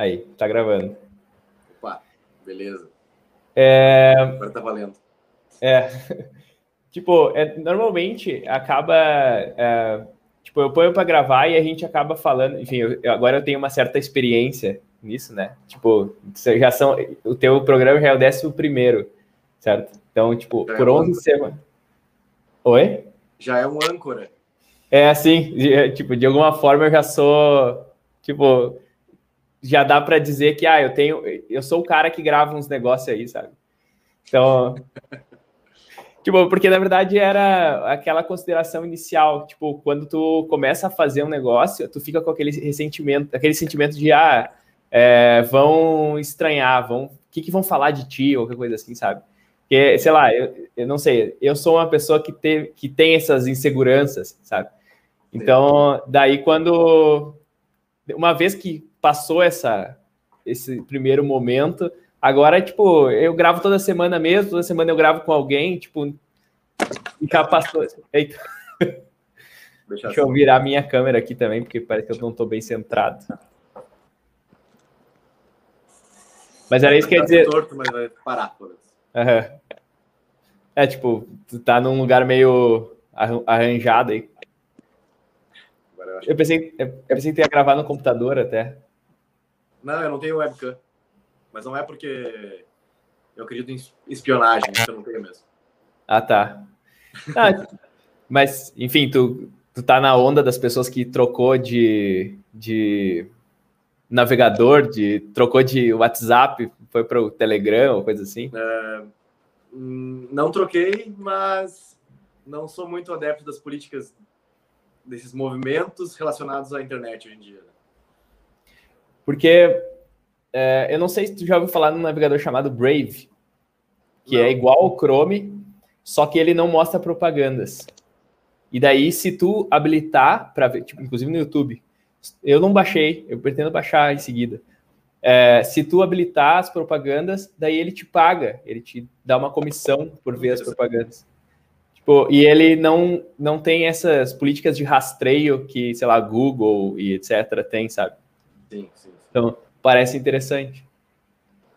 Aí, tá gravando. Opa, beleza. É, Agora tá valendo. é, tipo, é, normalmente acaba, é, tipo, eu ponho pra gravar e a gente acaba falando, enfim, eu- agora eu tenho uma certa experiência nisso, né? Tipo, já são, o teu programa já é o décimo primeiro, certo? Então, tipo, Já é por um 11 semanas. Oi? Já é um âncora. É assim, de- é, tipo, de alguma forma eu já sou, tipo, já dá pra dizer que, ah, eu tenho, eu sou o cara que grava uns negócios aí, sabe? Então, tipo, porque na verdade era aquela consideração inicial, tipo, quando tu começa a fazer um negócio, tu fica com aquele ressentimento, aquele sentimento de, ah, é, vão estranhar, vão, o que que vão falar de ti, ou qualquer coisa assim, sabe? Porque, sei lá, eu, eu não sei, eu sou uma pessoa que, teve, que tem essas inseguranças, sabe? Então, daí quando uma vez que passou essa esse primeiro momento, agora tipo, eu gravo toda semana mesmo, toda semana eu gravo com alguém, tipo, já passou. Eita, Deixa deixa eu assim. virar minha câmera aqui também, porque parece que eu não tô bem centrado. Mas era isso que eu ia Tá dizer. torto, mas vai parar. pô. Aham. É, tipo, tu tá num lugar meio arran- arranjado aí. Eu pensei, eu pensei que ia gravar no computador até. Não, eu não tenho webcam. Mas não é porque eu acredito em espionagem, eu não tenho mesmo. Ah, tá. Ah, mas, enfim, tu, tu tá na onda das pessoas que trocou de, de navegador, de trocou de WhatsApp, foi para o Telegram ou coisa assim. Hum, Não troquei, mas não sou muito adepto das políticas desses movimentos relacionados à internet hoje em dia. né? Porque é, eu não sei se tu já ouviu falar num navegador chamado Brave, que Não. é igual ao Chrome, só que ele não mostra propagandas. E daí, se tu habilitar para ver, tipo, inclusive no YouTube, eu não baixei, eu pretendo baixar em seguida. É, se tu habilitar as propagandas, daí ele te paga, ele te dá uma comissão por ver as propagandas. Tipo, e ele não, não tem essas políticas de rastreio que, sei lá, Google e etc. tem, sabe? Sim, sim. Então, parece interessante.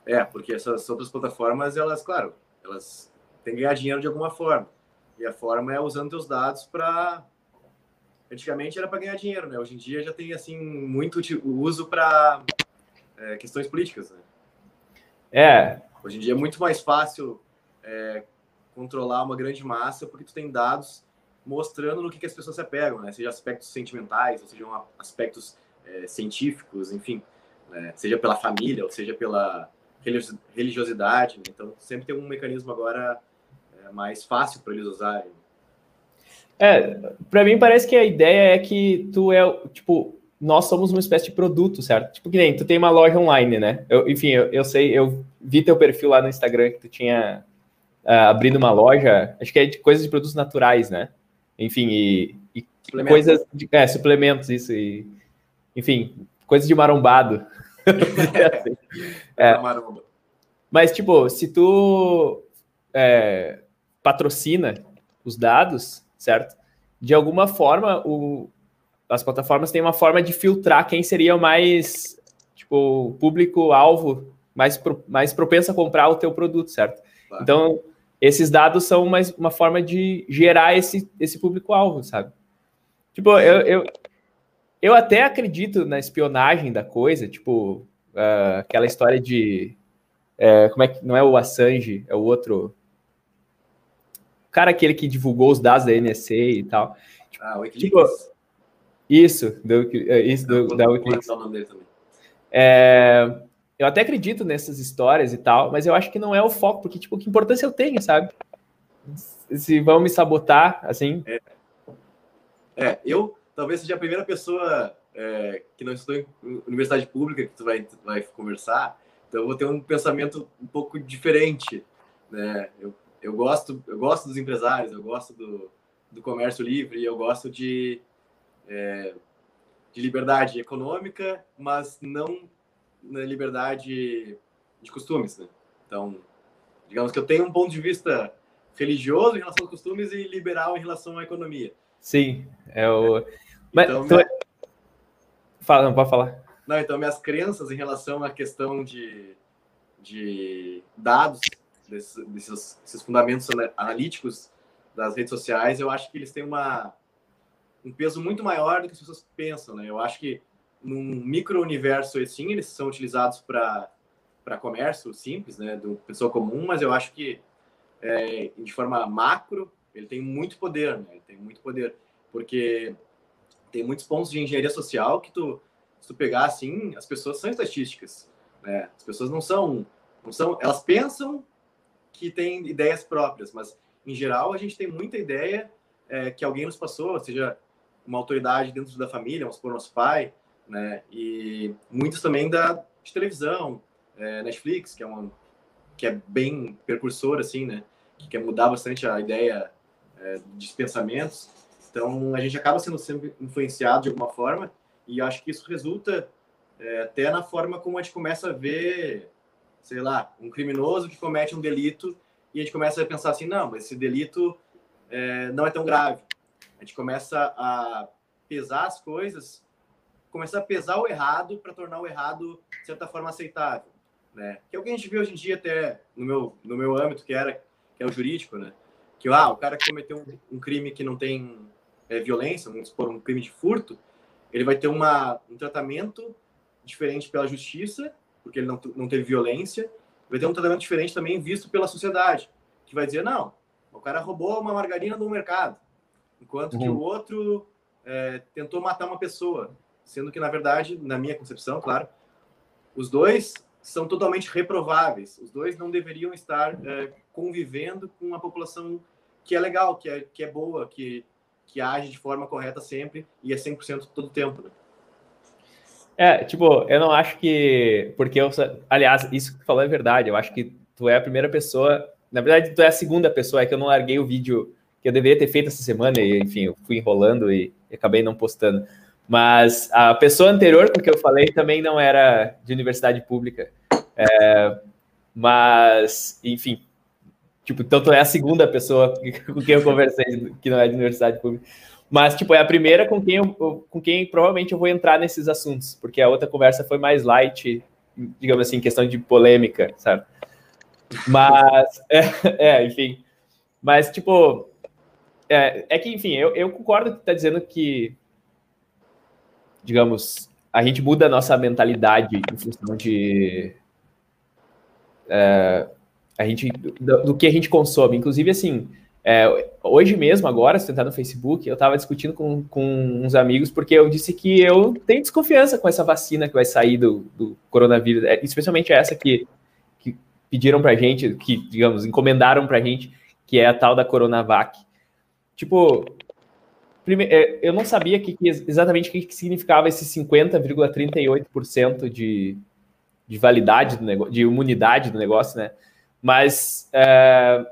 É, porque essas outras plataformas, elas, claro, elas têm que ganhar dinheiro de alguma forma. E a forma é usando teus dados para. Antigamente era para ganhar dinheiro, né? Hoje em dia já tem assim muito uso para questões políticas. Né? É, Hoje em dia é muito mais fácil é, controlar uma grande massa porque tu tem dados mostrando no que, que as pessoas se apegam, né? Seja aspectos sentimentais, ou seja aspectos é, científicos, enfim, né? seja pela família, ou seja pela religio- religiosidade. né? Então sempre tem um mecanismo agora é, mais fácil para eles usarem. é, para mim parece que a ideia é que tu é, tipo, nós somos uma espécie de produto, certo? Tipo, que nem tu tem uma loja online, né? Eu, enfim, eu, eu sei, eu vi teu perfil lá no Instagram que tu tinha ah, abrido uma loja, acho que é de coisas de produtos naturais, né? Enfim, e, e coisas de é, suplementos, isso, e enfim, coisas de marombado. É. Maromba. Mas, tipo, se tu é, patrocina os dados, certo? De alguma forma, o, as plataformas têm uma forma de filtrar quem seria o mais, tipo, público-alvo, mais, pro- mais propenso a comprar o teu produto, certo? Claro. Então, esses dados são mais uma forma de gerar esse, esse público-alvo, sabe? Tipo, eu, eu, eu até acredito na espionagem da coisa, tipo, ah, aquela história de é, como é que não é o Assange, é o outro o cara aquele que divulgou os dados da NSA e tal. Ah, o Tipo. Isso, do, é, isso do, da vou Wikileaks. anotar o nome dele também. É, eu até acredito nessas histórias e tal, mas eu acho que não é o foco, porque tipo, que importância eu tenho, sabe? Se vão me sabotar, assim, É, eu talvez seja a primeira pessoa é, que não estudou em universidade pública que tu vai, tu vai conversar, então eu vou ter um pensamento um pouco diferente, né? Eu, eu gosto eu gosto dos empresários, eu gosto do, do comércio livre, eu gosto de é, de liberdade econômica, mas não na liberdade de costumes, né? Então, digamos que eu tenho um ponto de vista religioso em relação aos costumes e liberal em relação à economia. Sim, é o. Mas Então, tu- Fala, não pode falar. Não, então, minhas crenças em relação à questão de, de dados, desses, desses, desses fundamentos analíticos das redes sociais, eu acho que eles têm uma, um peso muito maior do que as pessoas pensam, né? Eu acho que num micro-universo, sim, eles são utilizados para comércio simples, né, do pessoa comum, mas eu acho que é, de forma macro, ele tem muito poder, né? Ele tem muito poder, porque tem muitos pontos de engenharia social que tu, se tu pegar assim, as pessoas são estatísticas, né? As pessoas não são, não são, elas pensam que têm ideias próprias, mas em geral a gente tem muita ideia é, que alguém nos passou, seja uma autoridade dentro da família, vamos supor, nosso pai, né? E muitos também da de televisão, é, Netflix, que é uma que é bem percursor assim, né? Que quer mudar bastante a ideia é, de pensamentos. Então, a gente acaba sendo sempre influenciado de alguma forma, e acho que isso resulta é, até na forma como a gente começa a ver, sei lá, um criminoso que comete um delito, e a gente começa a pensar assim: não, esse delito é, não é tão grave. A gente começa a pesar as coisas, começar a pesar o errado para tornar o errado, de certa forma, aceitável. Né? Que é o que a gente vê hoje em dia, até no meu, no meu âmbito, que, era, que é o jurídico, né? Que ah, o cara que cometeu um, um crime que não tem é, violência, vamos supor, um crime de furto, ele vai ter uma, um tratamento diferente pela justiça, porque ele não, não teve violência, vai ter um tratamento diferente também visto pela sociedade, que vai dizer, não, o cara roubou uma margarina no mercado, enquanto uhum. que o outro é, tentou matar uma pessoa, sendo que, na verdade, na minha concepção, claro, os dois são totalmente reprováveis, os dois não deveriam estar é, convivendo com uma população que é legal, que é, que é boa, que que age de forma correta sempre e é 100% todo o tempo. Né? É, tipo, eu não acho que. Porque eu. Aliás, isso que tu falou é verdade. Eu acho que tu é a primeira pessoa. Na verdade, tu é a segunda pessoa. É que eu não larguei o vídeo que eu deveria ter feito essa semana e, enfim, eu fui enrolando e, acabei não postando. Mas a pessoa anterior com que eu falei também não era de universidade pública. É, mas, enfim, Tipo, tu é a segunda pessoa com quem eu conversei que não é de universidade pública. Mas, tipo, é a primeira com quem, eu, com quem provavelmente eu vou entrar nesses assuntos, porque a outra conversa foi mais light, digamos assim, questão de polêmica, sabe? Mas, é, é enfim. Mas, tipo, é, é, que, enfim, eu, eu concordo que tá dizendo que, digamos, a gente muda a nossa mentalidade em função de. É, a gente, do, do, que a gente consome. Inclusive, assim, é, hoje mesmo, agora, se tentar no Facebook, eu estava discutindo com, com uns amigos, porque eu disse que eu tenho desconfiança com essa vacina que vai sair do, do coronavírus, é, especialmente essa que, que pediram para gente, que, digamos, encomendaram para gente, que é a tal da Coronavac. Tipo, é, eu não sabia que, que exatamente o que, que significava esse 50,38% de, de validade do negócio, de imunidade do negócio, né? Mas é,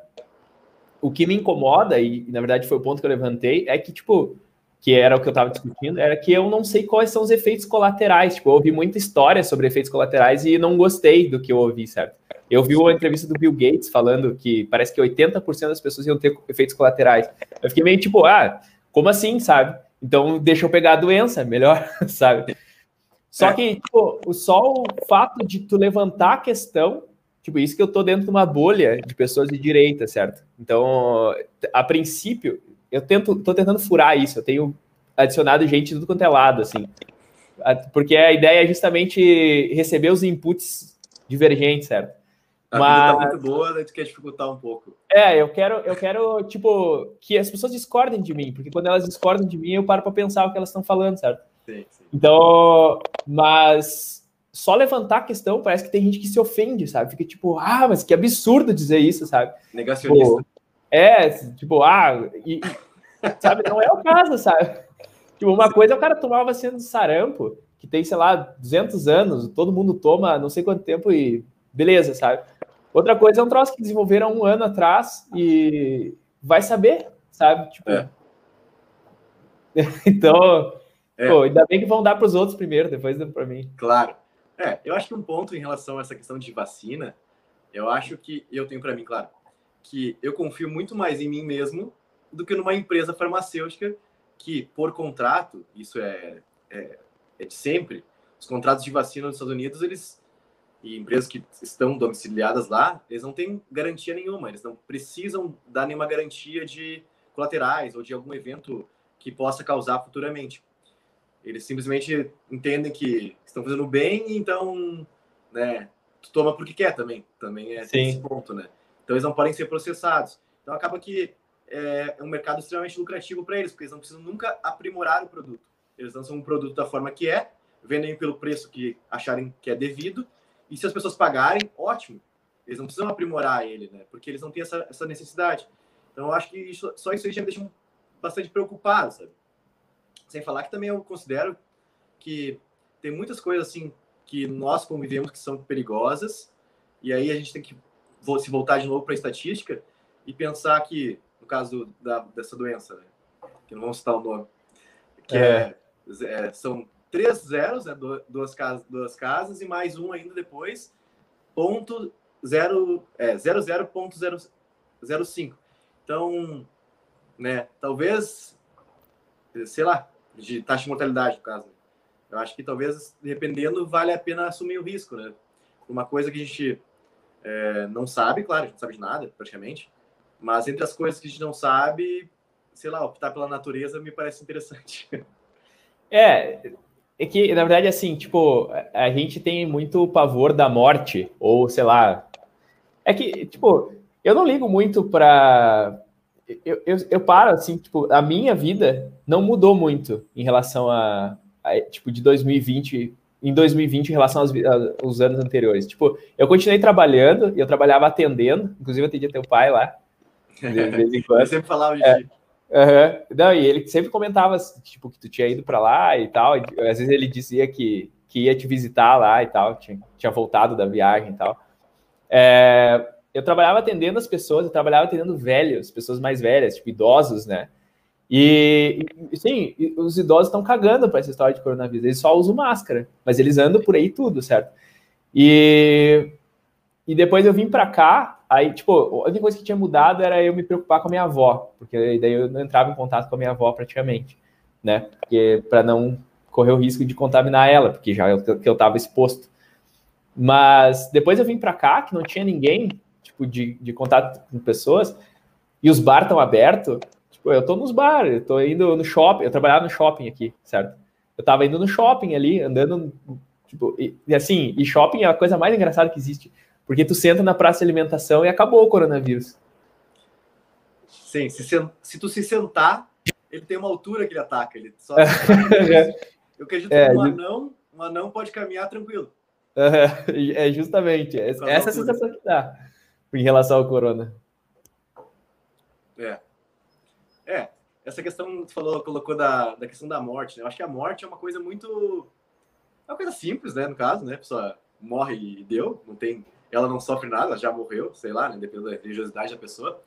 o que me incomoda, e na verdade foi o ponto que eu levantei, é que, tipo, que era o que eu estava discutindo, era que eu não sei quais são os efeitos colaterais. Tipo, eu ouvi muita história sobre efeitos colaterais e não gostei do que eu ouvi, certo? Eu vi uma entrevista do Bill Gates falando que parece que 80% das pessoas iam ter efeitos colaterais. Eu fiquei meio tipo, ah, como assim, sabe? Então deixa eu pegar a doença, melhor, sabe? Só é. que, tipo, só o fato de tu levantar a questão Tipo, isso que eu tô dentro de uma bolha de pessoas de direita, certo? Então, a princípio, eu tento, tô tentando furar isso. Eu tenho adicionado gente de tudo quanto é lado, assim. Porque a ideia é justamente receber os inputs divergentes, certo? A Mas... vida tá muito boa, daí tu quer dificultar um pouco. É, eu quero, eu quero, tipo, que as pessoas discordem de mim, porque quando elas discordam de mim, eu paro para pensar o que elas estão falando, certo? Sim, sim. Então, mas só levantar a questão, parece que tem gente que se ofende, sabe? Fica tipo, ah, mas que absurdo dizer isso, sabe? Negacionista. Tipo, é, tipo, ah, e, sabe? Não é o caso, sabe? Tipo, uma coisa é o cara tomar vacina do sarampo, que tem, sei lá, 200 anos, todo mundo toma não sei quanto tempo e beleza, sabe? Outra coisa é um troço que desenvolveram um ano atrás e vai saber, sabe? Tipo. É. então, é. Pô, ainda bem que vão dar para os outros primeiro, depois dão para mim. Claro. É, eu acho que um ponto em relação a essa questão de vacina, eu acho que eu tenho para mim, claro, que eu confio muito mais em mim mesmo do que numa empresa farmacêutica que, por contrato, isso é, é, é de sempre, os contratos de vacina nos Estados Unidos, eles e empresas que estão domiciliadas lá, eles não têm garantia nenhuma, eles não precisam dar nenhuma garantia de colaterais ou de algum evento que possa causar futuramente. Eles simplesmente entendem que estão fazendo bem, então, né, tu toma porque quer também. Também é Sim. esse ponto, né? Então eles não podem ser processados. Então acaba que é, é um mercado extremamente lucrativo para eles, porque eles não precisam nunca aprimorar o produto. Eles lançam um produto da forma que é, vendem pelo preço que acharem que é devido, e se as pessoas pagarem, ótimo. Eles não precisam aprimorar ele, né? Porque eles não têm essa, essa necessidade. Então eu acho que isso, só isso aí já me deixa bastante preocupado, sabe? Sem falar que também eu considero que tem muitas coisas assim que nós convivemos que são perigosas, e aí a gente tem que se voltar de novo para a estatística e pensar que, no caso da, dessa doença, né, que não vamos citar o nome, que é. É, é, são três zeros, né, duas, casas, duas casas, e mais um ainda depois, ponto zero, é, 00.005. Então, né, talvez, sei lá, de taxa de mortalidade, no caso. Eu acho que talvez, dependendo, vale a pena assumir o risco, né? Uma coisa que a gente é, não sabe, claro, a gente não sabe de nada, praticamente, mas entre as coisas que a gente não sabe, sei lá, optar pela natureza me parece interessante. É, é que, na verdade, assim, tipo, a gente tem muito pavor da morte, ou sei lá. É que, tipo, eu não ligo muito para eu, eu, eu, paro, assim, tipo, a minha vida não mudou muito em relação a, a tipo, de 2020, em 2020 em relação aos, aos, anos anteriores. Tipo, eu continuei trabalhando, e eu trabalhava atendendo, inclusive eu atendia teu pai lá, de vez em quando. eu sempre falava de é, Uhum. Não, e ele sempre comentava, tipo, que tu tinha ido para lá e tal, e, às vezes ele dizia que, que ia te visitar lá e tal, tinha, tinha voltado da viagem e tal. É, eu trabalhava atendendo as pessoas, eu trabalhava atendendo velhos, pessoas mais velhas, tipo idosos, né? E, sim, os idosos estão cagando para essa história de coronavírus, eles só usam máscara, mas eles andam por aí tudo, certo? E, e depois eu vim para cá, aí, tipo, a única coisa que tinha mudado era eu me preocupar com a minha avó, porque daí eu não entrava em contato com a minha avó praticamente, né? Porque para não correr o risco de contaminar ela, porque já eu, que eu estava exposto. Mas depois eu vim para cá, que não tinha ninguém, tipo, de, de contato com pessoas, e os bar estão abertos, tipo, eu tô nos bar, eu tô indo no shopping, eu trabalhava no shopping aqui, certo? Eu tava indo no shopping ali, andando, tipo, e, e assim, e shopping é a coisa mais engraçada que existe, porque tu senta na praça de alimentação e acabou o coronavírus. Sim, se, se tu se sentar, ele tem uma altura que ele ataca, ele só... eu acredito é, que um anão, um anão pode caminhar tranquilo. É, justamente, essa é a sensação que dá em relação ao corona. É. É, essa questão que falou, colocou da, da questão da morte, né? Eu acho que a morte é uma coisa muito. É uma coisa simples, né? No caso, né? A pessoa morre e deu, não tem. Ela não sofre nada, já morreu, sei lá, né? Dependendo da religiosidade da pessoa.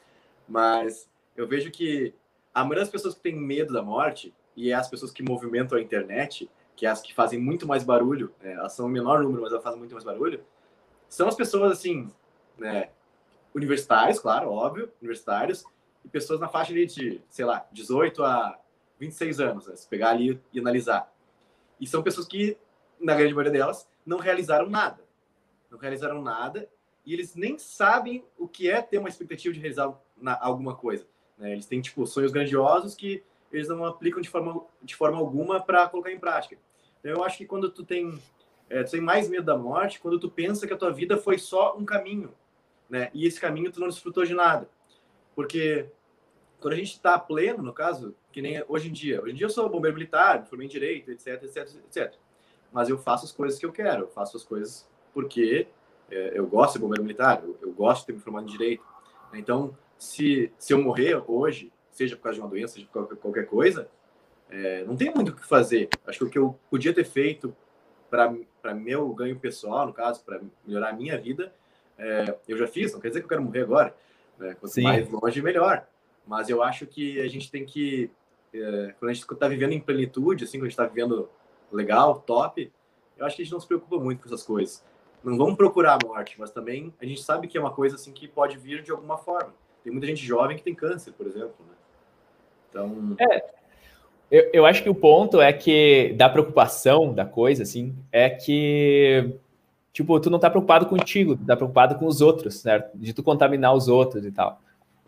Mas eu vejo que a maioria das pessoas que tem medo da morte, e é as pessoas que movimentam a internet, que é as que fazem muito mais barulho, né? elas são o menor número, mas elas fazem muito mais barulho, são as pessoas, assim, né? Universitários, claro, óbvio, universitários, e pessoas na faixa de, sei lá, 18 a 26 anos, né? se pegar ali e analisar. E são pessoas que, na grande maioria delas, não realizaram nada. Não realizaram nada e eles nem sabem o que é ter uma expectativa de realizar alguma coisa. Né? Eles têm, tipo, sonhos grandiosos que eles não aplicam de forma, de forma alguma para colocar em prática. Então, eu acho que quando tu tem, é, tu tem mais medo da morte, quando tu pensa que a tua vida foi só um caminho, né? E esse caminho tu não desfrutou de nada. Porque quando a gente está pleno, no caso, que nem hoje em dia, hoje em dia eu sou bombeiro militar, formei em direito, etc, etc, etc. Mas eu faço as coisas que eu quero, eu faço as coisas porque é, eu gosto de bombeiro militar, eu, eu, gosto de ter me formado em direito. Então, se, se eu morrer hoje, seja por causa de uma doença, seja por qualquer, qualquer coisa, é, não tem muito o que fazer. Acho que o que eu podia ter feito para meu ganho pessoal, no caso, para melhorar a minha vida, é, eu já fiz, não quer dizer que eu quero morrer agora. Né? Quanto Sim. mais longe, melhor. Mas eu acho que a gente tem que, é, quando a gente está vivendo em plenitude, assim, quando a gente está vivendo legal, top, eu acho que a gente não se preocupa muito com essas coisas. Não vamos procurar a morte, mas também a gente sabe que é uma coisa assim que pode vir de alguma forma. Tem muita gente jovem que tem câncer, por exemplo. Né? Então. É. Eu, eu acho que o ponto é que, da preocupação da coisa, assim, é que, tipo, tu não tá preocupado contigo, tu tá preocupado com os outros, certo? De tu contaminar os outros e tal.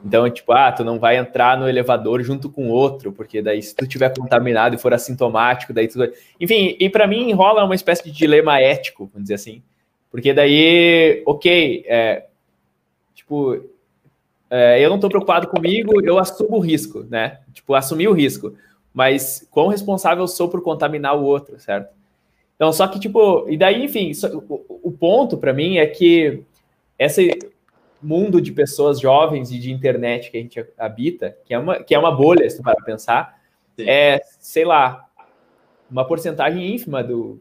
Então, tipo, ah, tu não vai entrar no elevador junto com outro, porque daí se tu tiver contaminado e for assintomático, daí tu... Enfim, e para mim rola uma espécie de dilema ético, vamos dizer assim. Porque daí, ok, é, tipo, é, eu não estou preocupado comigo, eu assumo o risco, né? Tipo, assumir o risco mas quão responsável sou por contaminar o outro, certo? Então, só que, tipo, e daí, enfim, o, o ponto para mim é que esse mundo de pessoas jovens e de internet que a gente habita, que é uma, que é uma bolha, se para pensar, Sim. é, sei lá, uma porcentagem ínfima do,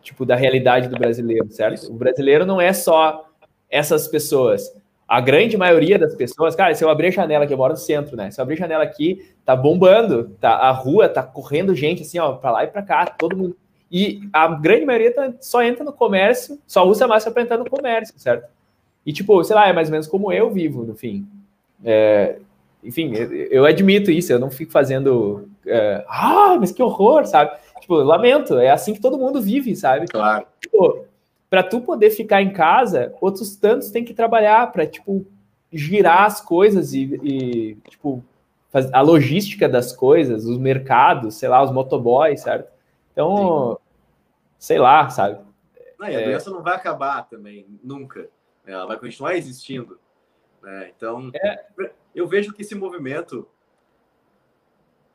tipo, da realidade do brasileiro, certo? O brasileiro não é só essas pessoas a grande maioria das pessoas, cara, se eu abrir a janela aqui, eu moro no centro, né? Se eu abrir a janela aqui, tá bombando, tá, a rua tá correndo gente assim, ó, pra lá e pra cá, todo mundo. E a grande maioria tá, só entra no comércio, só usa máscara pra entrar no comércio, certo? E tipo, sei lá, é mais ou menos como eu vivo, no fim. É, enfim, eu admito isso, eu não fico fazendo. É, ah, mas que horror, sabe? Tipo, lamento, é assim que todo mundo vive, sabe? Claro. Tipo, para tu poder ficar em casa, outros tantos têm que trabalhar para tipo girar as coisas e, e tipo a logística das coisas, os mercados, sei lá, os motoboys, certo? Então. Sei lá, sabe? Não, e a é... doença não vai acabar também, nunca. Ela vai continuar existindo. Né? Então, é... eu vejo que esse movimento,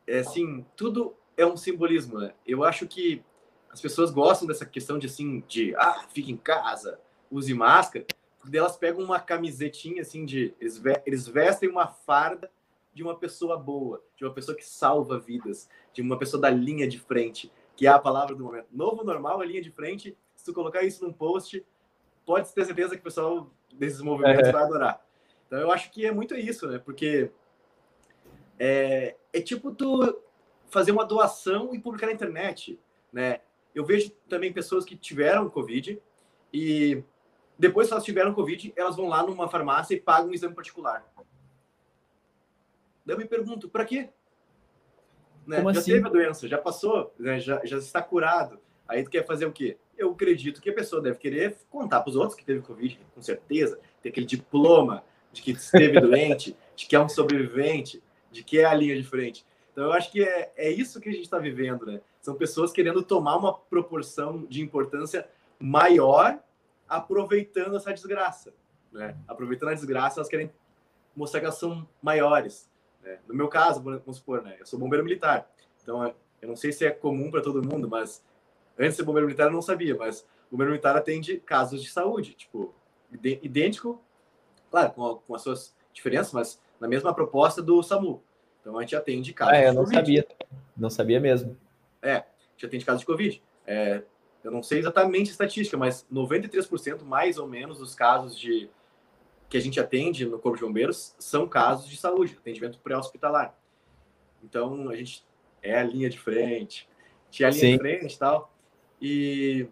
é assim, tudo é um simbolismo. Né? Eu acho que as pessoas gostam dessa questão de assim, de ah, fique em casa, use máscara, porque elas pegam uma camisetinha assim de. Eles, eles vestem uma farda de uma pessoa boa, de uma pessoa que salva vidas, de uma pessoa da linha de frente, que é a palavra do momento. Novo normal, a linha de frente. Se tu colocar isso num post, pode ter certeza que o pessoal desses movimentos é. vai adorar. Então eu acho que é muito isso, né? Porque é, é tipo tu fazer uma doação e publicar na internet, né? Eu vejo também pessoas que tiveram Covid e depois que elas tiveram Covid, elas vão lá numa farmácia e pagam um exame particular. Daí eu me pergunto, para quê? Né? já assim? teve a doença, já passou, né? já, já está curado. Aí tu quer fazer o quê? Eu acredito que a pessoa deve querer contar para os outros que teve Covid, com certeza, ter aquele diploma de que esteve doente, de que é um sobrevivente, de que é a linha de frente. Então eu acho que é, é isso que a gente está vivendo, né? São pessoas querendo tomar uma proporção de importância maior, aproveitando essa desgraça. Né? Aproveitando a desgraça, elas querem mostrar que elas são maiores. Né? No meu caso, vamos supor, né? eu sou bombeiro militar. Então, eu não sei se é comum para todo mundo, mas antes de ser bombeiro militar eu não sabia, mas bombeiro militar atende casos de saúde, tipo, idêntico, claro, com, com as suas diferenças, mas na mesma proposta do SAMU. Então a gente atende casos. Ah, eu não sabia. Não sabia mesmo. É, já tem casos de Covid. É, eu não sei exatamente a estatística, mas 93% mais ou menos dos casos de que a gente atende no Corpo de Bombeiros são casos de saúde, atendimento pré-hospitalar. Então, a gente é a linha de frente, tinha a linha Sim. de frente e tal. E,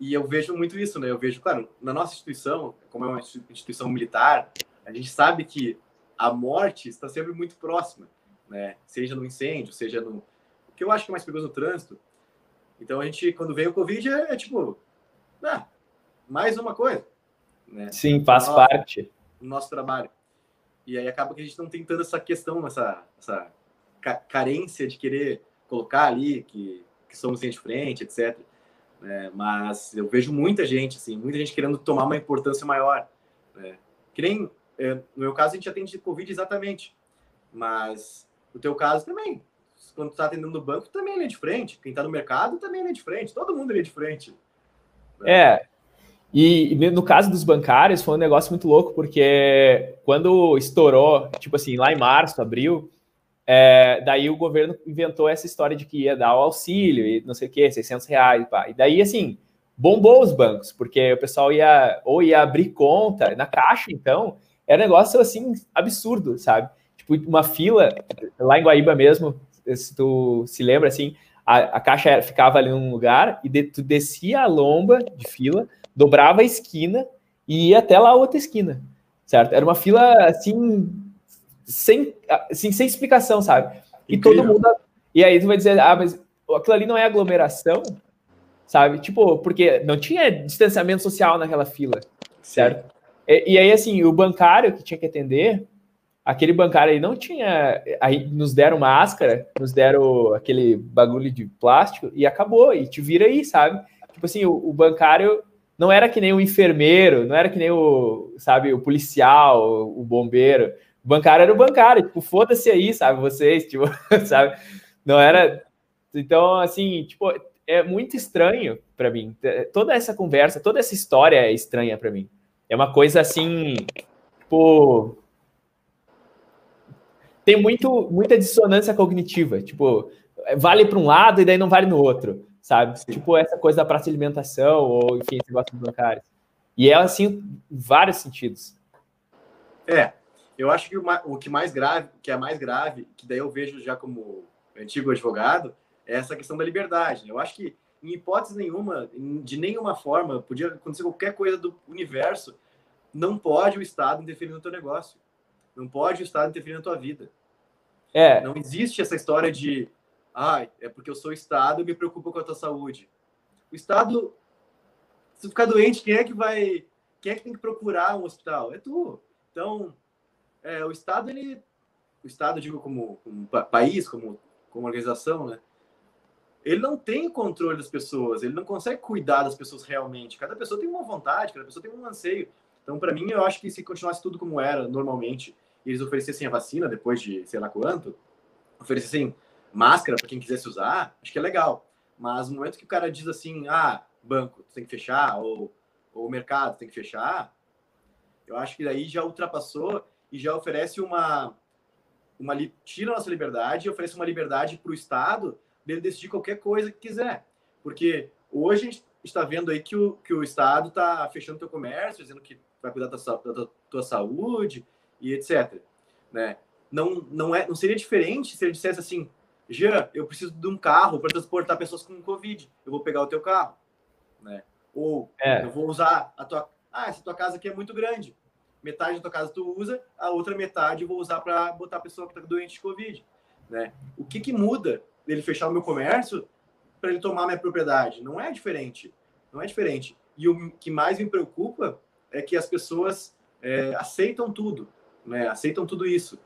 e eu vejo muito isso, né? Eu vejo, claro, na nossa instituição, como é uma instituição militar, a gente sabe que a morte está sempre muito próxima, né? Seja no incêndio, seja no, que eu acho que é mais perigoso no trânsito. Então a gente, quando veio o Covid, é, é tipo, ah, mais uma coisa. Né? Sim, faz nosso, parte. do nosso trabalho. E aí acaba que a gente não tem tanta essa questão, essa, essa carência de querer colocar ali que, que somos gente frente, etc. É, mas eu vejo muita gente, assim, muita gente querendo tomar uma importância maior. Né? Que nem, é, no meu caso, a gente atende Covid exatamente. Mas no teu caso também quando está atendendo no banco, também é linha de frente. Quem está no mercado também é linha de frente. Todo mundo é linha de frente. Né? É. E no caso dos bancários, foi um negócio muito louco, porque quando estourou, tipo assim, lá em março, abril, é, daí o governo inventou essa história de que ia dar o auxílio e não sei o que, 600 reais. Pá. E daí, assim, bombou os bancos, porque o pessoal ia ou ia abrir conta na caixa, então, era um negócio assim absurdo, sabe? Tipo, uma fila lá em Guaíba mesmo, se tu se lembra, assim, a, a caixa ficava ali num lugar e de, tu descia a lomba de fila, dobrava a esquina e ia até lá a outra esquina, certo? Era uma fila, assim, sem, assim, sem explicação, sabe? E Incrível. todo mundo... E aí tu vai dizer, ah, mas aquilo ali não é aglomeração, sabe? Tipo, porque não tinha distanciamento social naquela fila, certo? E, e, aí, assim, o bancário que tinha que atender, aquele bancário aí não tinha. Aí nos deram máscara, nos deram aquele bagulho de plástico e acabou, e te vira aí, sabe? Tipo assim, o, o bancário não era que nem o enfermeiro, não era que nem o, sabe, o policial, o, bombeiro. O bancário era o bancário, tipo, foda-se aí, sabe, vocês, tipo, sabe? Não era. Então, assim, tipo, é muito estranho para mim. Toda essa conversa, toda essa história é estranha para mim. É uma coisa assim, tipo, tem muito, muita dissonância cognitiva. Tipo, vale para um lado e daí não vale no outro, sabe? Sim. Tipo, essa coisa da praça de alimentação ou, enfim, esse negócio dos bancários. E é assim, vários sentidos. É, eu acho que o, o que mais grave, que é mais grave, que daí eu vejo já como antigo advogado, é essa questão da liberdade. Eu acho que, em hipótese nenhuma, de nenhuma forma, podia acontecer qualquer coisa do universo, não pode o Estado interferir no teu negócio. Não pode o Estado interferir na tua vida. É. Não existe essa história de, ah, é porque eu sou Estado e me preocupo com a tua saúde. O Estado, se ficar doente, quem é que vai, quem é que tem que procurar um hospital? É tu. Então, é, o Estado, ele, o Estado, digo como, como país, como, como organização, né? Ele não tem controle das pessoas, ele não consegue cuidar das pessoas realmente. Cada pessoa tem uma vontade, cada pessoa tem um anseio. Então, para mim, eu acho que se continuasse tudo como era normalmente, e eles oferecessem a vacina depois de sei lá quanto, oferecessem máscara para quem quisesse usar, acho que é legal. Mas no momento que o cara diz assim, ah, banco, tem que fechar, ou, ou mercado tem que fechar, eu acho que daí já ultrapassou e já oferece uma, uma tira a nossa liberdade e oferece uma liberdade para o Estado dele decidir qualquer coisa que quiser. Porque hoje a gente está vendo aí que o, que o Estado está fechando o teu comércio, dizendo que vai cuidar da tua, da tua saúde e etc. Né? Não, não, é, não seria diferente se ele dissesse assim, Jean, eu preciso de um carro para transportar pessoas com Covid, eu vou pegar o teu carro. Né? Ou é. eu vou usar a tua... Ah, essa tua casa aqui é muito grande. Metade da tua casa tu usa, a outra metade eu vou usar para botar a pessoa que está doente de Covid. Né? O que, que muda dele fechar o meu comércio para ele tomar minha propriedade? Não é diferente. Não é diferente. E o que mais me preocupa é que as pessoas é, aceitam tudo, né? Aceitam tudo isso.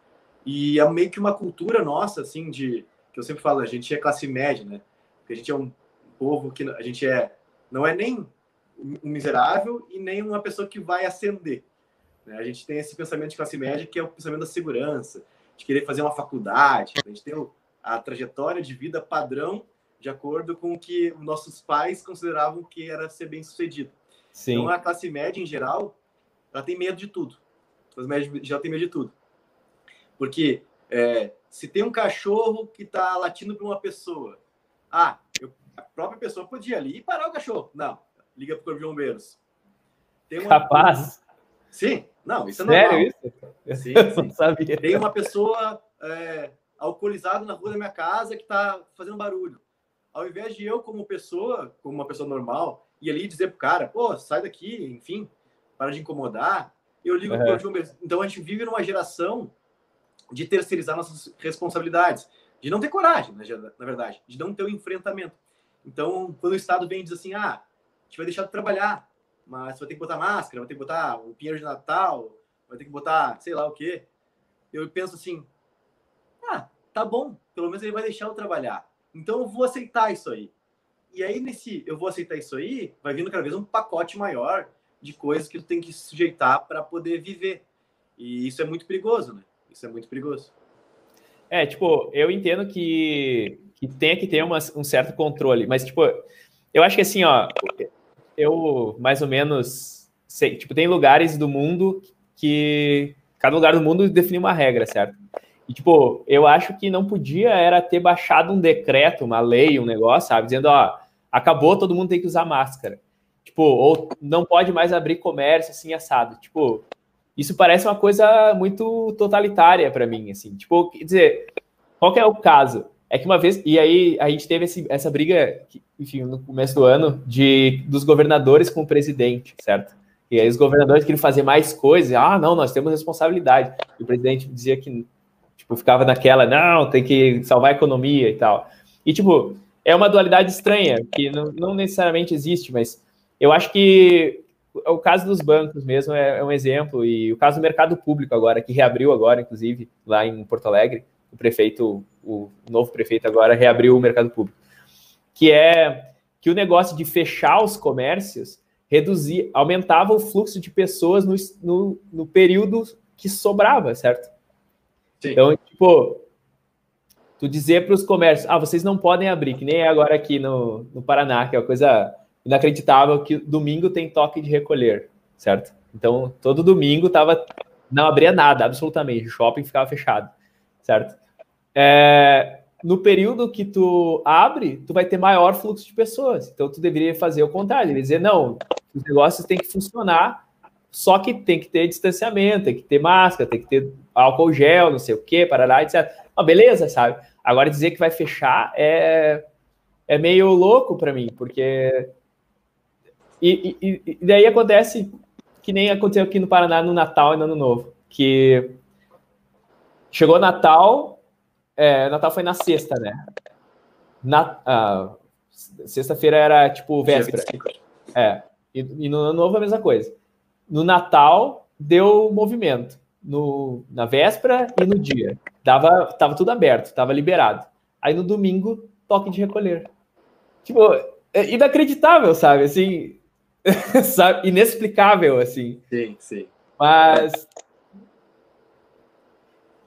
E é meio que uma cultura nossa, assim, de que eu sempre falo, a gente é classe média, né? Porque a gente é um povo que a gente é não é nem um miserável e nem uma pessoa que vai ascender. Né? A gente tem esse pensamento de classe média que é o pensamento da segurança, de querer fazer uma faculdade. A gente tem a trajetória de vida padrão de acordo com o que nossos pais consideravam que era ser bem sucedido. Sim. Então, a classe média, em geral, ela tem medo de tudo. A classe média já tem medo de tudo. Porque é, se tem um cachorro que está latindo para uma pessoa, ah, eu, a própria pessoa podia ali e parar o cachorro. Não, liga para o Corpo de Bombeiros. Tem uma, Capaz? Sim, não, isso é normal. Sério isso? Sim, sim. Não sabia. Tem uma pessoa é, alcoolizada na rua da minha casa que está fazendo barulho. Ao invés de eu, como pessoa, como uma pessoa normal, e ali dizer pro cara, pô, sai daqui, enfim, para de incomodar. Eu ligo uhum. pro bombeiros. Então a gente vive numa geração de terceirizar nossas responsabilidades, de não ter coragem, na verdade, de não ter o um enfrentamento. Então, quando o Estado vem e diz assim, ah, a gente vai deixar de trabalhar, mas vai ter que botar máscara, vai ter que botar um pinheiro de Natal, vai ter que botar sei lá o quê. Eu penso assim, ah, tá bom, pelo menos ele vai deixar eu trabalhar. Então eu vou aceitar isso aí. E aí, nesse eu vou aceitar isso aí, vai vindo cada vez um pacote maior de coisas que tu tem que sujeitar para poder viver. E isso é muito perigoso, né? Isso é muito perigoso. É, tipo, eu entendo que, que tem que ter uma, um certo controle, mas, tipo, eu acho que assim, ó, eu mais ou menos sei, tipo, tem lugares do mundo que cada lugar do mundo define uma regra, certo? E, tipo, eu acho que não podia era ter baixado um decreto, uma lei, um negócio, sabe? Dizendo, ó, acabou, todo mundo tem que usar máscara. Tipo, ou não pode mais abrir comércio assim assado. Tipo, isso parece uma coisa muito totalitária para mim, assim. Tipo, quer dizer, qual é o caso? É que uma vez, e aí a gente teve esse, essa briga, enfim, no começo do ano, de dos governadores com o presidente, certo? E aí os governadores queriam fazer mais coisas, ah, não, nós temos responsabilidade. E o presidente dizia que, Tipo, ficava naquela, não, tem que salvar a economia e tal. E, tipo, é uma dualidade estranha, que não, não necessariamente existe, mas eu acho que o caso dos bancos mesmo é, é, um exemplo, e o caso do mercado público agora, que reabriu agora, inclusive, lá em Porto Alegre, o prefeito, o novo prefeito agora reabriu o mercado público, que é que o negócio de fechar os comércios reduzir, aumentava o fluxo de pessoas no, no, no período que sobrava, certo? Sim. Então, tipo, tu dizer para os comércios, ah, vocês não podem abrir, que nem é agora aqui no, no Paraná, que é uma coisa inacreditável, que domingo tem toque de recolher, certo? Então, todo domingo tava, não abria nada, absolutamente, o shopping ficava fechado, certo? É, no período que tu abre, tu vai ter maior fluxo de pessoas. Então, tu deveria fazer o contrário, dizer, não, os negócios têm que funcionar, só que tem que ter distanciamento, tem que ter máscara, tem que ter álcool gel, não sei o quê, parará, etc. Ah, beleza, sabe? Agora dizer que vai fechar é, é meio louco para mim, porque. E, e, e, daí acontece que nem aconteceu aqui no Paraná no Natal e no Ano Novo, que chegou Natal, é, Natal foi na sexta, né? Na, ah, sexta-feira era tipo véspera. É. E, e, no ano novo a mesma coisa. No Natal deu movimento. No, na véspera e no dia. Dava, tava tudo aberto, tava liberado. Aí no domingo, toque de recolher. Tipo, é inacreditável, sabe? Assim, sabe? inexplicável, assim. Sim, sim. Mas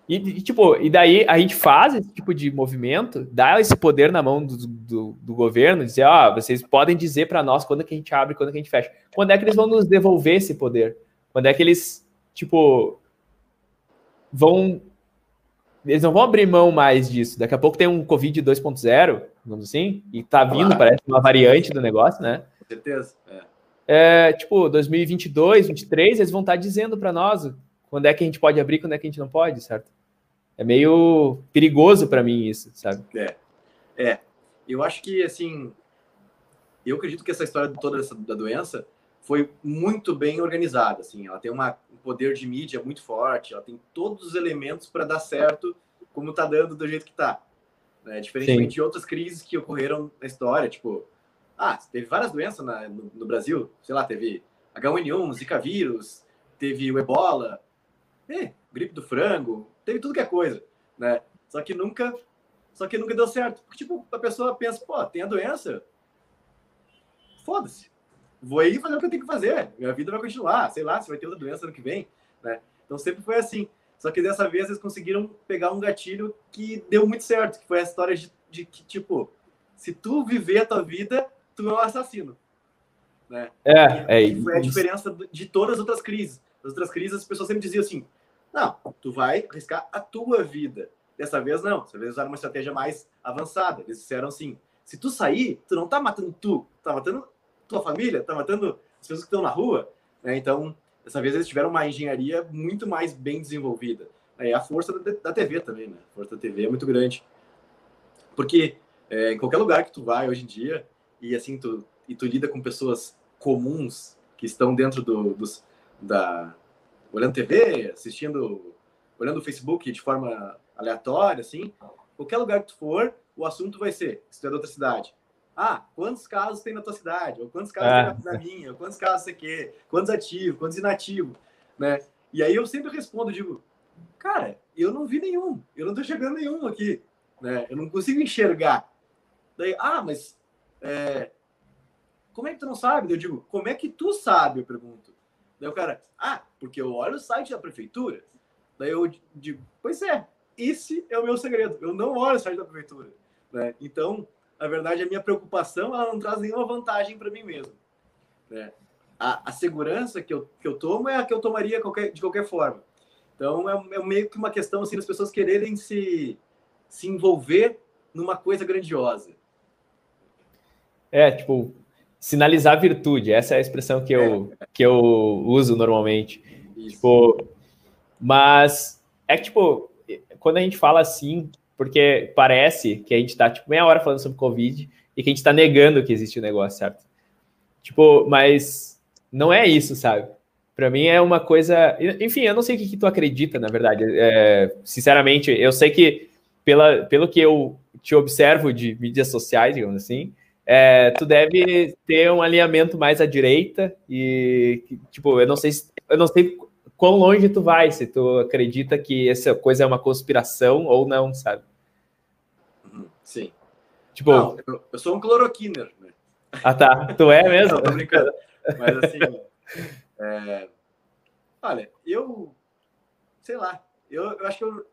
e, e, tipo, e daí a gente faz esse tipo de movimento, dá esse poder na mão do, do, do governo, dizer, ó, oh, vocês podem dizer para nós quando que a gente abre, quando que a gente fecha. Quando é que eles vão nos devolver esse poder? Quando é que eles, tipo, vão... Eles não vão abrir mão mais disso. Daqui a pouco tem um Covid 2.0, vamos assim, e tá vindo, claro. parece uma variante do negócio, né? Com certeza, é. É, tipo, 2022, 2023, eles vão estar tá dizendo para nós quando é que a gente pode abrir, quando é que a gente não pode, certo? é meio perigoso para mim isso, sabe? É. É. Eu acho que, assim, eu acredito que essa história toda dessa, da doença foi muito bem organizada, assim. Ela tem uma, um poder de mídia muito forte, ela tem todos os elementos para dar certo como tá dando do jeito que tá. Né? Diferentemente Sim. de outras crises que ocorreram na história, tipo, ah, teve várias doenças na, no, no, Brasil, sei lá, teve H1N1, Zika vírus, teve o Ebola, eh, gripe do frango, teve tudo que é coisa, né? Só que nunca, só que nunca deu certo. Porque, tipo, a pessoa pensa, pô, tem a doença, foda-se. Vou aí fazer o que eu tenho que fazer. Minha vida vai continuar. Sei lá, se vai ter outra doença ano que vem, né? Então sempre foi assim. Só que dessa vez eles conseguiram pegar um gatilho que deu muito certo, que foi a história de, de que, tipo, se tu viver a tua vida, tu é um assassino. Né? É, e, é Foi a diferença de todas as outras crises. As outras crises, as pessoas sempre diziam assim: não, tu vai arriscar a tua vida. Dessa vez não, dessa vez usaram uma estratégia mais avançada. Eles disseram assim: se tu sair, tu não tá matando tu, tá matando tua família, tá matando as pessoas que estão na rua. Né? Então, dessa vez eles tiveram uma engenharia muito mais bem desenvolvida. É a força da, TV também, né? A força da TV é muito grande. Porque é, em qualquer lugar que tu vai hoje em dia, e assim, tu, e tu lida com pessoas comuns que estão dentro do, dos, da, olhando TV, assistindo, olhando o Facebook de forma aleatória, assim, qualquer lugar que tu for, o assunto vai ser, se tu é de outra cidade. Ah, quantos casos tem na tua cidade? Ou quantos casos é. tem na minha? Ou quantos casos você quer? Quantos ativos? Quantos inativos? Né? E aí eu sempre respondo, digo, cara, eu não vi nenhum. Eu não tô chegando nenhum aqui. Né? Eu não consigo enxergar. Daí, ah, mas é, como é que tu não sabe? Eu digo, como é que tu sabe? Eu pergunto. Daí o cara, ah, porque eu olho o site da prefeitura. Daí eu digo, pois é, esse é o meu segredo. Eu não olho o site da prefeitura. Né? Então, na verdade, a minha preocupação ela não traz nenhuma vantagem para mim mesmo. Né? A, a, segurança que eu, que eu tomo é a que eu tomaria qualquer, de qualquer forma. Então, é, é meio que uma questão assim, das pessoas quererem se, se envolver numa coisa grandiosa. É, tipo, sinalizar virtude, essa é a expressão que eu, é. que eu uso normalmente. Isso. Tipo, mas é que, tipo, quando a gente fala assim, porque parece que a gente tá, tipo, meia hora falando sobre Covid e que a gente tá negando que existe o um negócio, certo? Tipo, mas não é isso, sabe? para mim é uma coisa. Enfim, eu não sei o que, que tu acredita, na verdade. É, sinceramente, eu sei que pela, pelo que eu te observo de mídias sociais, digamos assim, é, tu deve ter um alinhamento mais à direita e tipo, eu não sei, eu não sei quão longe tu vai, se tu acredita que essa coisa é uma conspiração ou não, sabe? Uhum, sim. Tipo, não, eu, eu, sou um cloroquiner, né? Ah, tá. Tu é mesmo? não, tô brincando. Mas assim, é... olha, eu sei lá, eu, eu acho que eu,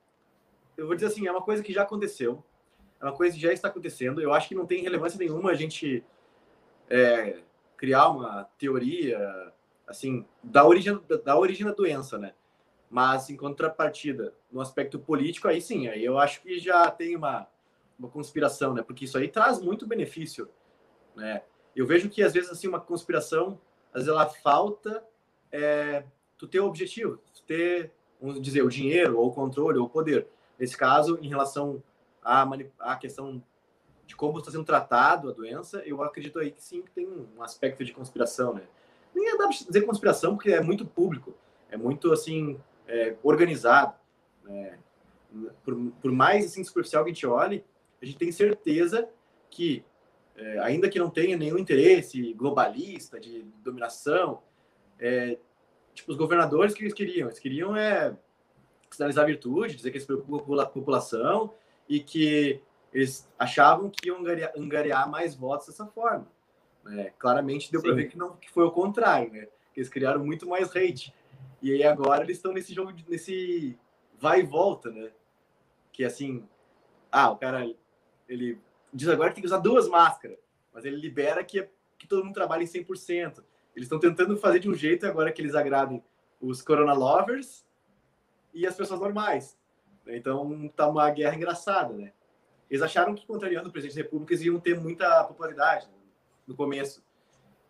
eu vou dizer assim, é uma coisa que já aconteceu, é uma coisa que já está acontecendo. Eu acho que não tem relevância nenhuma a gente é, criar uma teoria assim da origem da origem da doença, né? Mas em contrapartida, no aspecto político, aí sim, aí eu acho que já tem uma, uma conspiração, né? Porque isso aí traz muito benefício, né? Eu vejo que às vezes assim uma conspiração, às vezes ela falta é, tu ter o objetivo, tu ter, vamos dizer, o dinheiro ou o controle ou o poder. Nesse caso, em relação à, à questão de como está sendo tratado a doença, eu acredito aí que sim, que tem um aspecto de conspiração, né? Nem dá para dizer conspiração, porque é muito público, é muito, assim, é, organizado. Né? Por, por, mais, assim, superficial que a gente olhe, a gente tem certeza que, é, ainda que não tenha nenhum interesse globalista, de dominação, é, tipo, os governadores que eles queriam? Eles queriam é, sinalizar virtude, dizer que eles preocupam a população e que eles achavam que iam angariar, angariar mais votos dessa forma. Né? Claramente deu para ver que não que foi o contrário, né? Que eles criaram muito mais hate. E aí agora eles estão nesse jogo, nesse vai e volta, né? Que assim, ah, o cara ele diz agora que tem que usar duas máscaras, mas ele libera que, que todo mundo trabalhe em 100%. Eles estão tentando fazer de um jeito agora que eles agradem os corona lovers e as pessoas normais. Então tá uma guerra engraçada, né? Eles acharam que contrariando o presidente da República eles iam ter muita popularidade né? no começo.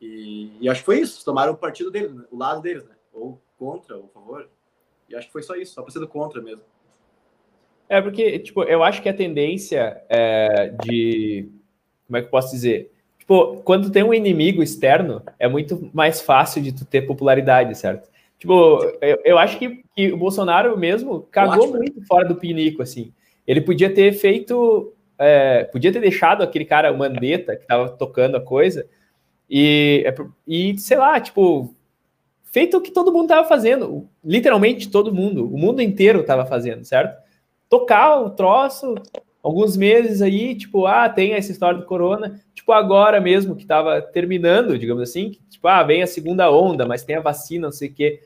E, e, acho que foi isso. Tomaram o partido deles, né? o lado deles, né? Ou contra, ou favor. E acho que foi só isso, só para ser do contra mesmo. É porque, tipo, eu acho que a tendência é de. Como é que eu posso dizer? Tipo, quando tem um inimigo externo, é muito mais fácil de tu ter popularidade, certo? Tipo, eu, eu acho que, que, o Bolsonaro mesmo cagou muito fora do pinico, assim. Ele podia ter feito. É, podia ter deixado aquele cara, o Mandetta, que tava tocando a coisa, e, é e sei lá, tipo, feito o que todo mundo tava fazendo. Literalmente todo mundo, o mundo inteiro tava fazendo, certo? Tocar o troço, alguns meses aí, tipo, ah, tem essa história do corona, tipo, agora mesmo que tava terminando, digamos assim, que, tipo, ah, vem a segunda onda, mas tem a vacina, não sei o quê.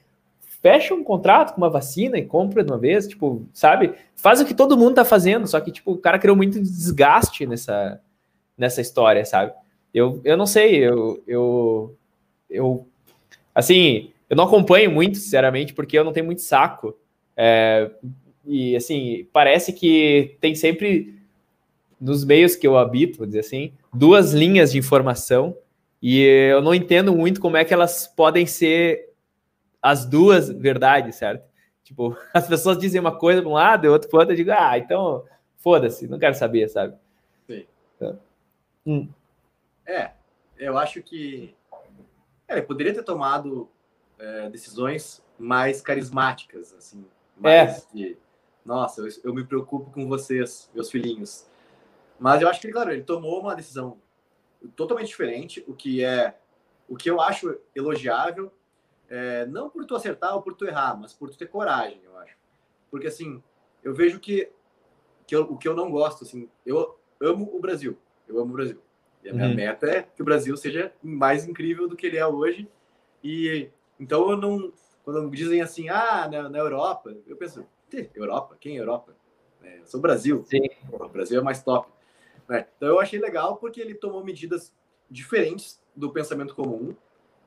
Fecha um contrato com uma vacina e compra de uma vez, tipo, sabe? Faz o que todo mundo tá fazendo, só que, tipo, o cara criou muito desgaste nessa, nessa história, sabe? Eu, eu não sei, eu, eu, eu, assim, eu não acompanho muito, sinceramente, porque eu não tenho muito saco. É, e assim, parece que tem sempre nos meios que eu habito, vou dizer assim, duas linhas de informação e eu não entendo muito como é que elas podem ser as duas verdades, certo? Tipo, as pessoas dizem uma coisa para um lado e outro para outro, eu digo, ah, então foda-se, não quero saber, sabe? Sim. Então, hum. É, eu acho que é, ele poderia ter tomado é, decisões mais carismáticas, assim, mais é. de nossa, eu, eu me preocupo com vocês, meus filhinhos. Mas eu acho que, claro, ele tomou uma decisão totalmente diferente, o que é o que eu acho elogiável, é, não por tu acertar ou por tu errar, mas por tu ter coragem, eu acho. Porque assim, eu vejo que, que eu, o que eu não gosto, assim, eu amo o Brasil, eu amo o Brasil. E a minha uhum. meta é que o Brasil seja mais incrível do que ele é hoje. E então eu não, quando dizem assim, ah, na, na Europa, eu penso, Europa? Quem é Europa? É, eu sou Brasil. Sim. O Brasil é mais top. É, então eu achei legal porque ele tomou medidas diferentes do pensamento comum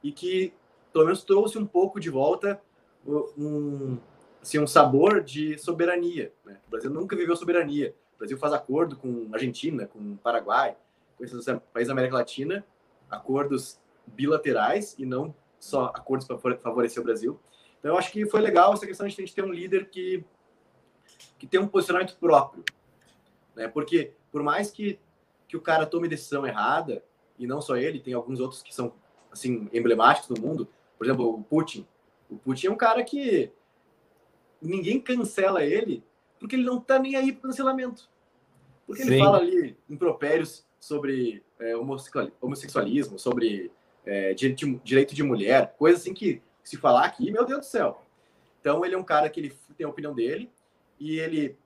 e que pelo menos trouxe um pouco de volta um, assim, um sabor de soberania. Né? O Brasil nunca viveu soberania. O Brasil faz acordo com Argentina, com Paraguai, com esses países da América Latina, acordos bilaterais e não só acordos para favorecer o Brasil. Então, eu acho que foi legal essa questão de a gente ter um líder que, que tem um posicionamento próprio. Né? Porque, por mais que, que o cara tome decisão errada, e não só ele, tem alguns outros que são assim emblemáticos no mundo, por exemplo, o Putin. O Putin é um cara que ninguém cancela ele porque ele não tá nem aí pro cancelamento. Porque ele Sim. fala ali impropérios sobre é, homossexualismo, sobre é, direito, de, direito de mulher, coisa assim que se falar aqui, meu Deus do céu. Então ele é um cara que ele tem a opinião dele e ele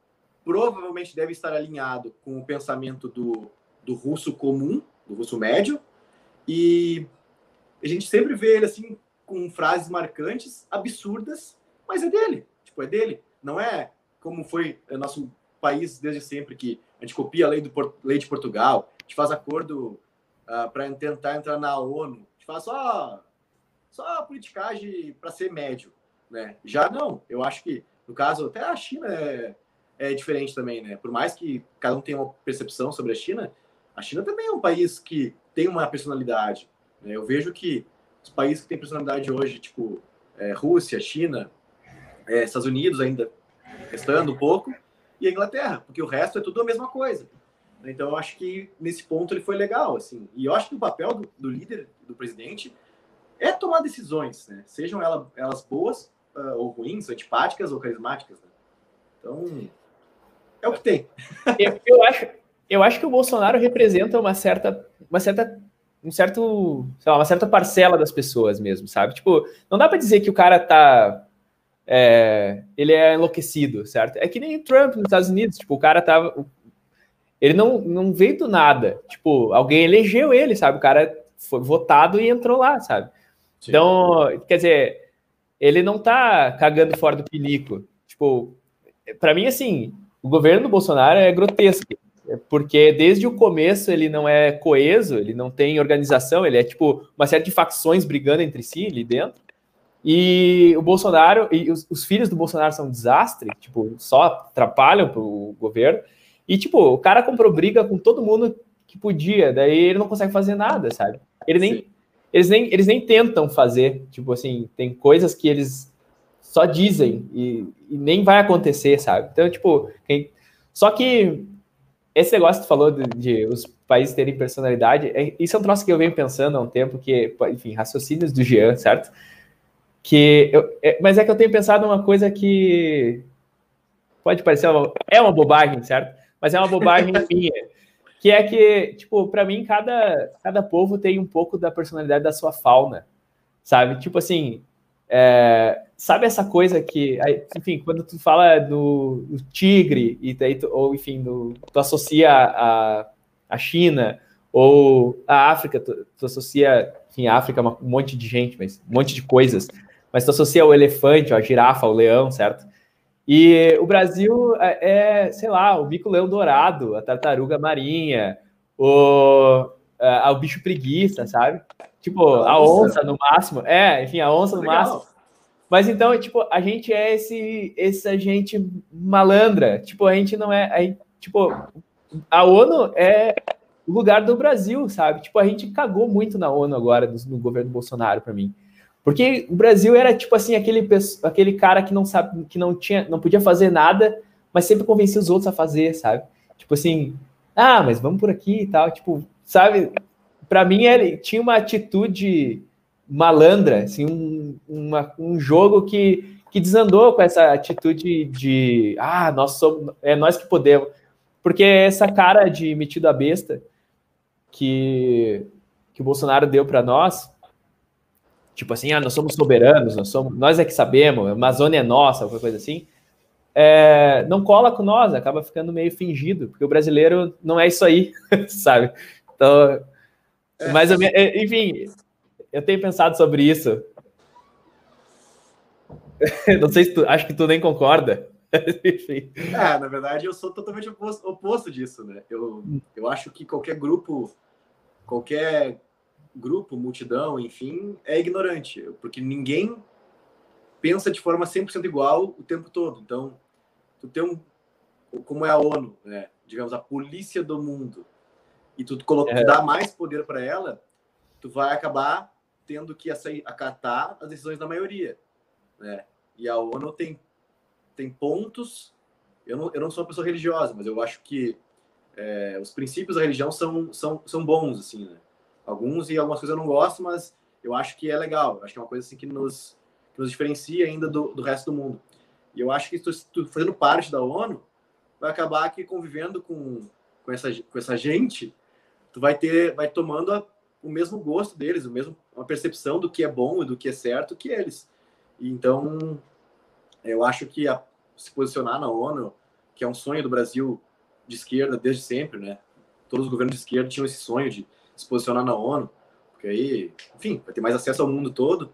provavelmente deve estar alinhado com o pensamento do, do russo comum, do russo médio, e a gente sempre vê ele assim com frases marcantes, absurdas, mas é dele, tipo, é dele. Não é como foi nosso país desde sempre que a gente copia a lei, do, lei de Portugal, a gente faz acordo uh, ah, para tentar entrar na ONU, a gente faz só, só politicagem para ser médio, né? Já não, eu acho que, no caso, até a China é, é diferente também, né? Por mais que cada um tenha uma percepção sobre a China, a China também é um país que tem uma personalidade. Né? Eu vejo que os países que têm personalidade hoje, tipo é, Rússia, China, é, Estados Unidos ainda restando um pouco, e a Inglaterra, porque o resto é tudo a mesma coisa. Então eu acho que nesse ponto ele foi legal, assim. E eu acho que o papel do, do líder, do presidente, é tomar decisões, né? Sejam elas, elas boas uh, ou ruins, antipáticas ou carismáticas. Né? Então é o que tem. eu, eu, acho, eu acho que o Bolsonaro representa uma certa, uma certa, um certo, lá, uma certa parcela das pessoas mesmo, sabe? Tipo, não dá para dizer que o cara tá é, ele é enlouquecido, certo? É que nem o Trump nos Estados Unidos, tipo, o cara tava. Ele não, não veio do nada. Tipo, alguém elegeu ele, sabe? O cara foi votado e entrou lá, sabe? Sim. Então, quer dizer, ele não tá cagando fora do pinico. Tipo, para mim, assim, o governo do Bolsonaro é grotesco. Porque desde o começo ele não é coeso, ele não tem organização, ele é tipo uma série de facções brigando entre si ali dentro. E o Bolsonaro, e os, os, filhos do Bolsonaro são um desastre, tipo, só atrapalham pro governo. E, tipo, o cara comprou briga com todo mundo que podia, daí ele não consegue fazer nada, sabe? Ele nem, eles, nem, eles nem tentam fazer, tipo assim, tem coisas que eles só dizem e, e nem vai acontecer, sabe? Então, tipo, quem, só que esse negócio que tu falou de, de, os países terem personalidade, é, isso é um troço que eu venho pensando há um tempo, que, enfim, raciocínios do Jean, certo? que eu, é, mas é que eu tenho pensado uma coisa que pode parecer uma, é uma bobagem, certo? Mas é uma bobagem minha, que é que tipo para mim cada cada povo tem um pouco da personalidade da sua fauna, sabe? Tipo assim, é, sabe essa coisa que, enfim, quando tu fala do, do tigre e daí tu, ou enfim, do, tu associa a, a China ou a África, tu, tu associa, enfim, a África é um monte de gente, mas um monte de coisas mas tu associa o elefante, a girafa, o leão, certo? E o Brasil é, é sei lá, o bico-leão dourado, a tartaruga marinha, o, a, o bicho preguiça, sabe? Tipo, a onça no máximo. É, enfim, a onça no Legal. máximo. Mas então, tipo, a gente é esse, esse gente malandra. Tipo, a gente não é. A gente, tipo, a ONU é o lugar do Brasil, sabe? Tipo, a gente cagou muito na ONU agora, no, no governo Bolsonaro, para mim. Porque o Brasil era tipo assim aquele, aquele cara que não sabe, que não tinha, não podia fazer nada, mas sempre convencia os outros a fazer, sabe? Tipo assim, ah, mas vamos por aqui e tal, tipo, sabe? Para mim ele tinha uma atitude malandra, assim, um, uma, um jogo que, que desandou com essa atitude de ah, nós somos, é nós que podemos. Porque essa cara de metido a besta que, que o Bolsonaro deu para nós, tipo assim, ah, nós somos soberanos, nós, somos, nós é que sabemos, a Amazônia é nossa, alguma coisa assim, é, não cola com nós, acaba ficando meio fingido, porque o brasileiro não é isso aí, sabe? Então, é. mais ou menos, enfim, eu tenho pensado sobre isso. não sei se tu, acho que tu nem concorda. É, na verdade, eu sou totalmente oposto, oposto disso, né? Eu, eu acho que qualquer grupo, qualquer grupo, multidão, enfim, é ignorante, porque ninguém pensa de forma 100% igual o tempo todo. Então, tu tem um como é a ONU, né? digamos a polícia do mundo, e tu, coloca, é. tu dá mais poder para ela, tu vai acabar tendo que acatar as decisões da maioria, né? E a ONU tem tem pontos. Eu não, eu não sou uma pessoa religiosa, mas eu acho que é, os princípios da religião são, são, são bons, assim, né? Alguns e algumas coisas eu não gosto, mas eu acho que é legal. Eu acho que é uma coisa assim que nos que nos diferencia ainda do, do resto do mundo. E eu acho que tu, tu fazendo parte da ONU, vai acabar aqui convivendo com, com, essa, com essa gente, tu vai ter, vai tomando a, o mesmo gosto deles, o mesmo, uma percepção do que é bom e do que é certo que eles. Então, eu acho que a, se posicionar na ONU, que é um sonho do Brasil de esquerda desde sempre, né? Todos os governos de esquerda tinham esse sonho de se posicionar na ONU, porque aí, enfim, vai ter mais acesso ao mundo todo.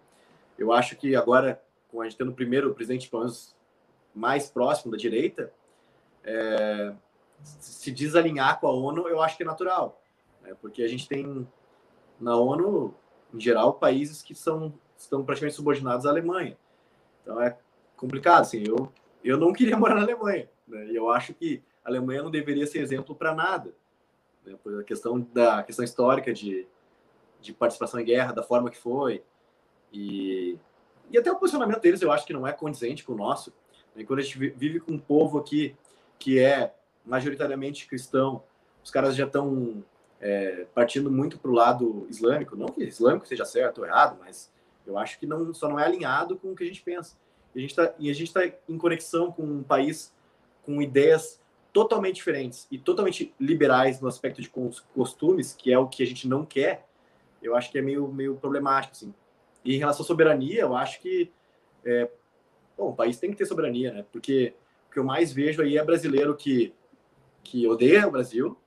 Eu acho que agora, com a gente tendo o primeiro presidente, pelo menos mais próximo da direita, é, se desalinhar com a ONU, eu acho que é natural, né? porque a gente tem na ONU, em geral, países que são estão praticamente subordinados à Alemanha. Então é complicado, assim, eu, eu não queria morar na Alemanha, né? e eu acho que a Alemanha não deveria ser exemplo para nada, né? por a questão da questão histórica de, de participação em guerra, da forma que foi, e, e até o posicionamento deles eu acho que não é condizente com o nosso, e quando a gente vive com um povo aqui que é majoritariamente cristão, os caras já estão é, partindo muito para o lado islâmico. Não que islâmico seja certo ou errado, mas eu acho que não, só não é alinhado com o que a gente pensa. E a gente está tá em conexão com um país com ideias totalmente diferentes e totalmente liberais no aspecto de costumes, que é o que a gente não quer, eu acho que é meio, meio problemático. Assim. E em relação à soberania, eu acho que é, Bom, o país tem que ter soberania, né? Porque o que eu mais vejo aí é brasileiro que, que odeia o Brasil,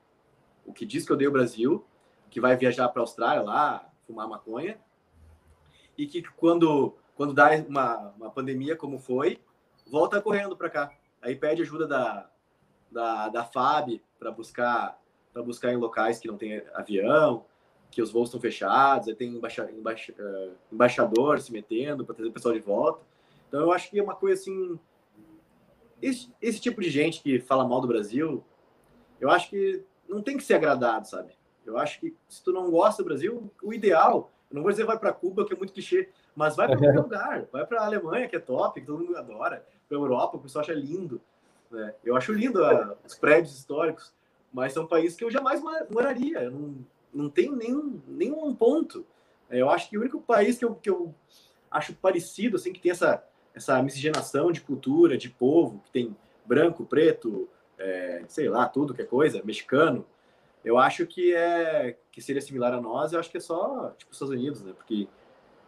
o que diz que odeia o Brasil, que vai viajar para a Austrália lá, fumar maconha, e que quando, quando dá uma, uma pandemia como foi, volta correndo para cá. Aí pede ajuda da, da, da FAB para buscar para buscar em locais que não tem avião, que os voos estão fechados, aí tem embaixa, uh, embaixador se metendo para trazer o pessoal de volta. Então eu acho que é uma coisa assim. Esse, esse tipo de gente que fala mal do Brasil, eu acho que não tem que ser agradado, sabe? Eu acho que se tu não gosta do Brasil, o ideal, não vou dizer vai para Cuba, que é muito clichê, mas vai para qualquer lugar. Vai para a Alemanha, que é top, que todo mundo adora. Para Europa, o pessoal acha lindo. Né? Eu acho lindo a, os prédios históricos, mas são países que eu jamais moraria. Eu não, não tem nenhum, nenhum ponto. Eu acho que o único país que eu, que eu acho parecido, assim, que tem essa essa miscigenação de cultura, de povo, que tem branco, preto, é, sei lá, tudo que é coisa, mexicano. Eu acho que é que seria similar a nós, eu acho que é só tipo os Estados Unidos, né? Porque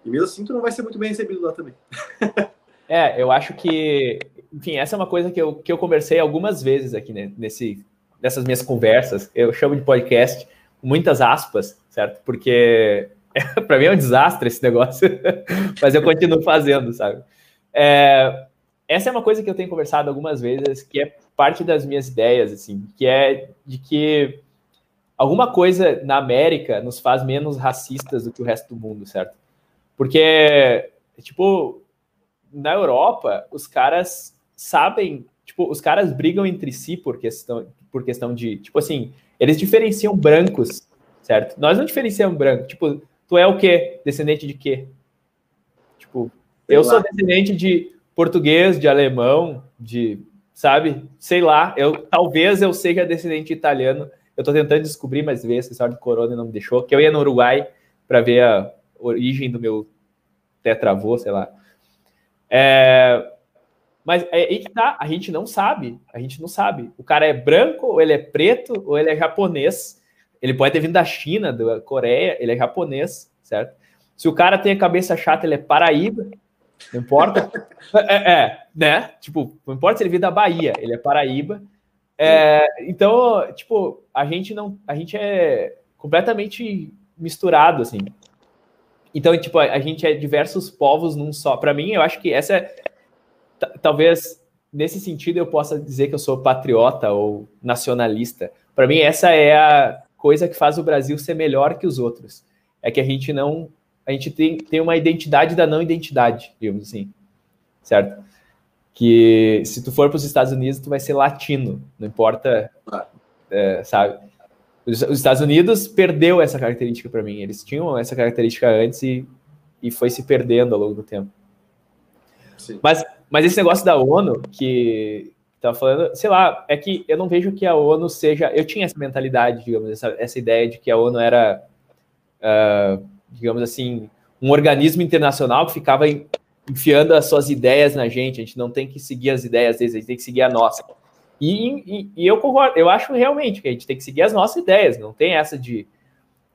e mesmo assim tu não vai ser muito bem recebido lá também. é, eu acho que, enfim, essa é uma coisa que eu, que eu conversei algumas vezes aqui né, nesse, nessas minhas conversas. Eu chamo de podcast, muitas aspas, certo? Porque para mim é um desastre esse negócio, mas eu continuo fazendo, sabe? É, essa é uma coisa que eu tenho conversado algumas vezes, que é parte das minhas ideias, assim, que é de que alguma coisa na América nos faz menos racistas do que o resto do mundo, certo? Porque, tipo, na Europa, os caras sabem, tipo, os caras brigam entre si por questão, por questão de, tipo assim, eles diferenciam brancos, certo? Nós não diferenciamos branco, tipo, tu é o quê? Descendente de quê? Tipo, eu sou descendente de português, de alemão, de, sabe? Sei lá, eu talvez eu seja descendente de italiano. Eu tô tentando descobrir, mas ver essa história do corona não me deixou. Que eu ia no Uruguai para ver a origem do meu tetravô, sei lá. É, mas é aí que tá, a gente não sabe, a gente não sabe. O cara é branco, ou ele é preto, ou ele é japonês. Ele pode ter vindo da China, da Coreia, ele é japonês, certo? Se o cara tem a cabeça chata, ele é paraíba. Não importa. É, é, é, né? Tipo, não importa se ele veio da Bahia, ele é Paraíba. É, então, tipo, a gente não. A gente é completamente misturado, assim. Então, tipo, a, a gente é diversos povos num só. Para mim, eu acho que essa é. Talvez nesse sentido eu possa dizer que eu sou patriota ou nacionalista. Para mim, essa é a coisa que faz o Brasil ser melhor que os outros. É que a gente não a gente tem, tem uma identidade da não identidade, digamos assim, certo? Que se tu for para os Estados Unidos, tu vai ser latino, não importa, é, sabe? Os, os, Estados Unidos perdeu essa característica para mim, eles tinham essa característica antes e, e foi se perdendo ao longo do tempo. Sim. Mas, mas esse negócio da ONU, que estava falando, sei lá, é que eu não vejo que a ONU seja. Eu tinha essa mentalidade, digamos, essa, essa ideia de que a ONU era. Uh, digamos assim, um organismo internacional que ficava enfiando as suas ideias na gente, a gente não tem que seguir as ideias deles, a gente tem que seguir a nossa. E, e, e eu concordo, eu acho realmente que a gente tem que seguir as nossas ideias, não tem essa de,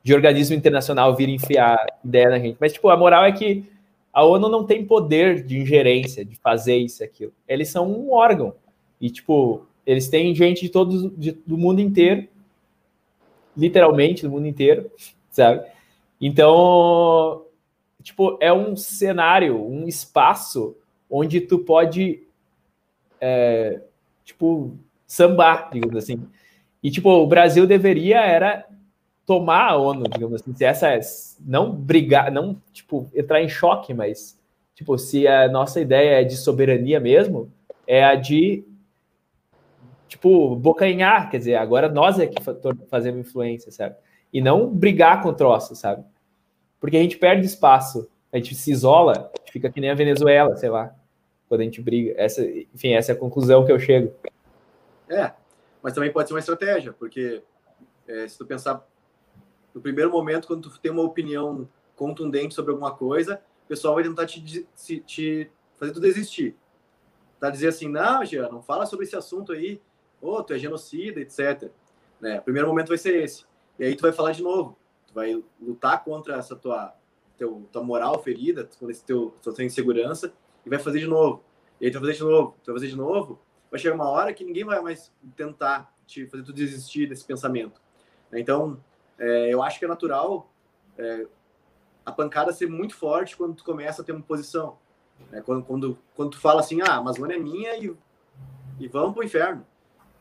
de organismo internacional vir enfiar ideia na gente. Mas, tipo, a moral é que a ONU não tem poder de ingerência, de fazer isso e aquilo. Eles são um órgão. E, tipo, eles têm gente de todo de, do mundo inteiro, literalmente do mundo inteiro, sabe? Então, tipo, é um cenário, um espaço onde tu pode, é, tipo, sambar, digamos assim. E, tipo, o Brasil deveria era tomar a ONU, digamos assim, se essa é, não brigar, não, tipo, entrar em choque, mas, tipo, se a nossa ideia é de soberania mesmo, é a de tipo, bocanhar, quer dizer, agora nós é que fazemos influência, sabe? E não brigar com o troço, sabe? Porque a gente perde espaço, a gente se isola, fica que nem a Venezuela, sei lá, quando a gente briga. Essa, enfim, essa é a conclusão que eu chego. É, mas também pode ser uma estratégia, porque é, se tu pensar no primeiro momento, quando tu tem uma opinião contundente sobre alguma coisa, o pessoal vai tentar te, te, te fazer tu desistir. Tá dizer assim, não, Jean, não fala sobre esse assunto aí, oh, tu é genocida, etc. Né? O primeiro momento vai ser esse. E aí tu vai falar de novo. Tu vai lutar contra essa tua, teu, tua moral ferida, contra esse teu, tua insegurança, e vai fazer de novo. E aí tu vai fazer de novo, tu vai fazer de novo. Vai chegar uma hora que ninguém vai mais tentar te fazer tu desistir desse pensamento. Então, é, eu acho que é natural é, a pancada ser muito forte quando tu começa a ter uma posição. Né? Quando, quando, quando tu fala assim, ah, a Amazônia é minha e, e vamos pro inferno.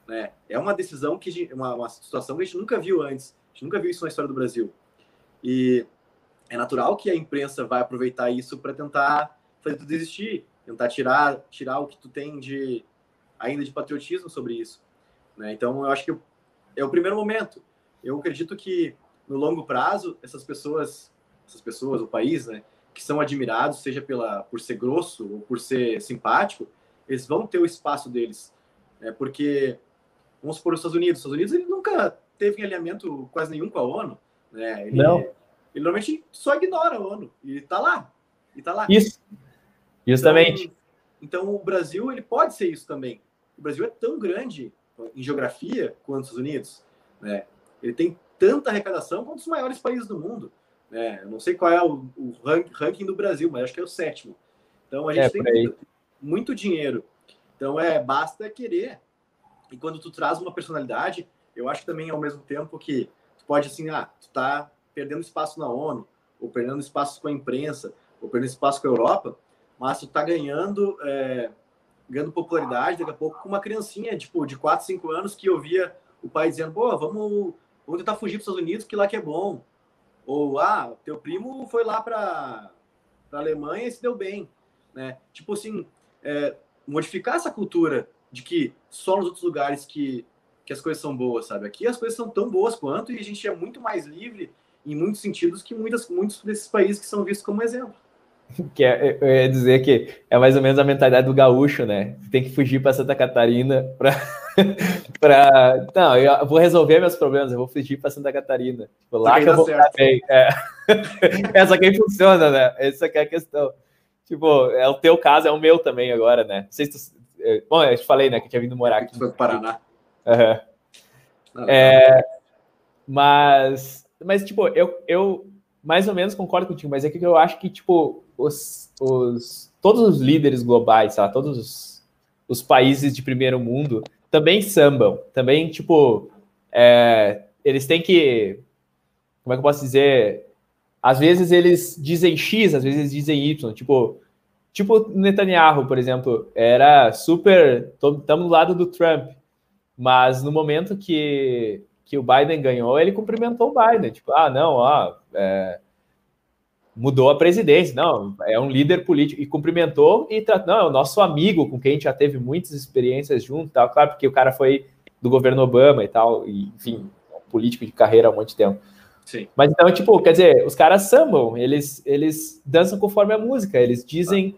Né? É uma decisão que uma, uma situação que a gente nunca viu antes. A gente nunca viu isso na história do Brasil. E é natural que a imprensa vai aproveitar isso para tentar fazer tu desistir, tentar tirar tirar o que tu tem de ainda de patriotismo sobre isso. Né? Então, eu acho que é o primeiro momento. Eu acredito que no longo prazo essas pessoas, essas pessoas, o país, né, que são admirados, seja pela por ser grosso ou por ser simpático, eles vão ter o espaço deles, né? Porque Vamos supor os Estados Unidos. Os Estados Unidos ele nunca teve alinhamento quase nenhum com a ONU. Né? Ele, Não. Ele normalmente só ignora a ONU. E está lá. E tá lá. Isso. Justamente. Então, então, o Brasil ele pode ser isso também. O Brasil é tão grande em geografia quanto os Estados Unidos. Né? Ele tem tanta arrecadação quanto os maiores países do mundo. Né? Eu não sei qual é o, o ranking do Brasil, mas acho que é o sétimo. Então a gente é, tem muito, muito dinheiro. Então é basta querer e quando tu traz uma personalidade, eu acho que também ao mesmo tempo que pode assim, ah, tu tá perdendo espaço na ONU, ou perdendo espaço com a imprensa, ou perdendo espaço com a Europa, mas tu tá ganhando, é, ganhando popularidade daqui a pouco com uma criancinha, tipo, de 4, 5 anos que ouvia o pai dizendo, pô, vamos, vamos tentar fugir para os Estados Unidos, que lá que é bom. Ou, ah, teu primo foi lá para a Alemanha e se deu bem. Né? Tipo assim, é, modificar essa cultura de que só nos outros lugares que, que as coisas são boas, sabe? Aqui as coisas são tão boas quanto e a gente é muito mais livre em muitos sentidos que muitas, muitos desses países que são vistos como exemplo. Que é, eu ia dizer que é mais ou menos a mentalidade do gaúcho, né? Tem que fugir para Santa Catarina para. pra... Não, eu vou resolver meus problemas, eu vou fugir para Santa Catarina. Tipo, lá que eu vou ficar bem. É. Essa aqui funciona, né? Essa aqui é a questão. Tipo, é o teu caso, é o meu também agora, né? Não sei se tu é, bom, eu te falei, né, que tinha vindo morar aqui. Foi para Paraná. Uhum. é, mas, mas, tipo, eu, eu mais ou menos concordo contigo, mas é que eu acho que, tipo, os, os, todos os líderes globais, todos os, os países de primeiro mundo também sambam, também, tipo, é, eles têm que, como é que eu posso dizer, às vezes eles dizem X, às vezes dizem Y, tipo, Tipo Netanyahu, por exemplo, era super. Estamos do lado do Trump, mas no momento que, que o Biden ganhou, ele cumprimentou o Biden. Tipo, ah, não, ó, é, mudou a presidência. Não, é um líder político. E cumprimentou e não, é o nosso amigo com quem a gente já teve muitas experiências junto, tal. Claro, porque o cara foi do governo Obama e tal, e, enfim, político de carreira há um monte de tempo. Sim. Mas então, tipo, quer dizer, os caras sambam, eles, eles dançam conforme a música, eles dizem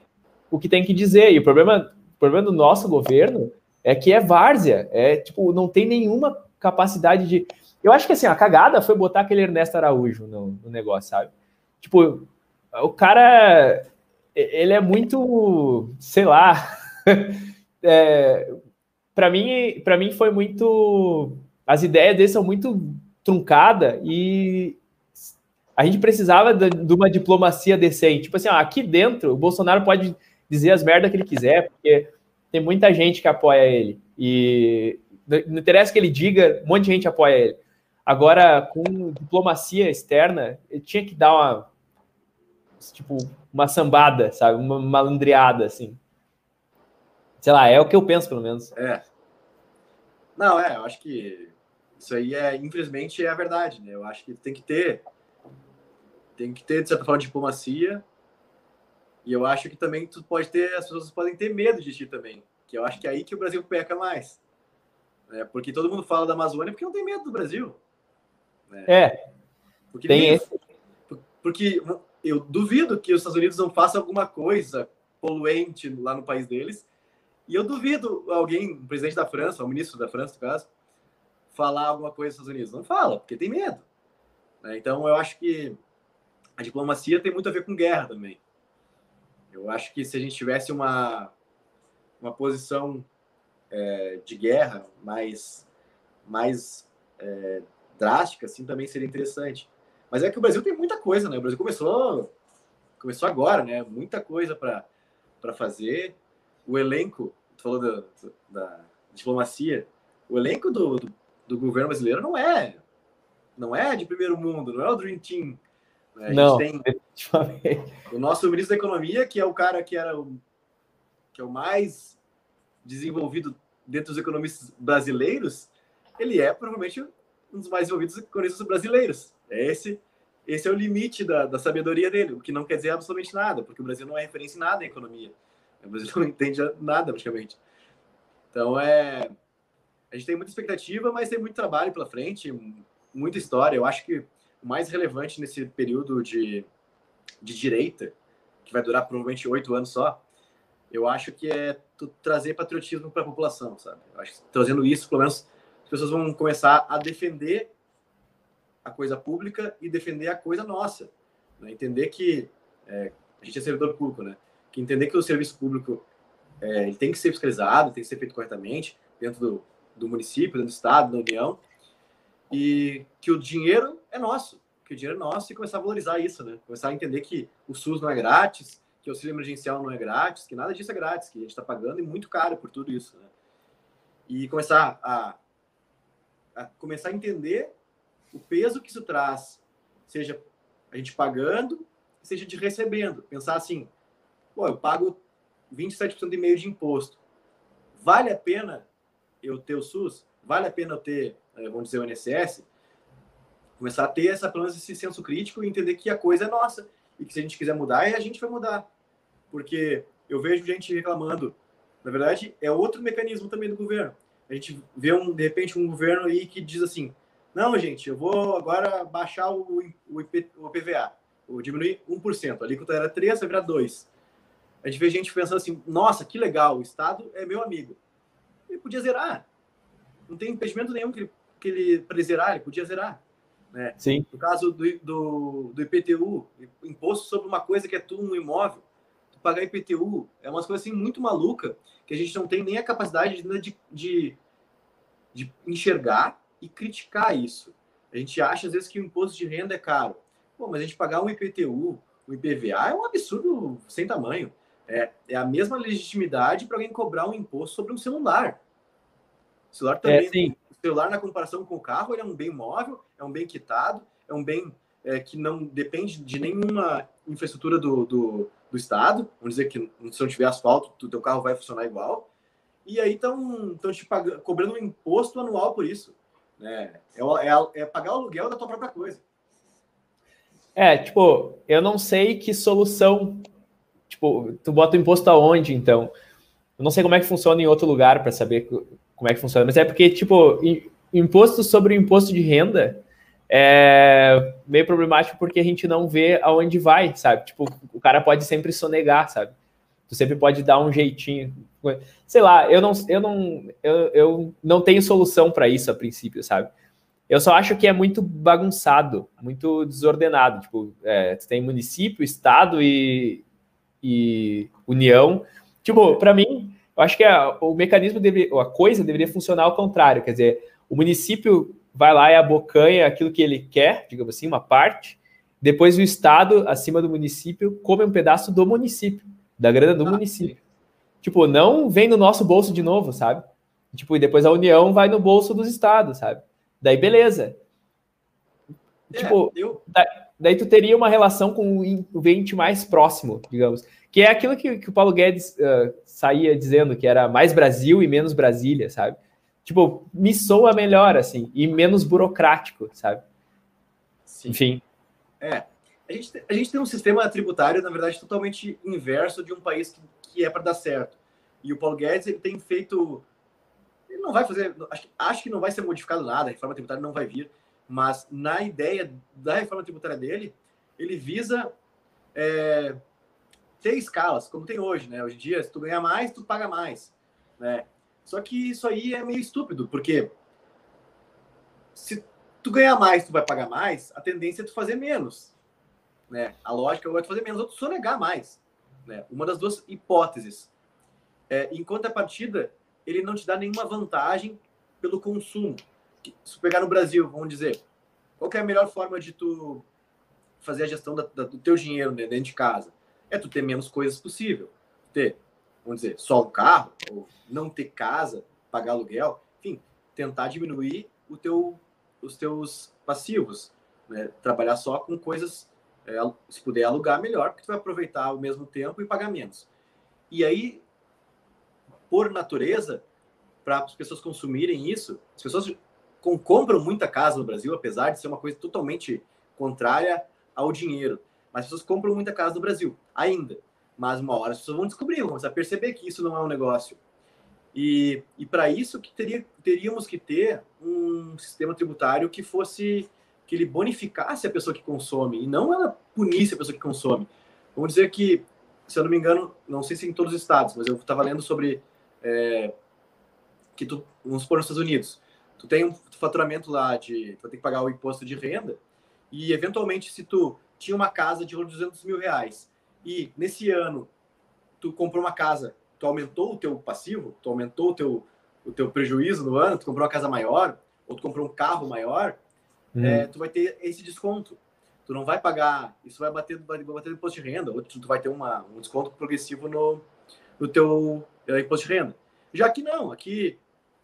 o que tem que dizer. E o problema, o problema do nosso governo é que é várzea, é tipo, não tem nenhuma capacidade de. Eu acho que assim, a cagada foi botar aquele Ernesto Araújo no, no negócio, sabe? Tipo, o cara. ele é muito, sei lá, é, para mim, para mim foi muito, as ideias dele são muito truncada e a gente precisava de, de, uma diplomacia decente. Tipo assim, ó, aqui dentro o Bolsonaro pode dizer as merdas que ele quiser, porque tem muita gente que apoia ele e não interessa que ele diga, um monte de gente apoia ele. Agora, com diplomacia externa, ele tinha que dar uma tipo uma sambada, sabe? Uma malandreada, assim. Sei lá, é o que eu penso, pelo menos. É. Não, é, eu acho que isso aí é, infelizmente, é a verdade, né? Eu acho que tem que ter, tem que ter, de certa forma, diplomacia. E eu acho que também tu pode ter, as pessoas podem ter medo de ti também. Que eu acho que é aí que o Brasil peca mais. Né? Porque todo mundo fala da Amazônia porque não tem medo do Brasil. Né? É. Porque tem esse. Porque eu duvido que os Estados Unidos não façam alguma coisa poluente lá no país deles. E eu duvido alguém, o presidente da França, o ministro da França, no caso, falar alguma coisa dos Estados Unidos. Não fala, porque tem medo. Né? Então, eu acho que a diplomacia tem muito a ver com guerra também. Eu acho que se a gente tivesse uma, uma posição é, de guerra mais, mais é, drástica, assim, também seria interessante. Mas é que o Brasil tem muita coisa, né? O Brasil começou, começou agora, né? Muita coisa para fazer. O elenco, tu falou da, da diplomacia, o elenco do, do, do, governo brasileiro não é não é de primeiro mundo, não é o Dream Team. Né? Não, tem o nosso ministro da Economia, que é o cara que era o, que é o mais desenvolvido dentro dos economistas brasileiros, ele é provavelmente um dos mais desenvolvidos economistas brasileiros. Esse, esse é o limite da, da sabedoria dele, o que não quer dizer absolutamente nada, porque o Brasil não é referência em nada em economia. O Brasil não entende nada, praticamente. Então, é, a gente tem muita expectativa, mas tem muito trabalho pela frente, muita história. Eu acho que mais relevante nesse período de, de direita, que vai durar provavelmente oito anos só, eu acho que é trazer patriotismo para a população, sabe? Eu acho que trazendo isso, pelo menos, as pessoas vão começar a defender a coisa pública e defender a coisa nossa. Né? Entender que é, a gente é servidor público, né? Que entender que o serviço público é, tem que ser fiscalizado, tem que ser feito corretamente dentro do, do município, dentro do estado, da União, e que o dinheiro é nosso, que o dinheiro é nosso e começar a valorizar isso, né? Começar a entender que o SUS não é grátis, que o auxílio emergencial não é grátis, que nada disso é grátis, que a gente está pagando e muito caro por tudo isso, né? E começar a, a começar a entender o peso que isso traz, seja a gente pagando, seja de recebendo. Pensar assim, pô, eu pago 27% e meio de imposto. Vale a pena eu ter o SUS? Vale a pena eu ter, vamos dizer, o INSS? Começar a ter essa, pelo menos esse senso crítico e entender que a coisa é nossa. E que se a gente quiser mudar, a gente vai mudar. Porque eu vejo gente reclamando. Na verdade, é outro mecanismo também do governo. A gente vê, um, de repente, um governo aí que diz assim, não, gente, eu vou agora baixar o, o, IP, o PVA, ou diminuir 1%. A alíquota era 3, vai virar 2. A gente vê gente pensando assim, nossa, que legal, o Estado é meu amigo. Ele podia zerar. Não tem impedimento nenhum que ele, que ele para ele zerar, ele podia zerar. Né? Sim. No caso do, do, do IPTU, imposto sobre uma coisa que é tudo um imóvel, pagar IPTU é umas coisas assim muito maluca que a gente não tem nem a capacidade de, de, de enxergar e criticar isso. A gente acha, às vezes, que o imposto de renda é caro. Pô, mas a gente pagar um IPTU, um IPVA é um absurdo sem tamanho. É, é a mesma legitimidade para alguém cobrar um imposto sobre um celular. O celular também. É, celular, na comparação com o carro, ele é um bem móvel, é um bem quitado, é um bem é, que não depende de nenhuma infraestrutura do, do, do, Estado. Vamos dizer que se não tiver asfalto, o teu carro vai funcionar igual. E aí estão te pagando, cobrando um imposto anual por isso. Né? É, é, é pagar o aluguel da tua própria coisa. É, tipo, eu não sei que solução. Tipo, tu bota o imposto aonde, então? Eu não sei como é que funciona em outro lugar para saber como é que funciona, mas é porque, tipo, imposto sobre o imposto de renda é meio problemático porque a gente não vê aonde vai, sabe? Tipo, o cara pode sempre sonegar, sabe? Tu sempre pode dar um jeitinho sei lá, eu não, eu não, eu, eu não tenho solução para isso a princípio, sabe? Eu só acho que é muito bagunçado, muito desordenado. Tipo, é, tu tem município, estado e, e União. Tipo, para mim, eu acho que a, o mecanismo, deve, a coisa deveria funcionar ao contrário, quer dizer, o município vai lá e abocanha aquilo que ele quer, digamos assim, uma parte, depois o Estado, acima do município, come um pedaço do município, da grana do ah, município. Sim. Tipo, não vem no nosso bolso de novo, sabe? Tipo, e depois a União vai no bolso dos estados, sabe? Daí, beleza. É, tipo, eu... daí tu teria uma relação com o ente mais próximo, digamos. Que é aquilo que, que o Paulo Guedes uh, saía dizendo, que era mais Brasil e menos Brasília, sabe? Tipo, me soa melhor, assim, e menos burocrático, sabe? Sim. Enfim. É. A gente, a gente tem um sistema tributário, na verdade, totalmente inverso de um país que, que é para dar certo. E o Paulo Guedes ele tem feito ele não vai fazer, acho, acho que não vai ser modificado nada, a reforma tributária não vai vir, mas na ideia da reforma tributária dele, ele visa é, ter escalas, como tem hoje, né? Hoje em dia, se tu ganhar mais, tu paga mais, né? Só que isso aí é meio estúpido, porque se tu ganhar mais, tu vai pagar mais, a tendência é tu fazer menos, né? A lógica é tu fazer menos ou tu sonegar mais, né? Uma das duas hipóteses. É, enquanto a partida ele não te dá nenhuma vantagem pelo consumo. Se pegar no Brasil, vamos dizer, qual é a melhor forma de tu fazer a gestão da, da, do teu dinheiro né, dentro de casa? É tu ter menos coisas possível. Ter, vamos dizer, só um carro, ou não ter casa, pagar aluguel, enfim, tentar diminuir o teu, os teus passivos. Né? Trabalhar só com coisas, é, se puder alugar, melhor, porque tu vai aproveitar ao mesmo tempo e pagar menos. E aí, por natureza, para as pessoas consumirem isso. As pessoas com, compram muita casa no Brasil, apesar de ser uma coisa totalmente contrária ao dinheiro. Mas as pessoas compram muita casa no Brasil, ainda. Mas uma hora as pessoas vão descobrir, vão começar a perceber que isso não é um negócio. E, e para isso que teria, teríamos que ter um sistema tributário que fosse que ele bonificasse a pessoa que consome e não ela punisse a pessoa que consome. Vamos dizer que, se eu não me engano, não sei se em todos os estados, mas eu estava lendo sobre é, que tu, vamos supor, nos Estados Unidos, tu tem um faturamento lá de, tu vai ter que pagar o imposto de renda e, eventualmente, se tu tinha uma casa de 200 mil reais. E, nesse ano, tu comprou uma casa, tu aumentou o teu passivo, tu aumentou o teu, o teu prejuízo no ano, tu comprou uma casa maior, ou tu comprou um carro maior, hum. é, tu vai ter esse desconto. Tu não vai pagar, isso vai bater, vai bater no imposto de renda, ou tu, tu vai ter uma, um desconto progressivo no, no teu é, imposto de renda. Já que não, aqui,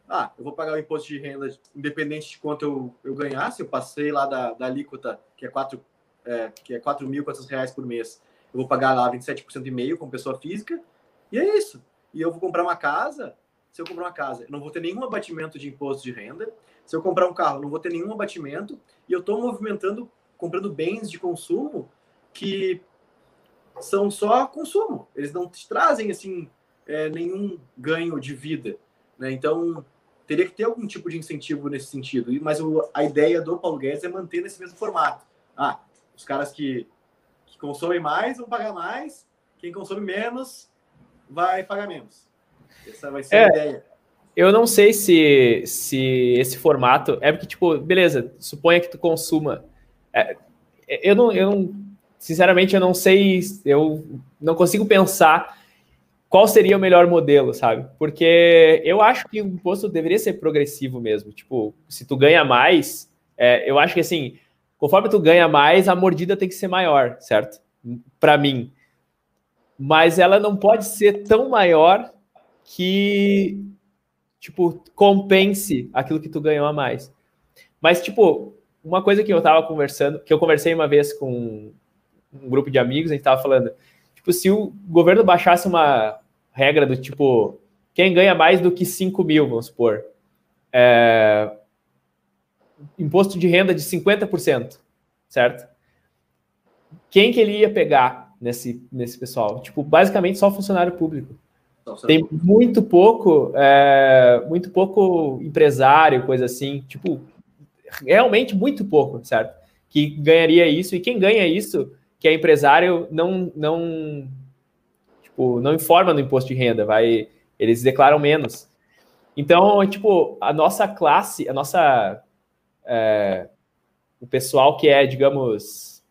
ah, eu vou pagar o imposto de renda independente de quanto eu, eu ganhasse, eu passei lá da, da alíquota, que é 4 é, que é 4.400 reais por mês, eu vou pagar lá 27% e meio como pessoa física, e é isso. E eu vou comprar uma casa, se eu comprar uma casa, eu não vou ter nenhum abatimento de imposto de renda, se eu comprar um carro, não vou ter nenhum abatimento, e eu estou movimentando, comprando bens de consumo que são só consumo. Eles não te trazem, assim, é, nenhum ganho de vida. Né? Então, teria que ter algum tipo de incentivo nesse sentido. Mas o, a ideia do Paulo Guedes é manter nesse mesmo formato. Ah, os caras que, que consomem mais vão pagar mais, quem consome menos vai pagar menos. Essa vai ser é, a ideia. Eu não sei se, se esse formato. É porque, tipo, beleza, suponha que tu consuma. É, eu, não, eu não. Sinceramente, eu não sei. Eu não consigo pensar qual seria o melhor modelo, sabe? Porque eu acho que o imposto deveria ser progressivo mesmo. Tipo, se tu ganha mais, é, eu acho que assim, conforme tu ganha mais, a mordida tem que ser maior, certo? Para mim. Mas ela não pode ser tão maior que, tipo, compense aquilo que tu ganhou a mais. Mas, tipo, uma coisa que eu tava conversando, que eu conversei uma vez com um grupo de amigos, a gente tava falando, Tipo, se o governo baixasse uma regra do tipo, quem ganha mais do que 5 mil, vamos supor, é, imposto de renda de 50%, certo? Quem que ele ia pegar nesse, nesse pessoal? Tipo, basicamente só funcionário público. Tem muito pouco, é, muito pouco empresário, coisa assim, tipo, realmente muito pouco, certo? Que ganharia isso, e quem ganha isso que é empresário não não tipo, não informa no imposto de renda, vai eles declaram menos. Então, tipo, a nossa classe, a nossa é, o pessoal que é, digamos,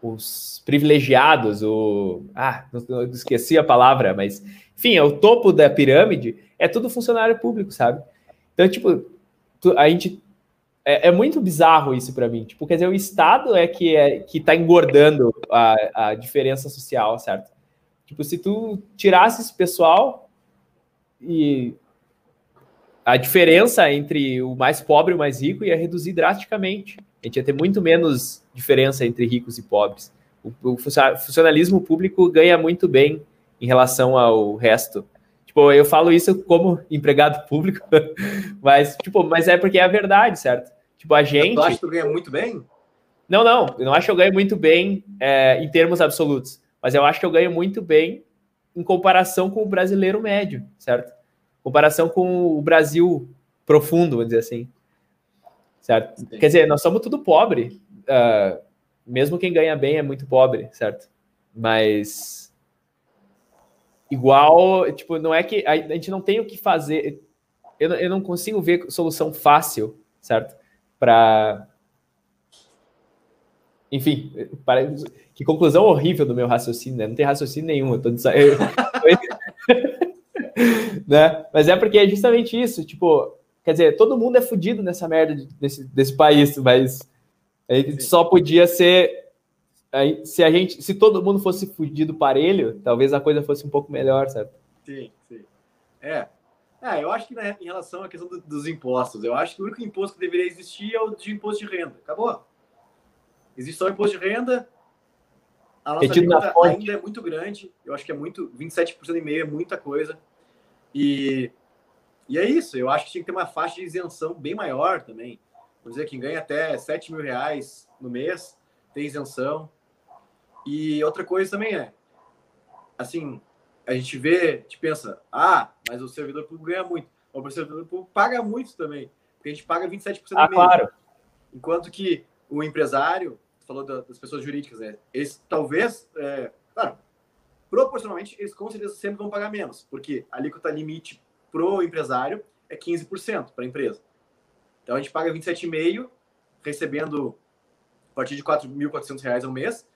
os privilegiados, o. Ah, esqueci a palavra, mas. Enfim, é o topo da pirâmide, é tudo funcionário público, sabe? Então, tipo, a gente. É, é muito bizarro isso para mim. Tipo, quer dizer, o Estado é que é que tá engordando a, a diferença social, certo? Tipo, se tu tirasse esse pessoal e a diferença entre o mais pobre e o mais rico ia reduzir drasticamente. A gente ia ter muito menos diferença entre ricos e pobres. O, o funcionalismo público ganha muito bem em relação ao resto. Tipo, eu falo isso como empregado público, mas, tipo, mas é porque é a verdade, certo? Tipo, a gente. Tu acha que tu ganha muito bem? Não, não, eu não acho que eu ganho muito bem é, em termos absolutos mas eu acho que eu ganho muito bem em comparação com o brasileiro médio, certo? Comparação com o Brasil profundo, vamos dizer assim. Certo? Sim. Quer dizer, nós somos tudo pobre. Uh, mesmo quem ganha bem é muito pobre, certo? Mas igual, tipo, não é que a, gente não tem o que fazer. Eu, eu não consigo ver solução fácil, certo? Para enfim, que conclusão horrível do meu raciocínio, né? Não tem raciocínio nenhum, eu tô. né? Mas é porque é justamente isso, tipo, quer dizer, todo mundo é fudido nessa merda desse, desse país, mas a gente só podia ser se a gente, se todo mundo fosse fudido parelho, talvez a coisa fosse um pouco melhor, sabe? Sim, sim. É. É, eu acho que né, em relação à questão do, dos impostos, eu acho que o único imposto que deveria existir é o de imposto de renda. Acabou. Existe só o imposto de renda. A nossa renda ainda é muito grande. Eu acho que é muito. 27% e meio é muita coisa. E, e é isso. Eu acho que tinha que ter uma faixa de isenção bem maior também. Vamos dizer, quem ganha até 7 mil reais no mês tem isenção. E outra coisa também é, assim, a gente vê, a gente pensa, ah, mas o servidor público ganha muito. O servidor público paga muito também, porque a gente paga 27% ah, mês. Claro. Enquanto que o empresário, falou das pessoas jurídicas, né? Eles talvez, é, claro, proporcionalmente, eles com certeza sempre vão pagar menos, porque a alíquota limite pro empresário é 15% para a empresa. Então a gente paga 27,5 recebendo a partir de R$ 4.400 ao mês,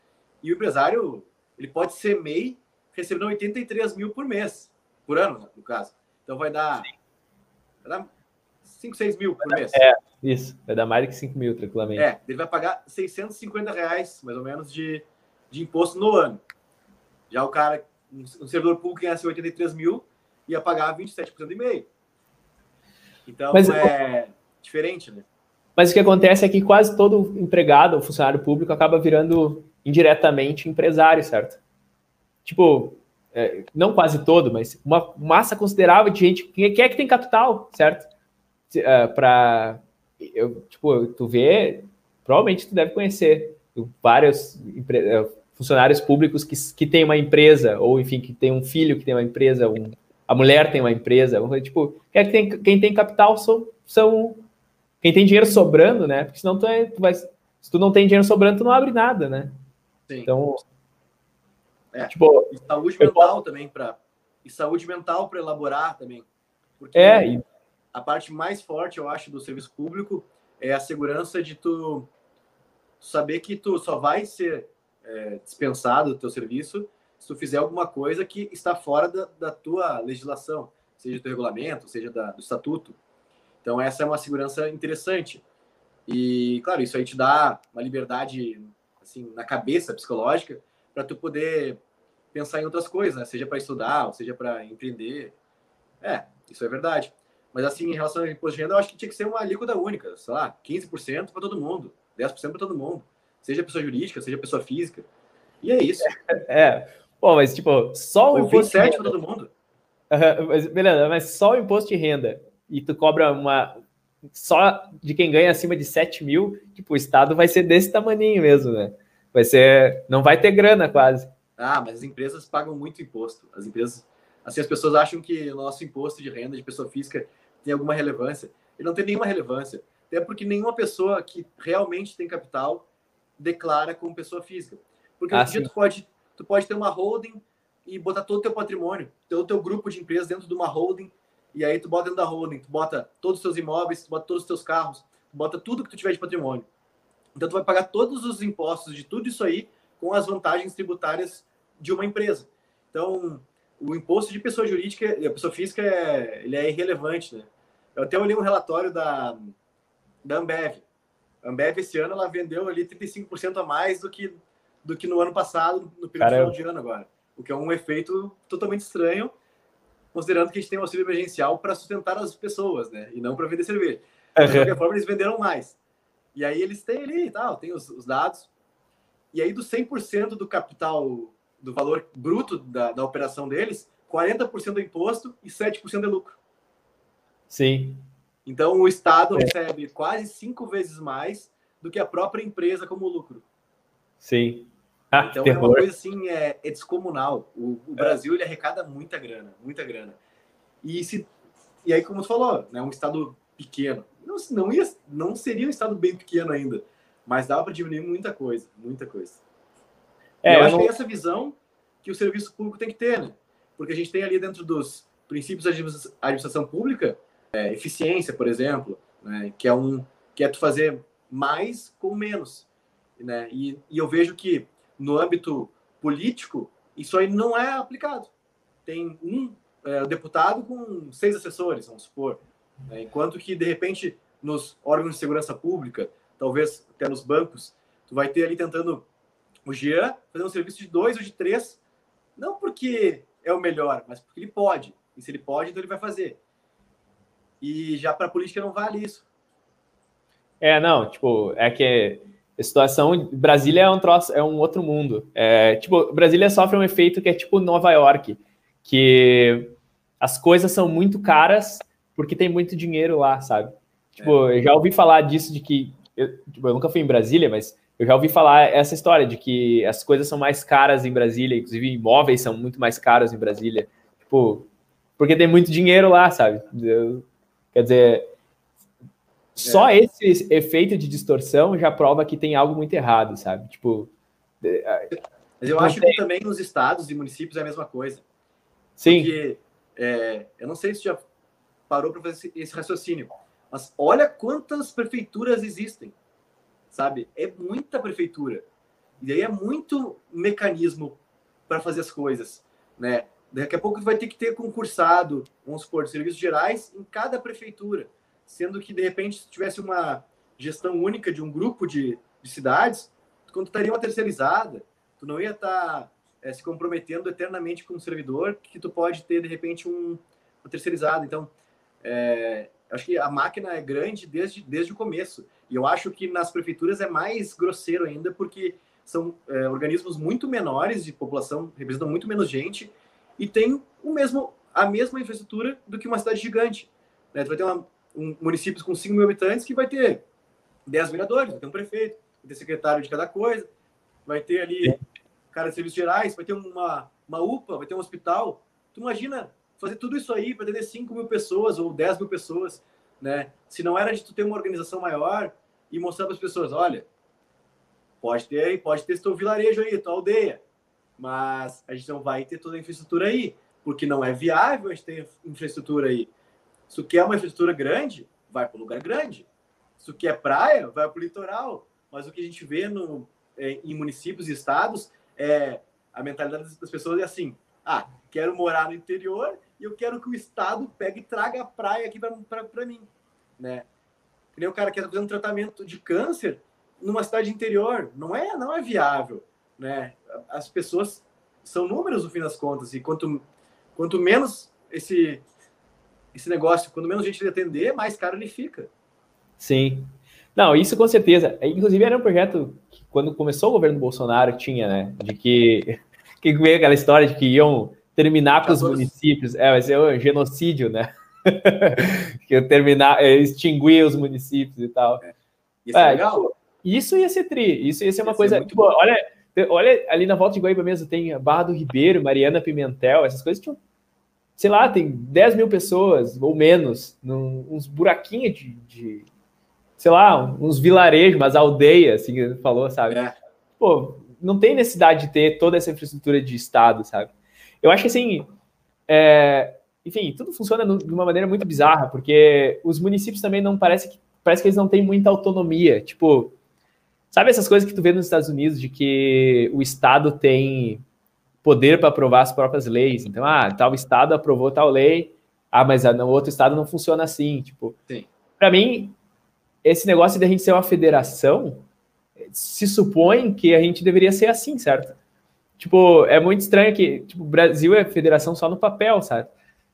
e o empresário, ele pode ser MEI recebendo 83 mil por mês, por ano, no caso. Então vai dar, vai dar 5, 6 mil por mês. É, isso. Vai dar mais de 5 mil, tranquilamente. É, ele vai pagar 650 reais, mais ou menos, de, de imposto no ano. Já o cara, um servidor público ganhasse 83 mil, ia pagar 27% e meio. Então, Mas, é diferente, né? Mas o que acontece é que quase todo empregado, funcionário público, acaba virando indiretamente empresário, certo? Tipo, é, não quase todo, mas uma massa considerável de gente que é que tem capital, certo? uh, é, para tipo, tu vê, provavelmente tu deve conhecer vários é, funcionários públicos que, que tem uma empresa, ou enfim, que tem um filho que tem uma empresa, um, a mulher tem uma empresa, tipo, quem, é tem, quem tem capital são, são quem tem dinheiro sobrando, né? Porque senão tu, é, tu vai, se tu não tem dinheiro sobrando, tu não abre nada, né? Sim. Então, é. tipo, e saúde mental posso... também para e saúde mental para elaborar também. Porque é, e a parte mais forte, eu acho, do serviço público é a segurança de tu saber que tu só vai ser é, dispensado do teu serviço se tu fizer alguma coisa que está fora da, da tua legislação, seja do regulamento, seja da, do estatuto. Então, essa é uma segurança interessante. E, claro, isso aí te dá uma liberdade assim, na cabeça psicológica para tu poder pensar em outras coisas, né? seja para estudar, seja para empreender. É, isso é verdade. Mas, assim, em relação ao imposto de renda, eu acho que tinha que ser uma alíquota única, sei lá, 15% para todo mundo, 10% para todo mundo, seja pessoa jurídica, seja pessoa física. E é isso. É. Pô, mas, tipo, só o imposto de renda. para todo mundo. mas, beleza, mas só o imposto de renda e tu cobra uma. Só de quem ganha acima de 7 mil, tipo, o Estado vai ser desse tamanho mesmo, né? Vai ser. Não vai ter grana quase. Ah, mas as empresas pagam muito imposto. As empresas. Assim, as pessoas acham que o nosso imposto de renda de pessoa física tem alguma relevância. Ele não tem nenhuma relevância. Até porque nenhuma pessoa que realmente tem capital declara como pessoa física. Porque ah, dia tu pode, tu pode ter uma holding e botar todo o teu patrimônio, todo o teu grupo de empresas dentro de uma holding, e aí tu bota dentro da holding, tu bota todos os teus imóveis, tu bota todos os teus carros, tu bota tudo que tu tiver de patrimônio. Então tu vai pagar todos os impostos de tudo isso aí com as vantagens tributárias de uma empresa. Então, o imposto de pessoa jurídica, a pessoa física, é, ele é irrelevante, né? Eu até olhei um relatório da, da Ambev. A Ambev, esse ano, ela vendeu ali 35% a mais do que, do que no ano passado, no período final de ano agora. O que é um efeito totalmente estranho, considerando que a gente tem um auxílio emergencial para sustentar as pessoas, né? E não para vender cerveja. De qualquer forma, eles venderam mais. E aí eles têm ali e tal, tem os, os dados. E aí, do 100% do capital, do valor bruto da, da operação deles, 40% é imposto e 7% é lucro. Sim. Então, o Estado é. recebe quase cinco vezes mais do que a própria empresa como lucro. Sim. Ah, então, terror. é uma coisa assim, é, é descomunal. O, o é. Brasil, ele arrecada muita grana, muita grana. E, se, e aí, como tu falou, né, um Estado pequeno. Não, não, ia, não seria um Estado bem pequeno ainda, mas dava para diminuir muita coisa, muita coisa. É, eu, eu acho não... que é essa visão que o serviço público tem que ter, né? Porque a gente tem ali dentro dos princípios da administração pública é, eficiência, por exemplo, né, que é um que é tu fazer mais com menos, né? E, e eu vejo que no âmbito político isso aí não é aplicado. Tem um é, deputado com seis assessores, vamos supor, né? enquanto que de repente nos órgãos de segurança pública, talvez até nos bancos, tu vai ter ali tentando o Jean fazer um serviço de dois ou de três, não porque é o melhor, mas porque ele pode. E se ele pode, então ele vai fazer. E já para a política não vale isso. É, não, tipo, é que a situação. Brasília é um troço, é um outro mundo. É, tipo, Brasília sofre um efeito que é tipo Nova York, que as coisas são muito caras porque tem muito dinheiro lá, sabe? Tipo, é. eu já ouvi falar disso de que. Eu, tipo, eu nunca fui em Brasília, mas eu já ouvi falar essa história de que as coisas são mais caras em Brasília, inclusive imóveis são muito mais caros em Brasília. Tipo, porque tem muito dinheiro lá, sabe? Eu, Quer dizer, só é. esse efeito de distorção já prova que tem algo muito errado, sabe? Tipo. Mas eu acho tem... que também nos estados e municípios é a mesma coisa. Sim. Porque é, eu não sei se já parou para fazer esse raciocínio, mas olha quantas prefeituras existem, sabe? É muita prefeitura. E aí é muito mecanismo para fazer as coisas, né? Daqui a pouco vai ter que ter concursado, vamos supor, serviços gerais em cada prefeitura, sendo que, de repente, se tivesse uma gestão única de um grupo de, de cidades, quando estaria uma terceirizada, tu não ia estar tá, é, se comprometendo eternamente com um servidor que tu pode ter, de repente, um, uma terceirizada. Então, é, acho que a máquina é grande desde, desde o começo. E eu acho que nas prefeituras é mais grosseiro ainda, porque são é, organismos muito menores de população, representam muito menos gente, e tem o mesmo, a mesma infraestrutura do que uma cidade gigante. Né? Tu vai ter uma, um município com 5 mil habitantes que vai ter 10 vereadores, vai ter um prefeito, vai ter secretário de cada coisa, vai ter ali cara de serviços gerais, vai ter uma, uma UPA, vai ter um hospital. Tu imagina fazer tudo isso aí para atender 5 mil pessoas ou 10 mil pessoas, né? Se não era de tu ter uma organização maior e mostrar para as pessoas, olha, pode ter aí, pode ter teu vilarejo aí, tua aldeia, mas a gente não vai ter toda a infraestrutura aí, porque não é viável a gente ter infraestrutura aí. Se quer uma infraestrutura grande, vai para o lugar grande. Se quer praia, vai para o litoral. Mas o que a gente vê no, é, em municípios e estados é a mentalidade das pessoas é assim: ah, quero morar no interior e eu quero que o estado pegue e traga a praia aqui para mim, né? Que nem o cara que está fazendo um tratamento de câncer numa cidade interior, não é, não é viável né? As pessoas são números no fim das contas e quanto quanto menos esse esse negócio, quanto menos gente ele atender, mais caro ele fica. Sim. Não, isso com certeza. Inclusive era um projeto que quando começou o governo Bolsonaro tinha, né, de que que veio aquela história de que iam terminar com os municípios, é, vai ser um genocídio, né? que terminar, é, extinguir os municípios e tal. É. Isso é, legal. Tipo, isso ia ser tri, isso ia ser uma ia coisa, tipo, olha, Olha, ali na volta de Guaíba mesmo tem Barra do Ribeiro, Mariana Pimentel, essas coisas tinham, sei lá, tem 10 mil pessoas ou menos, num, uns buraquinhos de, de, sei lá, uns vilarejos, umas aldeias, assim falou, sabe? É. Pô, não tem necessidade de ter toda essa infraestrutura de Estado, sabe? Eu acho que assim, é, enfim, tudo funciona de uma maneira muito bizarra, porque os municípios também não parece que parece que eles não têm muita autonomia. Tipo, Sabe essas coisas que tu vê nos Estados Unidos de que o Estado tem poder para aprovar as próprias leis? Então, ah, tal Estado aprovou tal lei, ah, mas no outro Estado não funciona assim. Tipo, para mim, esse negócio de a gente ser uma federação se supõe que a gente deveria ser assim, certo? Tipo, é muito estranho que tipo, o Brasil é federação só no papel, sabe?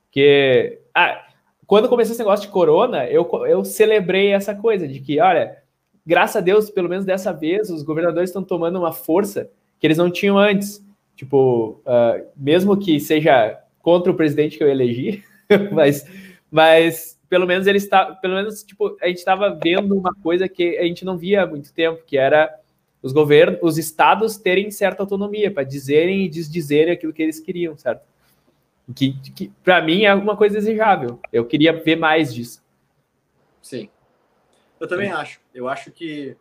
Porque ah, quando começou esse negócio de corona, eu, eu celebrei essa coisa de que, olha, graças a Deus, pelo menos dessa vez, os governadores estão tomando uma força que eles não tinham antes. Tipo, uh, mesmo que seja contra o presidente que eu elegi, mas, mas pelo menos ele está, pelo menos tipo, a gente estava vendo uma coisa que a gente não via há muito tempo, que era os governos, os estados terem certa autonomia para dizerem e desdizerem aquilo que eles queriam, certo? Que, que para mim é alguma coisa desejável. Eu queria ver mais disso. Sim. Eu também Sim. acho. Eu acho que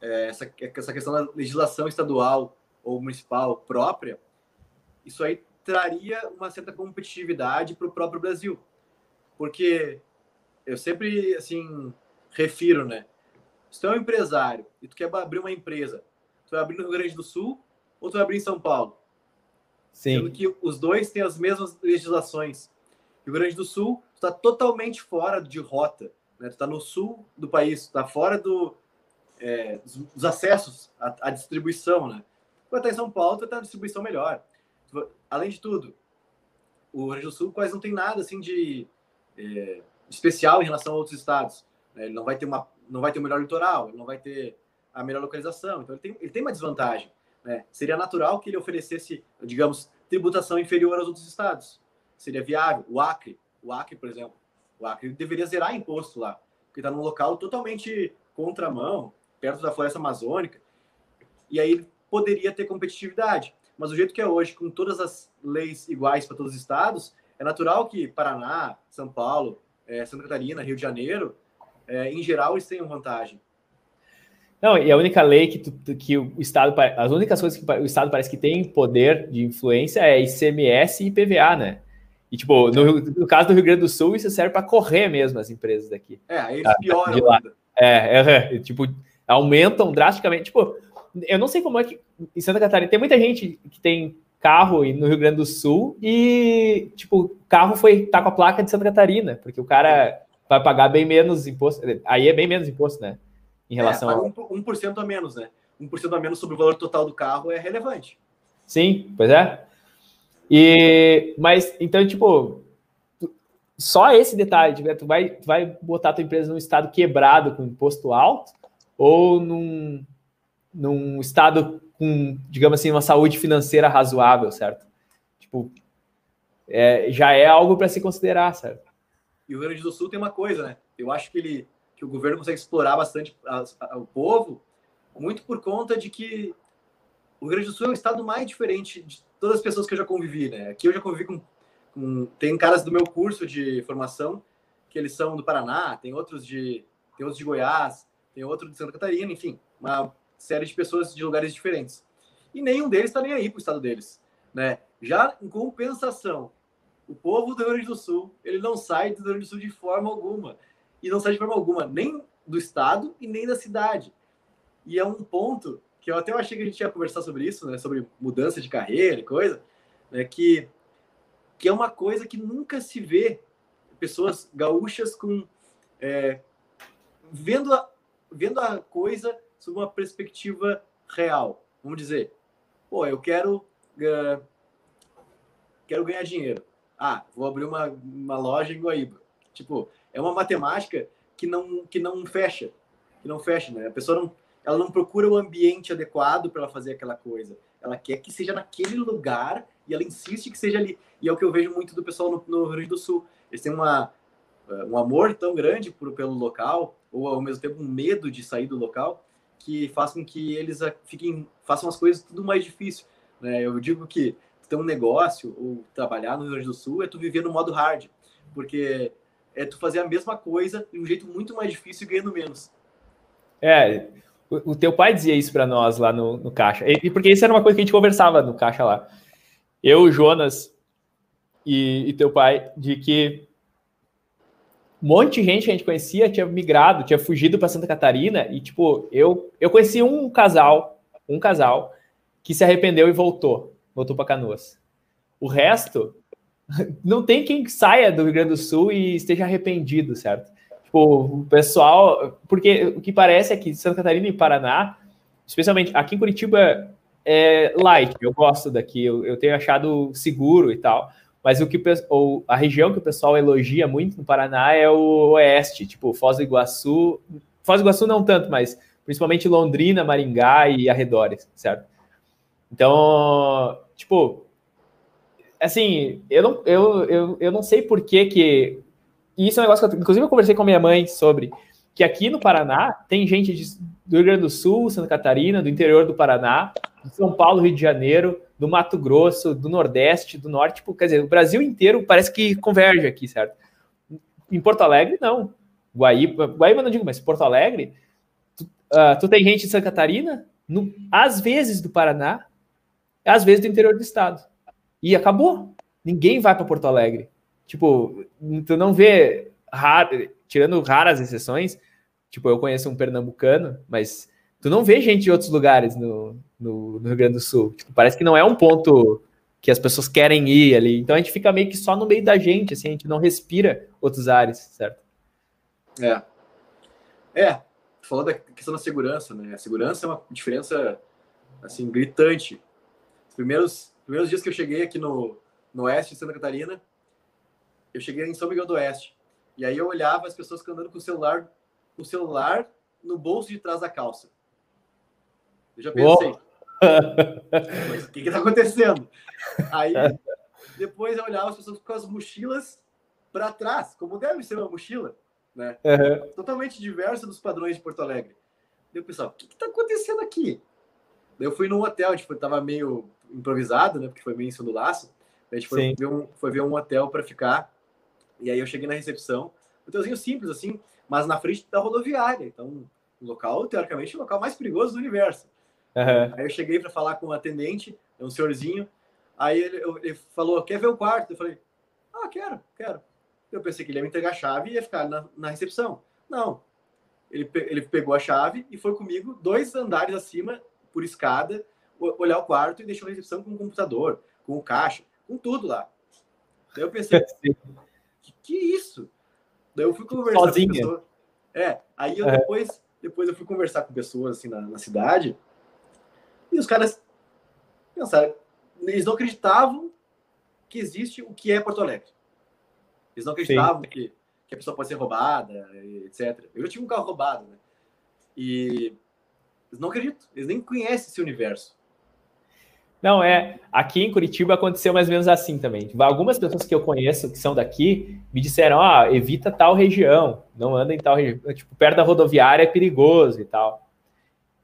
é, essa, essa questão da legislação estadual ou municipal própria, isso aí traria uma certa competitividade para o próprio Brasil. Porque eu sempre, assim, refiro, né? Se tu é um empresário e tu quer abrir uma empresa, tu vai abrir no Rio Grande do Sul ou tu vai abrir em São Paulo? Sim. Sendo que os dois têm as mesmas legislações. Rio Grande do Sul está totalmente fora de rota. Né? Tu está no sul do país, está fora do, é, dos acessos à, à, distribuição. Né? Vai estar em São Paulo, tu estar na distribuição melhor. Além de tudo, o Rio Grande do Sul quase não tem nada assim de é, especial em relação a outros estados. Né? Ele não vai ter uma, não vai ter o melhor litoral, ele não vai ter a melhor localização. Então ele tem, ele tem uma desvantagem. Né? Seria natural que ele oferecesse, digamos, tributação inferior aos outros estados. Seria viável. O Acre, o Acre, por exemplo, o Acre deveria zerar imposto lá, porque está num local totalmente contramão, perto da floresta amazônica, e aí ele poderia ter competitividade. Mas o jeito que é hoje, com todas as leis iguais para todos os estados, é natural que Paraná, São Paulo, é, Santa Catarina, Rio de Janeiro, é, em geral, eles tenham vantagem. Não, e a única lei que, tu, que o Estado, as únicas coisas que o Estado parece que tem poder de influência é ICMS e IPVA, né? E, tipo, no, no caso do Rio Grande do Sul, isso serve para correr mesmo as empresas daqui. É, aí eles tá, pioram. É, é, é, tipo, aumentam drasticamente. Tipo, eu não sei como é que em Santa Catarina tem muita gente que tem carro no Rio Grande do Sul e, tipo, carro foi tá com a placa de Santa Catarina, porque o cara vai pagar bem menos imposto. Aí é bem menos imposto, né? em relação é, a. 1%, a menos, né? 1% a menos sobre o valor total do carro é relevante. Sim, pois é. E, mas, então, tipo, só esse detalhe, né? tu vai, tu vai botar a tua empresa num estado quebrado com imposto alto ou num, num estado com, digamos assim, uma saúde financeira razoável, certo? Tipo, é, já é algo para se considerar, certo? E o Rio Grande do Sul tem uma coisa, né? Eu acho que ele que o governo consegue explorar bastante a, a, o povo, muito por conta de que o Rio Grande do Sul é o estado mais diferente de todas as pessoas que eu já convivi, né? Aqui eu já convivi com, com tem caras do meu curso de formação que eles são do Paraná, tem outros de tem outros de Goiás, tem outro de Santa Catarina, enfim, uma série de pessoas de lugares diferentes. E nenhum deles está nem aí para o estado deles, né? Já em compensação, o povo do Rio Grande do Sul, ele não sai do Rio Grande do Sul de forma alguma e não sai de forma alguma, nem do estado e nem da cidade. E é um ponto que eu até achei que a gente ia conversar sobre isso, né, sobre mudança de carreira e coisa, né, que, que é uma coisa que nunca se vê pessoas gaúchas com é, vendo, a, vendo a coisa sob uma perspectiva real. Vamos dizer, pô, eu quero uh, quero ganhar dinheiro. Ah, vou abrir uma, uma loja em Guaíba. Tipo, é uma matemática que não, que não fecha, que não fecha, né? A pessoa não, ela não procura o ambiente adequado para ela fazer aquela coisa. Ela quer que seja naquele lugar e ela insiste que seja ali. E é o que eu vejo muito do pessoal no, no Rio Grande do Sul. Eles têm uma, um amor tão grande por, pelo local, ou ao mesmo tempo um medo de sair do local, que faz com que eles fiquem, façam as coisas tudo mais difícil. Né? Eu digo que ter um negócio ou trabalhar no Rio Grande do Sul é tu viver no modo hard, porque é tu fazer a mesma coisa de um jeito muito mais difícil e ganhando menos. É, o, teu pai dizia isso para nós lá no, no caixa. E, porque isso era uma coisa que a gente conversava no caixa lá. Eu, Jonas e, e teu pai, de que um monte de gente que a gente conhecia tinha migrado, tinha fugido para Santa Catarina e tipo, eu eu conheci um casal, um casal que se arrependeu e voltou, voltou para Canoas. O resto não tem quem saia do Rio Grande do Sul e esteja arrependido, certo? Tipo, o pessoal, porque o que parece é que Santa Catarina e Paraná, especialmente aqui em Curitiba, é light. Eu gosto daqui, eu, eu tenho achado seguro e tal. Mas o que ou a região que o pessoal elogia muito no Paraná é o oeste, tipo Foz do Iguaçu. Foz do Iguaçu não tanto, mas principalmente Londrina, Maringá e arredores, certo? Então, tipo, assim, eu não, eu, eu, eu não sei por que que... Isso é um negócio que, eu, inclusive, eu conversei com a minha mãe sobre, que aqui no Paraná tem gente de, do Rio Grande do Sul, Santa Catarina, do interior do Paraná, de São Paulo, Rio de Janeiro, do Mato Grosso, do Nordeste, do Norte, tipo, quer dizer, o Brasil inteiro parece que converge aqui, certo? Em Porto Alegre, não. Guaíba, Guaíba não digo, mas Porto Alegre, tu, uh, tu tem gente de Santa Catarina, no, às vezes do Paraná, às vezes do interior do estado. E acabou. Ninguém vai para Porto Alegre. Tipo, tu não vê, raro, tirando raras exceções, tipo, eu conheço um pernambucano, mas tu não vê gente de outros lugares no, no, no Rio Grande do Sul. Tipo, parece que não é um ponto que as pessoas querem ir ali. Então a gente fica meio que só no meio da gente, assim, a gente não respira outros ares, certo? É. É, falando da questão da segurança, né? A segurança é uma diferença, assim, gritante. Os primeiros, primeiros dias que eu cheguei aqui no, no oeste de Santa Catarina, eu cheguei em São Miguel do Oeste. E aí eu olhava as pessoas andando com o celular, o celular no bolso de trás da calça. Eu já pensei. Oh. o que está acontecendo? Aí depois eu olhava as pessoas com as mochilas para trás, como deve ser uma mochila, né? Uhum. Totalmente diversa dos padrões de Porto Alegre. Daí eu pensava, o que está acontecendo aqui? Daí eu fui num hotel, tipo, tava meio improvisado, né? Porque foi meio em cima do laço. a gente foi ver, um, foi ver um hotel para ficar. E aí eu cheguei na recepção, um hotelzinho simples assim, mas na frente da rodoviária. Então, um local, teoricamente, o local mais perigoso do universo. Uhum. Aí eu cheguei para falar com o atendente, é um senhorzinho. Aí ele, ele, falou: Quer ver o quarto? Eu falei: Ah, quero, quero. Eu pensei que ele ia me entregar a chave e ia ficar na, na recepção. Não. Ele, ele pegou a chave e foi comigo dois andares acima, por escada, olhar o quarto e deixou a recepção com o computador, com o caixa, com tudo lá. Daí eu pensei: Que, isso? Daí eu fui conversar Sozinha. com pessoas. É, aí eu depois, depois eu fui conversar com pessoas assim na, na cidade e os caras pensaram, eles não acreditavam que existe o que é Porto Alegre. Eles não acreditavam que, que, a pessoa pode ser roubada, etc. Eu já tive um carro roubado, né? E eles não acreditam, eles nem conhecem esse universo. Não, é. Aqui em Curitiba aconteceu mais ou menos assim também. Tipo, algumas pessoas que eu conheço que são daqui me disseram: ah, evita tal região, não anda em tal região. Tipo, perto da rodoviária é perigoso e tal.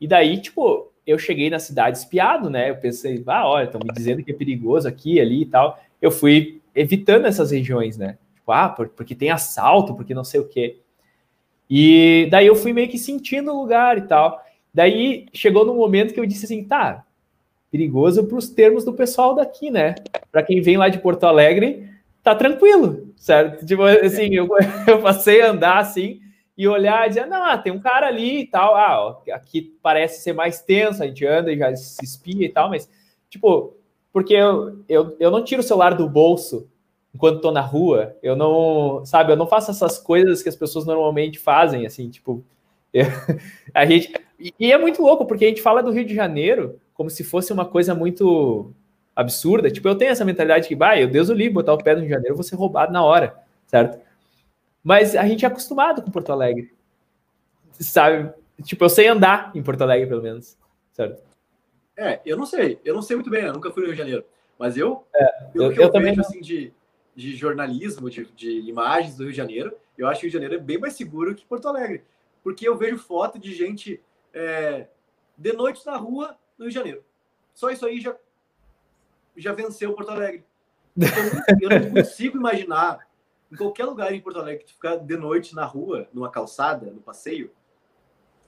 E daí, tipo, eu cheguei na cidade espiado, né? Eu pensei, ah, olha, estão me dizendo que é perigoso aqui, ali e tal. Eu fui evitando essas regiões, né? Tipo, ah, porque tem assalto, porque não sei o quê. E daí eu fui meio que sentindo o lugar e tal. Daí chegou no momento que eu disse assim, tá, perigoso para os termos do pessoal daqui, né? Para quem vem lá de Porto Alegre, tá tranquilo, certo? Tipo assim, eu, eu passei a andar assim, e olhar e dizer, não, ah, tem um cara ali e tal, ah, ó, aqui parece ser mais tenso, a gente anda e já se espia e tal, mas, tipo, porque eu, eu, eu não tiro o celular do bolso enquanto tô na rua, eu não, sabe, eu não faço essas coisas que as pessoas normalmente fazem, assim, tipo, eu, a gente, e, e é muito louco, porque a gente fala do Rio de Janeiro como se fosse uma coisa muito absurda, tipo, eu tenho essa mentalidade que, vai, eu Deus o livre, botar o pé no Rio de Janeiro, eu vou ser roubado na hora, certo? Mas a gente é acostumado com Porto Alegre. Sabe? Tipo, eu sei andar em Porto Alegre, pelo menos. Certo? É, eu não sei. Eu não sei muito bem, eu nunca fui no Rio de Janeiro. Mas eu, é, eu, eu, eu também vejo, assim, de, de jornalismo, de, de imagens do Rio de Janeiro, eu acho que o Rio de Janeiro é bem mais seguro que Porto Alegre. Porque eu vejo foto de gente é, de noite na rua no Rio de Janeiro. Só isso aí já, já venceu Porto Alegre. Eu não consigo imaginar em qualquer lugar em Porto Alegre que tu ficar de noite na rua, numa calçada, no passeio,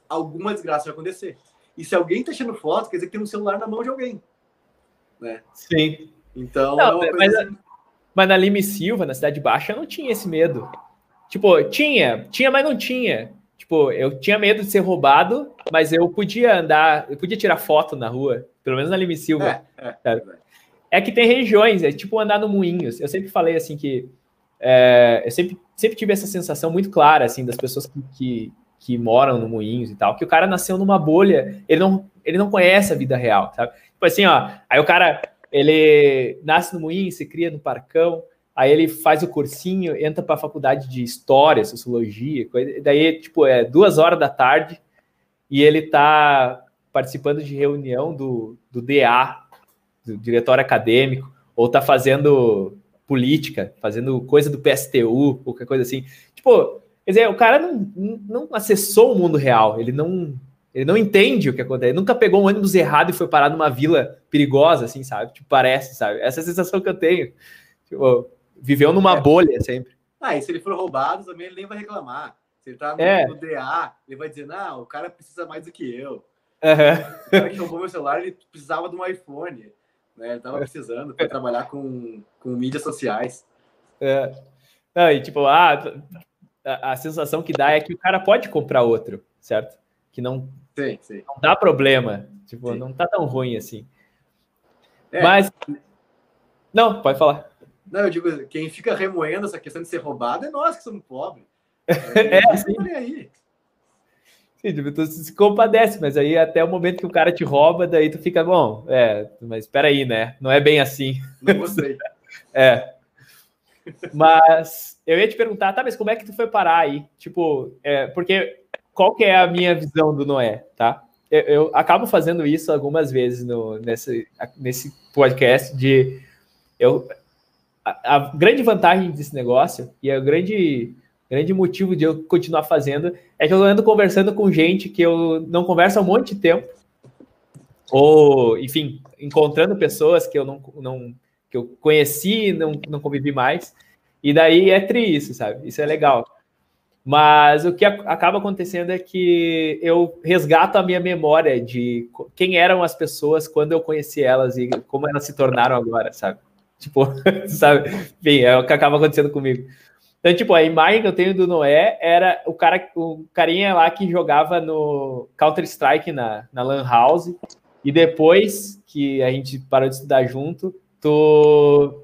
alguma desgraça vai acontecer. E se alguém tá tirando foto, quer dizer que tem um celular na mão de alguém. Né? Sim. Então, não, é mas, assim... mas, na Lime Silva, na Cidade Baixa, não tinha esse medo. Tipo, tinha, tinha, mas não tinha. Tipo, eu tinha medo de ser roubado, mas eu podia andar, eu podia tirar foto na rua, pelo menos na Lime Silva. É, é, é, que tem regiões, é tipo andar no Moinhos. Eu sempre falei assim que é, eu sempre, sempre tive essa sensação muito clara assim das pessoas que, que, que, moram no Moinhos e tal, que o cara nasceu numa bolha, ele não, ele não conhece a vida real, sabe? Tipo assim, ó, aí o cara ele nasce no Moinhos, se cria no Parcão, Aí ele faz o cursinho, entra para a faculdade de História, Sociologia, coisa, daí, tipo, é duas horas da tarde e ele está participando de reunião do, do DA, do Diretório Acadêmico, ou está fazendo política, fazendo coisa do PSTU, qualquer coisa assim. Tipo, quer dizer, o cara não, não acessou o mundo real, ele não, ele não entende o que acontece, ele nunca pegou um ônibus errado e foi parar numa vila perigosa, assim, sabe? Tipo, parece, sabe? Essa é a sensação que eu tenho. Tipo, Viveu numa é. bolha sempre. Ah, e se ele for roubado também, ele nem vai reclamar. Se ele tá no, é. no DA, ele vai dizer, não, o cara precisa mais do que eu. Uhum. O cara que roubou meu celular, ele precisava de um iPhone. Né? Ele tava precisando para trabalhar com, com mídias sociais. É. Não, e tipo, ah, a, a, sensação que dá é que o cara pode comprar outro, certo? Que não, sim, sim. não dá problema. Tipo, sim. não tá tão ruim assim. É. Mas. Não, pode falar. Não, eu digo, quem fica remoendo essa questão de ser roubado é nós que somos pobres. É, é sim. aí. Sim, tipo, tu se compadece, mas aí até o momento que o cara te rouba, daí tu fica, bom, é, mas espera aí, né? Não é bem assim. Não gostei. é. Mas eu ia te perguntar, tá, mas como é que tu foi parar aí? Tipo, é, porque qual que é a minha visão do Noé, tá? Eu, eu acabo fazendo isso algumas vezes no, nesse, nesse podcast de eu a, grande vantagem desse negócio e o grande, grande motivo de eu continuar fazendo é que eu ando conversando com gente que eu não converso há um monte de tempo. Ou, enfim, encontrando pessoas que eu não, não que eu conheci não, não convivi mais. E daí é tri isso, sabe? Isso é legal. Mas o que acaba acontecendo é que eu resgato a minha memória de quem eram as pessoas quando eu conheci elas e como elas se tornaram agora, sabe? Tipo, sabe? Enfim, é o que acaba acontecendo comigo. Então, tipo, a imagem que eu tenho do Noé era o cara, o carinha lá que jogava no Counter-Strike na, na Lan House. E depois que a gente parou de estudar junto, tu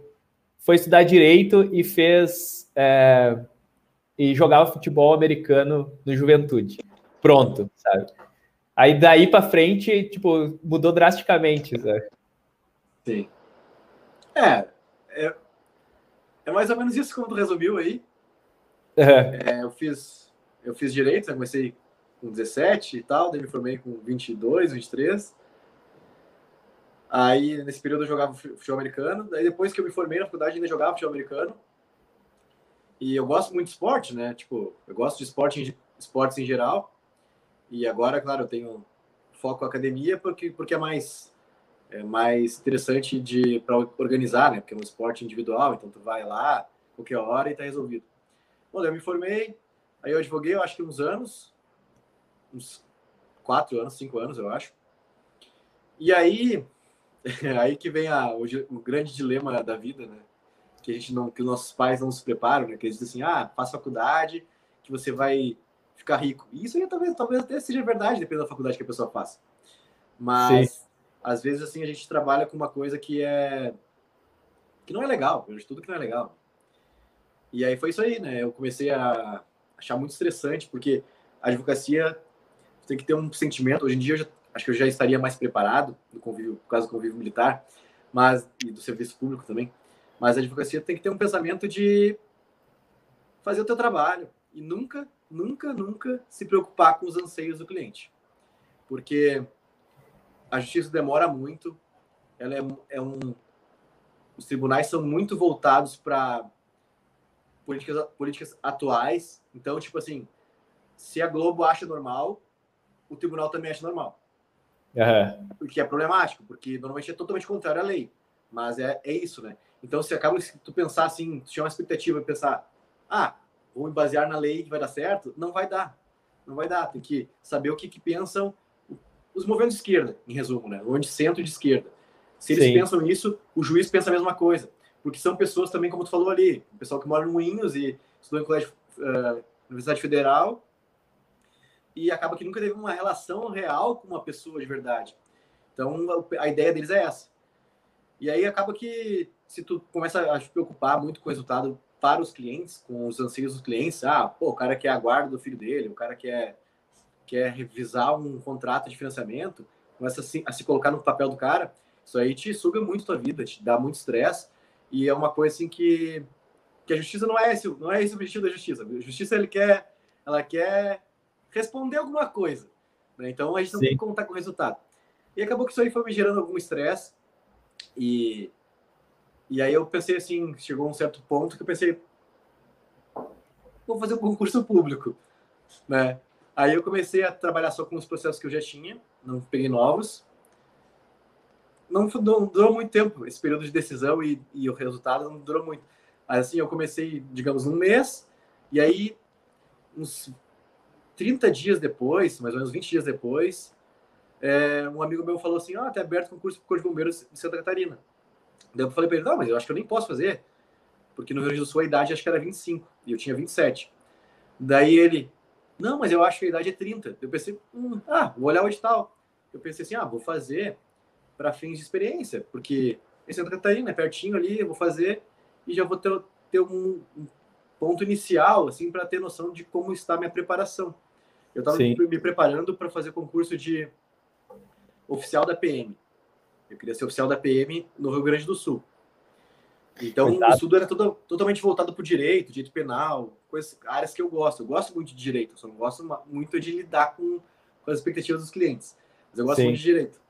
foi estudar direito e fez. É, e jogava futebol americano no Juventude. Pronto, sabe? Aí daí para frente, tipo, mudou drasticamente, sabe? Sim. É, é, é mais ou menos isso como tu resumiu aí. É, eu fiz eu fiz direito, eu comecei com 17 e tal, daí me formei com 22, 23. Aí, nesse período, eu jogava futebol americano. Daí, depois que eu me formei na faculdade, ainda jogava futebol americano. E eu gosto muito de esporte, né? Tipo, eu gosto de esporte, esportes em geral. E agora, claro, eu tenho foco academia porque, porque é mais é mais interessante de para organizar, né? Porque é um esporte individual, então tu vai lá qualquer hora e tá resolvido. Bom, eu me formei, aí eu advoguei, eu acho que uns anos, uns quatro anos, cinco anos, eu acho. E aí, aí que vem a, o, o, grande dilema da vida, né? Que a gente não, que os nossos pais não se preparam, né? Que eles dizem assim, ah, faça faculdade, que você vai ficar rico. E isso aí talvez, talvez até seja verdade, dependendo da faculdade que a pessoa faça. Mas Sim às vezes assim a gente trabalha com uma coisa que é que não é legal, eu tudo que não é legal. E aí foi isso aí, né? Eu comecei a achar muito estressante porque a advocacia tem que ter um sentimento. Hoje em dia já, acho que eu já estaria mais preparado no convívio, por causa do convívio militar, mas e do serviço público também. Mas a advocacia tem que ter um pensamento de fazer o teu trabalho e nunca, nunca, nunca se preocupar com os anseios do cliente. Porque a justiça demora muito, ela é, é um, os tribunais são muito voltados para políticas, políticas atuais. Então, tipo assim, se a Globo acha normal, o tribunal também acha normal. Uhum. O que é problemático, porque normalmente é totalmente contrário à lei. Mas é, é isso, né? Então, se acaba se tu pensar assim, tu tinha uma expectativa e pensar, ah, vou me basear na lei que vai dar certo, não vai dar. Não vai dar. Tem que saber o que, que pensam os movimentos de esquerda, em resumo, né? O de centro e de esquerda. Se eles Sim. pensam nisso, o juiz pensa a mesma coisa. Porque são pessoas também, como tu falou ali, o pessoal que mora no Moinhos e estudou em colégio uh, Universidade Federal e acaba que nunca teve uma relação real com uma pessoa de verdade. Então, a ideia deles é essa. E aí acaba que se tu começa a se preocupar muito com o resultado para os clientes, com os anseios dos clientes, ah, pô, o cara quer a guarda do filho dele, o cara quer, quer revisar um contrato de financiamento, começa a se, a se colocar no papel do cara, isso aí te suga muito tua vida, te dá muito estresse, e é uma coisa assim que, que a justiça não é esse, não é esse o objetivo da justiça. A justiça ele quer, ela quer responder alguma coisa. Né? Então a gente não Sim. tem que contar com o resultado. E acabou que isso aí foi me gerando algum estresse. E, e aí eu pensei assim, chegou um certo ponto que eu pensei, vou fazer um concurso público, né? Aí eu comecei a trabalhar só com os processos que eu já tinha, não peguei novos. Não, não durou muito tempo esse período de decisão e, e o resultado não durou muito. Assim, eu comecei, digamos, um mês, e aí, uns 30 dias depois, mais ou menos 20 dias depois, é, um amigo meu falou assim: Ah, tá aberto concurso para Corpo de Bombeiros de Santa Catarina. Daí eu falei para ele: Não, mas eu acho que eu nem posso fazer, porque no Rio Grande do Sul a idade acho que era 25 e eu tinha 27. Daí ele: Não, mas eu acho que a idade é 30. Eu pensei: hum, Ah, vou olhar o edital. Eu pensei assim: Ah, vou fazer para fins de experiência, porque em Santa Catarina é pertinho ali, eu vou fazer e já vou ter, ter um, um ponto inicial, assim, para ter noção de como está a minha preparação. Eu estava me preparando para fazer concurso de oficial da PM. Eu queria ser oficial da PM no Rio Grande do Sul. Então, Exato. o estudo era todo, totalmente voltado para o direito, direito penal, coisas, áreas que eu gosto. Eu gosto muito de direito, só não gosto muito de lidar com, com as expectativas dos clientes. Mas eu gosto Sim. muito de direito.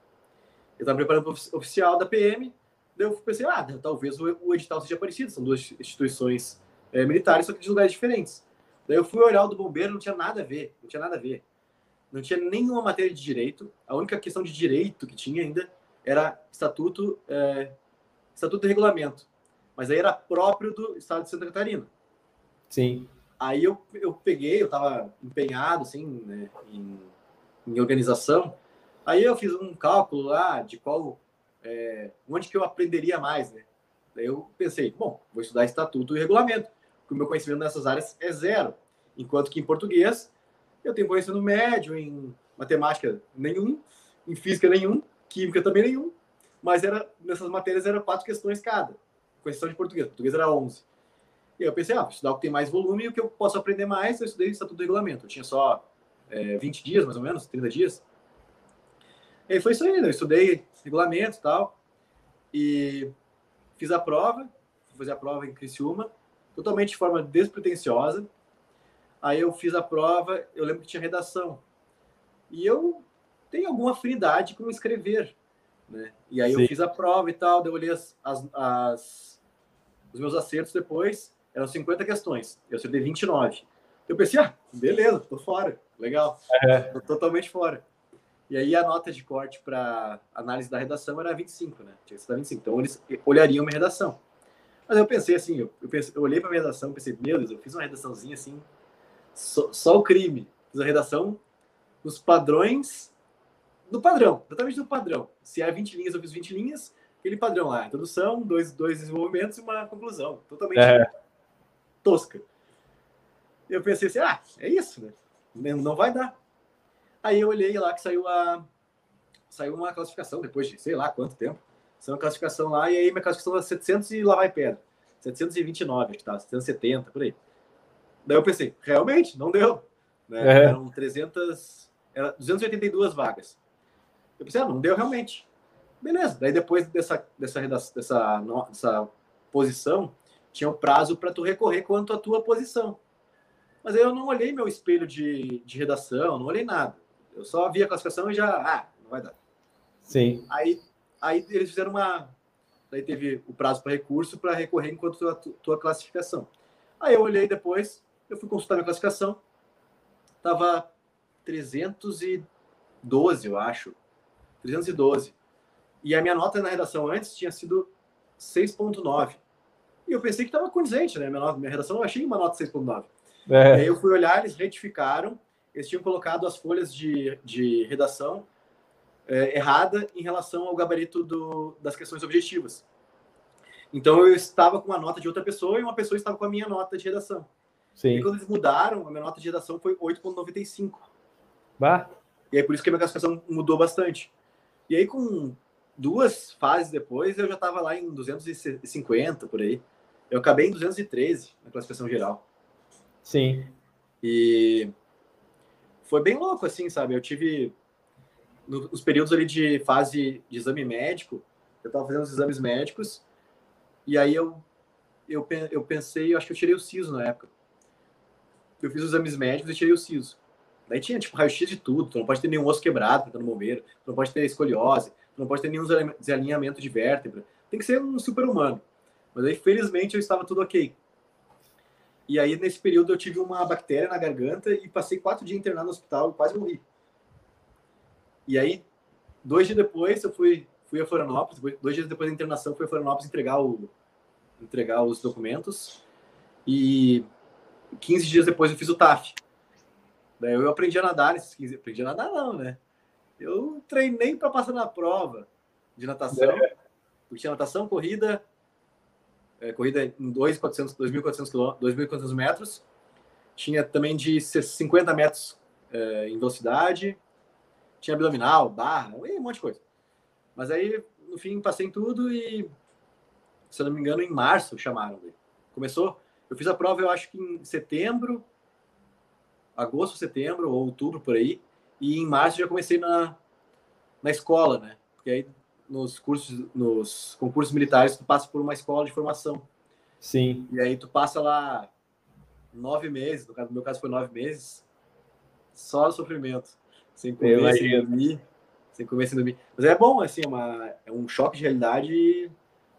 Eu estava preparando para o oficial da PM, daí eu pensei, ah, talvez o, o edital seja parecido, são duas instituições é, militares, só que de lugares diferentes. Daí eu fui olhar o do bombeiro, não tinha nada a ver, não tinha nada a ver não tinha nenhuma matéria de direito. A única questão de direito que tinha ainda era estatuto, é, estatuto e regulamento. Mas aí era próprio do estado de Santa Catarina. Sim. Aí eu, eu peguei, eu estava empenhado assim, né, em, em, organização. Aí eu fiz um cálculo lá de qual, é, onde que eu aprenderia mais, né? Daí eu pensei, bom, vou estudar estatuto e regulamento, porque o meu conhecimento nessas áreas é zero. Enquanto que em português eu tenho conhecimento médio em matemática nenhum, em física nenhum, química também nenhum, mas era nessas matérias eram quatro questões cada, com exceção de português. Português era 11. E eu pensei, ah, vou estudar o que tem mais volume e o que eu posso aprender mais, eu estudei Estatuto do Regulamento. Eu tinha só é, 20 dias, mais ou menos, 30 dias. E foi isso aí, né? eu estudei regulamento e tal, e fiz a prova, fui fazer a prova em Criciúma, totalmente de forma despretensiosa, Aí eu fiz a prova, eu lembro que tinha redação. E eu tenho alguma afinidade com escrever, né? E aí Sim. eu fiz a prova e tal, eu olhei as, as, as, os meus acertos depois, eram 50 questões, eu acertei 29. Eu pensei, ah, beleza, tô fora, legal, é. tô totalmente fora. E aí a nota de corte para análise da redação era 25, né? Tinha que ser 25. Então eles olhariam minha redação. Mas eu pensei assim, eu, eu, pensei, eu olhei para minha redação e pensei, meu Deus, eu fiz uma redaçãozinha assim, só, só o crime. Fiz a redação nos padrões do padrão, exatamente do padrão. Se é 20 linhas, eu fiz 20 linhas, aquele padrão lá, introdução, dois, dois desenvolvimentos e uma conclusão. Totalmente é. tosca. Eu pensei assim, ah, é isso, né? Não vai dar. Aí eu olhei lá que saiu a saiu uma classificação depois de sei lá quanto tempo. Saiu uma classificação lá e aí minha classificação era 700 e lá vai pedra. 729, acho que tá, 770, por aí. Daí eu pensei, realmente, não deu. Né? É. Eram 300, era 282 vagas. Eu pensei, ah, não deu realmente. Beleza. Daí depois dessa, dessa, dessa, dessa posição, tinha o um prazo para tu recorrer quanto à tua posição. Mas aí eu não olhei meu espelho de, de redação, não olhei nada. Eu só vi a classificação e já, ah, não vai dar. Sim. Aí, aí eles fizeram uma. Daí teve o prazo para recurso para recorrer enquanto tua, tua classificação. Aí eu olhei depois, eu fui consultar minha classificação, tava 312, eu acho. 312. E a minha nota na redação antes tinha sido 6.9. E eu pensei que estava condizente, né? Minha, nota, minha redação eu achei uma nota 6.9. É. Aí eu fui olhar, eles retificaram, eles tinham colocado as folhas de, de redação é, errada em relação ao gabarito do, das questões objetivas. Então eu estava com a nota de outra pessoa e uma pessoa estava com a minha nota de redação. Sim. E quando eles mudaram, a minha nota de redação foi 8,95. Bah. E aí por isso que a minha classificação mudou bastante. E aí com duas fases depois, eu já estava lá em 250, por aí. Eu acabei em 213 na classificação geral. Sim. E foi bem louco, assim, sabe? Eu tive nos períodos ali de fase de exame médico, eu estava fazendo os exames médicos, e aí eu, eu, eu pensei, eu acho que eu tirei o siso na época. Eu fiz os exames médicos e tirei o siso. Daí tinha, tipo, raio-x de tudo, tu não pode ter nenhum osso quebrado, no bombeiro, tu não pode ter escoliose, tu não pode ter nenhum desalinhamento de vértebra. Tem que ser um super-humano. Mas aí, felizmente, eu estava tudo ok. E aí, nesse período, eu tive uma bactéria na garganta e passei quatro dias internado no hospital e quase morri. E aí, dois dias depois, eu fui, fui a Florianópolis. Dois dias depois da internação, fui a Florianópolis entregar, o, entregar os documentos. E 15 dias depois, eu fiz o TAF. Daí eu aprendi a nadar nesses 15 Aprendi a nadar, não, né? Eu treinei para passar na prova de natação. É. Porque tinha natação, corrida, é, corrida em 2.400 metros. Tinha também de 50 metros é, em velocidade. Tinha abdominal, barra, um monte de coisa. Mas aí, no fim, passei em tudo e, se eu não me engano, em março chamaram. Começou, eu fiz a prova, eu acho que em setembro, agosto, setembro ou outubro, por aí. E em março já comecei na, na escola, né? Porque aí nos cursos, nos concursos militares, tu passa por uma escola de formação. Sim. E aí tu passa lá nove meses, no, caso, no meu caso foi nove meses, só sofrimento. Sem comer, sem dormir. Sem comer, sem dormir. Mas é bom, assim, é, uma, é um choque de realidade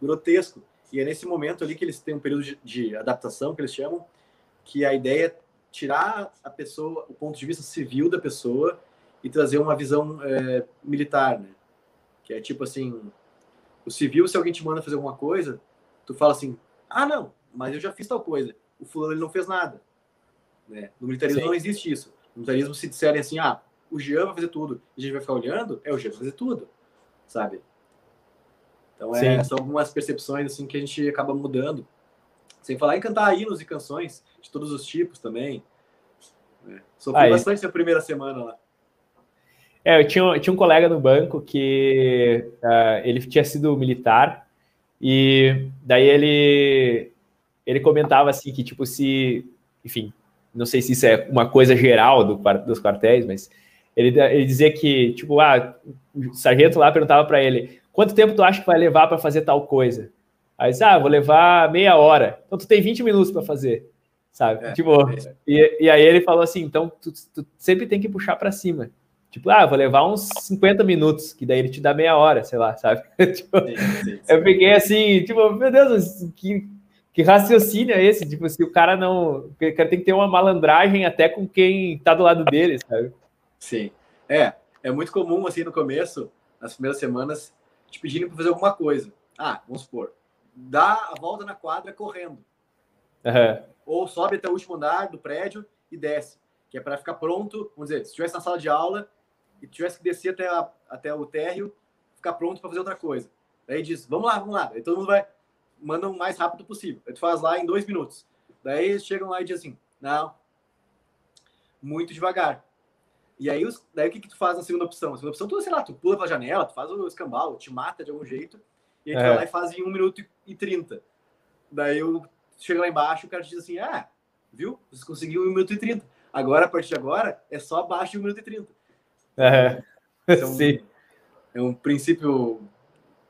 grotesco. E é nesse momento ali que eles têm um período de, de adaptação, que eles chamam, que a ideia é tirar a pessoa, o ponto de vista civil da pessoa e trazer uma visão é, militar, né? Que é tipo assim, o civil, se alguém te manda fazer alguma coisa, tu fala assim, ah, não, mas eu já fiz tal coisa. O fulano ele não fez nada. Né? No militarismo Sim. não existe isso. No militarismo, se disserem assim, ah, o Jean vai fazer tudo e a gente vai ficar olhando, é o Jean vai fazer tudo, sabe? Então, é, são algumas percepções assim que a gente acaba mudando. Sem falar em cantar hinos e canções de todos os tipos também. É. Sofri Aí. bastante a primeira semana lá. É, eu tinha, eu tinha um colega no banco que uh, ele tinha sido militar e daí ele ele comentava assim que tipo se, enfim, não sei se isso é uma coisa geral do, dos quartéis, mas ele, ele dizia que tipo, ah, o sargento lá perguntava para ele quanto tempo tu acha que vai levar para fazer tal coisa? Aí diz, ah, vou levar meia hora. Então tu tem 20 minutos para fazer, sabe? É, tipo, é. E, e aí ele falou assim, então tu, tu sempre tem que puxar para cima. Tipo, ah, vou levar uns 50 minutos, que daí ele te dá meia hora, sei lá, sabe? tipo, sim, sim, sim. Eu fiquei assim, tipo, meu Deus, que, que raciocínio é esse? Tipo, se o cara não. O cara tem que ter uma malandragem até com quem tá do lado dele, sabe? Sim. É, é muito comum, assim, no começo, nas primeiras semanas, te pedindo para fazer alguma coisa. Ah, vamos supor, dá a volta na quadra correndo. Uhum. Ou sobe até o último andar do prédio e desce. Que é para ficar pronto, vamos dizer, se estivesse na sala de aula, e tivesse que descer até, a, até o térreo, ficar pronto para fazer outra coisa. Daí diz, vamos lá, vamos lá. Aí todo mundo vai, manda o mais rápido possível. Aí tu faz lá em dois minutos. Daí eles chegam lá e dizem assim, não, muito devagar. E aí, os, daí o que, que tu faz na segunda opção? A segunda opção, tu, sei lá, tu pula pela janela, tu faz o escambau, te mata de algum jeito, e aí tu é. vai lá e faz em 1 minuto e 30. Daí eu chego lá embaixo, o cara diz assim, ah, viu? Você conseguiu em 1 minuto e 30. Agora, a partir de agora, é só abaixo de 1 minuto e 30. É, então, sim. É um princípio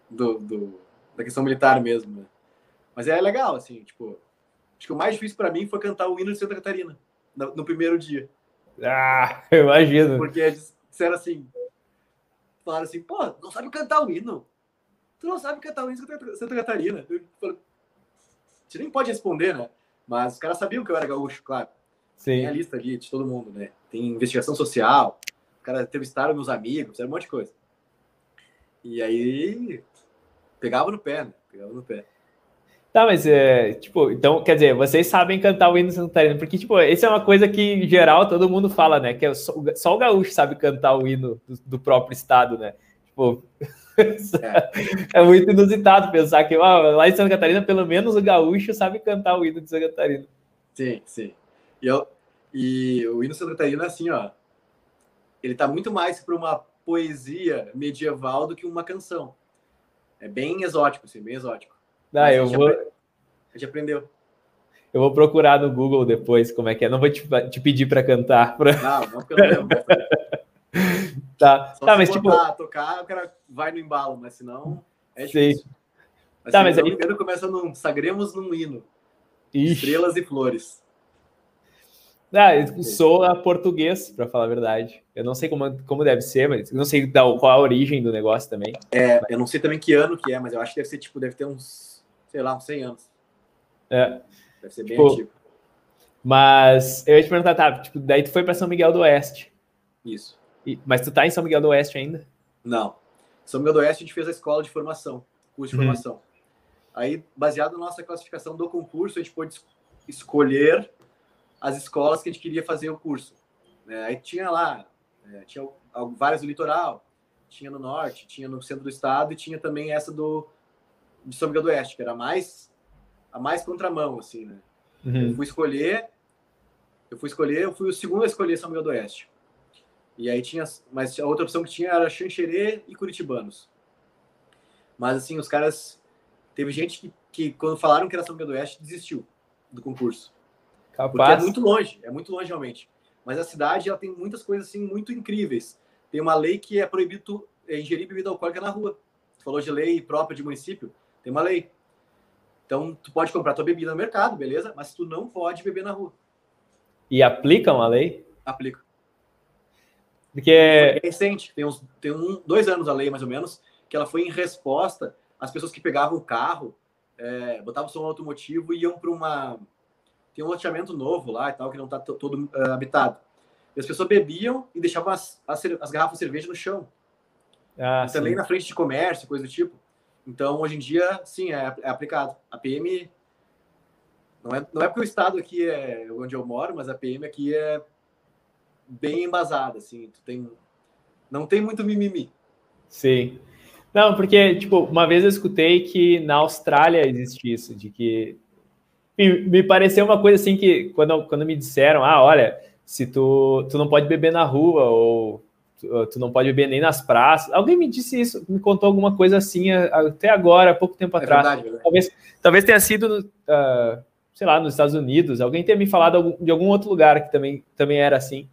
do, do, da questão militar mesmo, né? Mas é legal, assim, tipo... Acho que o mais difícil para mim foi cantar o hino de Santa Catarina, no, no primeiro dia. Ah, eu imagino. Porque eles disseram assim... Falaram assim, pô, não sabe cantar o hino? Tu não sabe cantar o hino de Santa Catarina? Eu gente nem pode responder, né? Mas os caras sabiam que eu era gaúcho, claro. Sim. Tem a lista ali de todo mundo, né? Tem investigação social, o cara entrevistaram meus amigos, era um monte de coisa. E aí pegava no pé, né? Pegava no pé. Tá, mas é, tipo, então, quer dizer, vocês sabem cantar o hino santarino, porque, tipo, isso é uma coisa que, em geral, todo mundo fala, né? Que é só, só o gaúcho sabe cantar o hino do, do próprio estado, né? Tipo, é. muito inusitado pensar que ó, lá em Santa Catarina, pelo menos o gaúcho sabe cantar o hino de Santa Catarina. Sim, sim. E, eu, e o hino Santa Catarina, assim, ó, ele tá muito mais para uma poesia medieval do que uma canção. É bem exótico, assim, bem exótico. Ah, eu vou... a gente aprendeu. Eu vou procurar no Google depois como é que é. Não vou te, te pedir para cantar. Pra... Não, não não lembro. Tá, Só tá mas tipo. tocar, o cara vai no embalo, mas senão é difícil. Mas, tá, mas aí... primeiro começa num Sagremos num hino. Ixi. Estrelas e flores. Ah, eu sou a português, para falar a verdade. Eu não sei como, como deve ser, mas não sei qual a origem do negócio também. É, eu não sei também que ano que é, mas eu acho que deve ser tipo, deve ter uns, sei lá, uns 100 anos. É. Deve ser bem Tipo, antigo. Mas eu ia te perguntar, tá, tipo, daí tu foi para São Miguel do Oeste. Isso. E- mas tu tá em São Miguel do Oeste ainda? Não. São Miguel do Oeste a gente fez a escola de formação, curso de Uhum. formação. Aí, baseado na nossa classificação do concurso, a gente pôde es- escolher as escolas que a gente queria fazer o curso. né? aí tinha lá, é, tinha várias do litoral, tinha no norte, tinha no centro do estado e tinha também essa do de São Miguel do Oeste, que era a mais a mais contramão, assim, né? Uhum. Eu fui escolher, eu fui escolher, eu fui o segundo a escolher São Miguel do Oeste. E aí tinha, mas a outra opção que tinha era Xanxerê e Curitibanos. Mas assim, os caras, teve gente que, que quando falaram que era São Miguel do Oeste, desistiu do concurso. Porque é Capaz. muito longe, é muito longe realmente. Mas a cidade, ela tem muitas coisas assim muito incríveis. Tem uma lei que é proibido tu, é, ingerir bebida alcoólica na rua. Tu falou de lei própria de município, tem uma lei. Então, tu pode comprar tua bebida no mercado, beleza? Mas tu não pode beber na rua. E aplicam a lei? Aplica. Porque. É recente, tem uns tem um, dois anos a lei, mais ou menos, que ela foi em resposta às pessoas que pegavam o carro, é, botavam som automotivo e iam para uma. Tem um loteamento novo lá e tal, que não está todo é, habitado. E as pessoas bebiam e deixavam as, as, as garrafas de cerveja no chão. Ah, também sim. na frente de comércio, coisa do tipo. Então, hoje em dia, sim, é, é aplicado. A PM. Não é, não é porque o estado aqui é onde eu moro, mas a PM aqui é bem embasada, assim. Tu tem, não tem muito mimimi. Sim. Não, porque, tipo, uma vez eu escutei que na Austrália existe isso, de que. Me, me pareceu uma coisa assim que, quando, quando me disseram, ah, olha, se tu, tu não pode beber na rua, ou tu, tu não pode beber nem nas praças. Alguém me disse isso, me contou alguma coisa assim até agora, pouco tempo É atrás. verdade, verdade. Talvez, talvez tenha sido, ah, sei lá, nos Estados Unidos. Alguém tenha me falado de algum outro lugar que também, também era assim.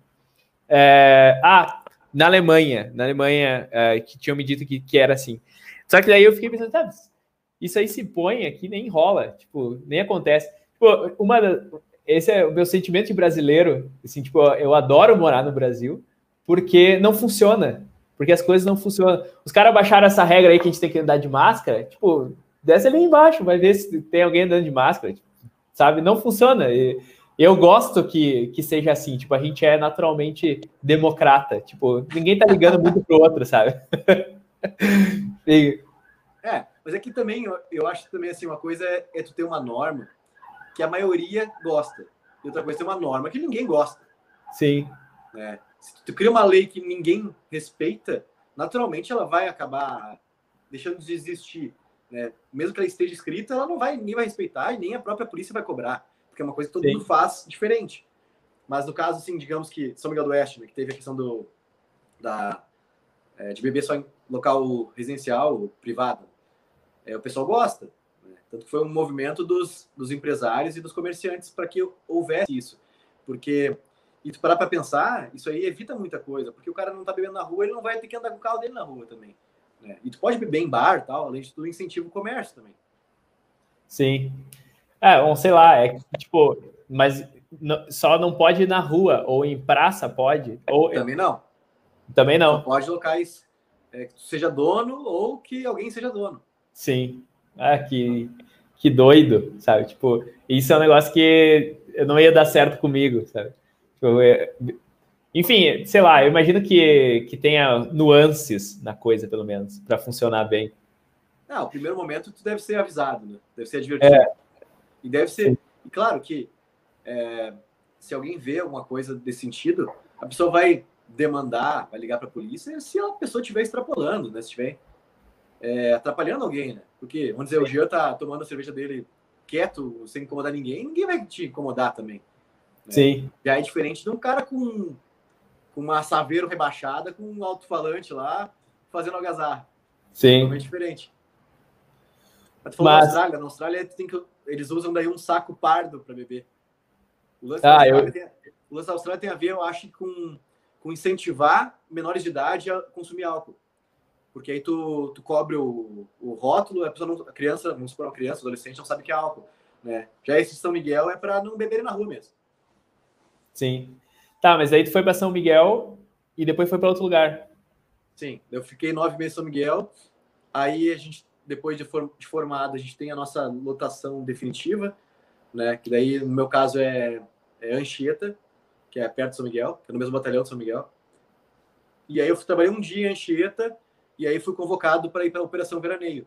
É, ah, na Alemanha. Na Alemanha, é, que tinham me dito que, que era assim. Só que daí eu fiquei pensando, tá, isso aí se põe aqui, nem rola. Tipo, nem acontece. Tipo, uma esse é o meu sentimento de brasileiro. Assim, tipo, eu adoro morar no Brasil porque não funciona. Porque as coisas não funcionam. Os caras baixaram essa regra aí que a gente tem que andar de máscara. Tipo, desce ali embaixo, vai ver se tem alguém andando de máscara. tipo, sabe? Não funciona. E eu gosto que, que seja assim. Tipo, a gente é naturalmente democrata. Tipo, ninguém tá ligando muito pro outro, sabe? E- É, mas aqui também, eu, eu acho que também assim, uma coisa é, é tu ter uma norma que a maioria gosta. E outra coisa é ter uma norma que ninguém gosta. sim, né? Se tu cria uma lei que ninguém respeita, naturalmente ela vai acabar deixando de existir. Né? Mesmo que ela esteja escrita, ela não vai, ninguém vai respeitar e nem a própria polícia vai cobrar, porque é uma coisa que todo Sim. mundo faz diferente. Mas no caso, assim, digamos que São Miguel do Oeste, né, que teve a questão do, da, é, de beber só em local residencial, privado, é, o pessoal gosta. né? Tanto que foi um movimento dos, dos empresários e dos comerciantes para que houvesse isso. Porque e tu parar para pensar, isso aí evita muita coisa, porque o cara não tá bebendo na rua, ele não vai ter que andar com o carro dele na rua também. Né? E tu pode beber em bar tal, além de tudo, incentiva o comércio também. sim. É, bom, sei lá, é tipo, mas não- só não pode ir na rua, ou em praça pode, ou Também não. também Só não. pode locais é, que tu seja dono ou que alguém seja dono. Sim. Ah, que, que doido, sabe? Tipo, isso é um negócio que eu não ia dar certo comigo, sabe? Tipo, é- enfim, sei lá, eu imagino que, que tenha nuances na coisa, pelo menos, para funcionar bem. Não, o primeiro momento tu deve ser avisado, né? Deve ser advertido. E deve ser. E claro que é, se alguém vê alguma coisa desse sentido, a pessoa vai demandar, vai ligar para a polícia se a pessoa estiver extrapolando, né? Se estiver é, atrapalhando alguém, né? Porque, vamos dizer, o Jean tá tomando a cerveja dele quieto, sem incomodar ninguém, ninguém vai te incomodar também. Sim. Já é diferente de um cara com, com uma saveiro rebaixada, com um alto-falante lá, fazendo algazarra. Sim. Totalmente diferente. Mas tu falou Mas- na Austrália, na Austrália tem que, eles usam daí um saco pardo para beber. O lance, Ah, da eu- Austrália tem, o lance da Austrália tem a ver, eu acho, com, com incentivar menores de idade a consumir álcool. Porque aí tu, tu cobre o, o rótulo, a, pessoa não, a criança, vamos supor, uma criança, adolescente, não sabe que é álcool. Né? Já esse São Miguel é para não beberem na rua mesmo. Sim. Tá, mas aí tu foi para São Miguel e depois foi para outro lugar. Sim, eu fiquei nove meses em São Miguel. Aí a gente, depois de, for, de formado, a gente tem a nossa lotação definitiva, né? Que daí, no meu caso, é, é Anchieta, que é perto de São Miguel, que é no mesmo batalhão de São Miguel. E aí eu trabalhei um dia em Anchieta e aí fui convocado para ir para a Operação Veraneio,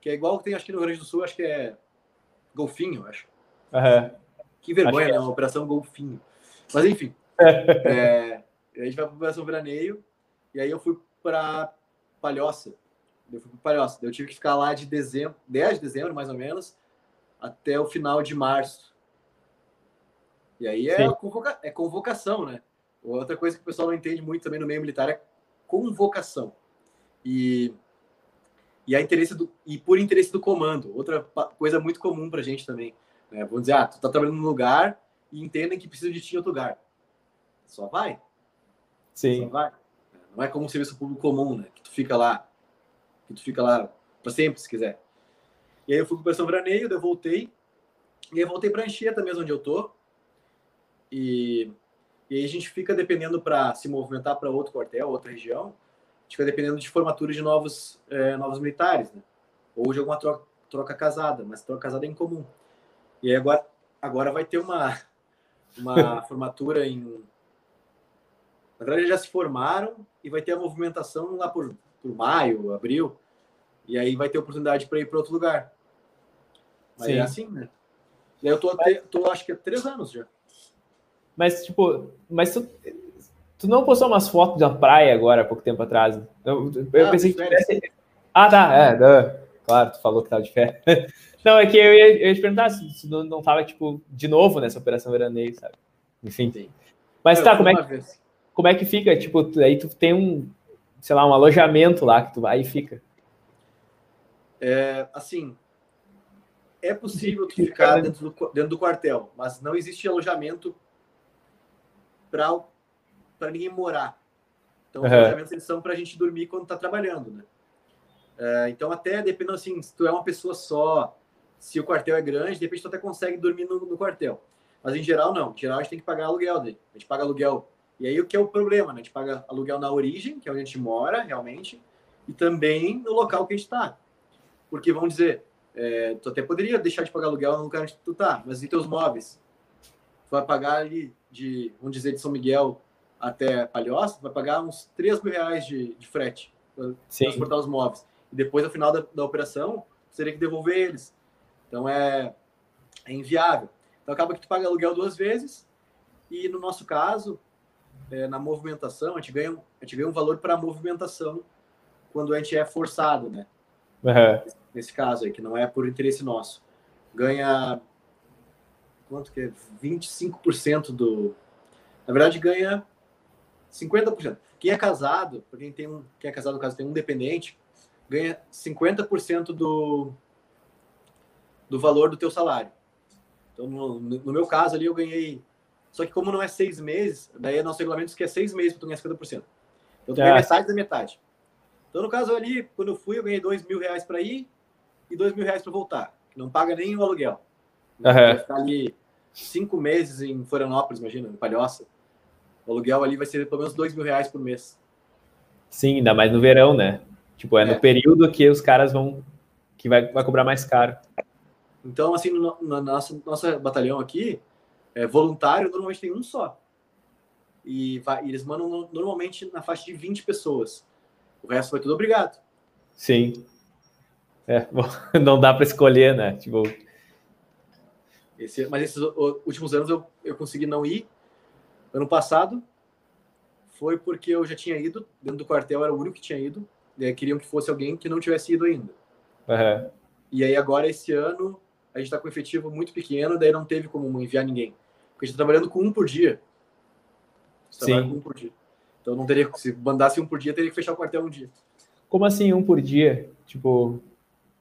que é igual que tem acho que no Rio Grande do Sul, acho que é Golfinho, acho. Aham. Que vergonha, Acho que né? Uma Operação Golfinho. Mas enfim, é, a gente vai para a Operação Veraneio e aí eu fui para Palhoça. Eu fui para Palhoça. Eu tive que ficar lá de dezembro, 10 de dezembro, mais ou menos, até o final de março. E aí é, convoca- é convocação, né? Outra coisa que o pessoal não entende muito também no meio militar é convocação. E, e, a interesse do, e por interesse do comando. Outra coisa muito comum pra gente também. Né? Vamos dizer, ah, tu tá trabalhando num lugar e entendem que precisa de ti em outro lugar. Só vai. Só Sim. vai. Não é como um serviço público comum, né? Que tu fica lá, que tu fica lá para sempre, se quiser. E aí eu fui para Operação Veraneio, daí eu voltei. E aí eu voltei para Anchieta mesmo, onde eu tô. E, e aí a gente fica dependendo para se movimentar para outro quartel, outra região. A gente fica dependendo de formatura de novos, eh, novos militares, né? Ou de alguma troca, troca casada, mas troca casada é incomum. E aí agora, agora vai ter uma, uma formatura em na verdade, já se formaram e vai ter a movimentação lá por, por maio, abril. E aí vai ter oportunidade para ir para outro lugar. Mas Sim. é assim, né? E aí eu tô, até, tô, acho que há três anos já. Mas, tipo, mas tu, tu não postou umas fotos da praia agora, há pouco tempo atrás? Eu, eu Ah, pensei que tivesse... Ah, tá, é, é, claro, tu falou que tava de férias. Não, é que eu ia, eu ia te perguntar se se não, não tava, tipo, de novo nessa operação veraneio, sabe? Enfim. Sim. Mas Eu tá, como é, que, vez. como é que fica? Tipo, aí tu tem um, sei lá, um alojamento lá que tu vai e fica. É, assim, é possível tu ficar dentro do, dentro do quartel, mas não existe alojamento para ninguém morar. Então, os Aham. alojamentos eles são para a gente dormir quando está trabalhando, né? É, então, até dependendo assim, se tu é uma pessoa só, se o quartel é grande, de repente tu até consegue dormir no, no quartel. Mas em geral, não. Em geral, a gente tem que pagar aluguel. A gente paga aluguel. E aí o que é o problema, né? A gente paga aluguel na origem, que é onde a gente mora, realmente, e também no local que a gente está. Porque, vamos dizer, é, tu até poderia deixar de pagar aluguel no lugar onde tu tá, mas e teus móveis? Tu vai pagar ali de, vamos dizer, de São Miguel até Palhoça, tu vai pagar uns 3 mil reais de, de frete para transportar os móveis. E depois, no final da, da operação, você teria que devolver eles. Então, é, é inviável. Então, acaba que tu paga aluguel duas vezes e, no nosso caso, é, na movimentação, a gente ganha, a gente ganha um valor para a movimentação quando a gente é forçado, né? Aham. nesse caso aí, que não é por interesse nosso, ganha quanto que é? 25% do. Na verdade, ganha 50%. Quem é casado, quem tem um, quem é casado, no caso, tem um dependente, ganha 50% do, do valor do teu salário. Então, no, no meu caso ali, eu ganhei. Só que como não é seis meses, daí é nosso regulamento diz que é seis meses para tu ganhar 50%. Então, tu ganha Ah. metade da metade. Então, no caso ali, quando eu fui, eu ganhei dois mil reais para ir e dois mil reais para voltar. Não paga nem o aluguel. Aham. Vai ficar ali cinco meses em Florianópolis, imagina, em Palhoça. O aluguel ali vai ser pelo menos dois mil reais por mês. Sim, ainda mais no verão, né? Tipo, é, É. no período que os caras vão. que vai, vai cobrar mais caro. Então, assim, no, no nosso, nosso batalhão aqui, é, voluntário normalmente tem um só. E, vai- e eles mandam no- normalmente na faixa de 20 pessoas. O resto foi tudo obrigado. Sim. É, bom, não dá para escolher, né? Tipo, Esse- mas esses últimos anos eu, eu consegui não ir. Ano passado foi porque eu já tinha ido, dentro do quartel era o único que tinha ido. E aí queriam que fosse alguém que não tivesse ido ainda. aham. E aí agora, esse ano, a gente está com um efetivo muito pequeno, daí não teve como enviar ninguém. Porque a gente está trabalhando com um por dia. Sim. Com um por dia. Então não teria, se mandasse um por dia, teria que fechar o quartel um dia. Como assim um por dia? Tipo,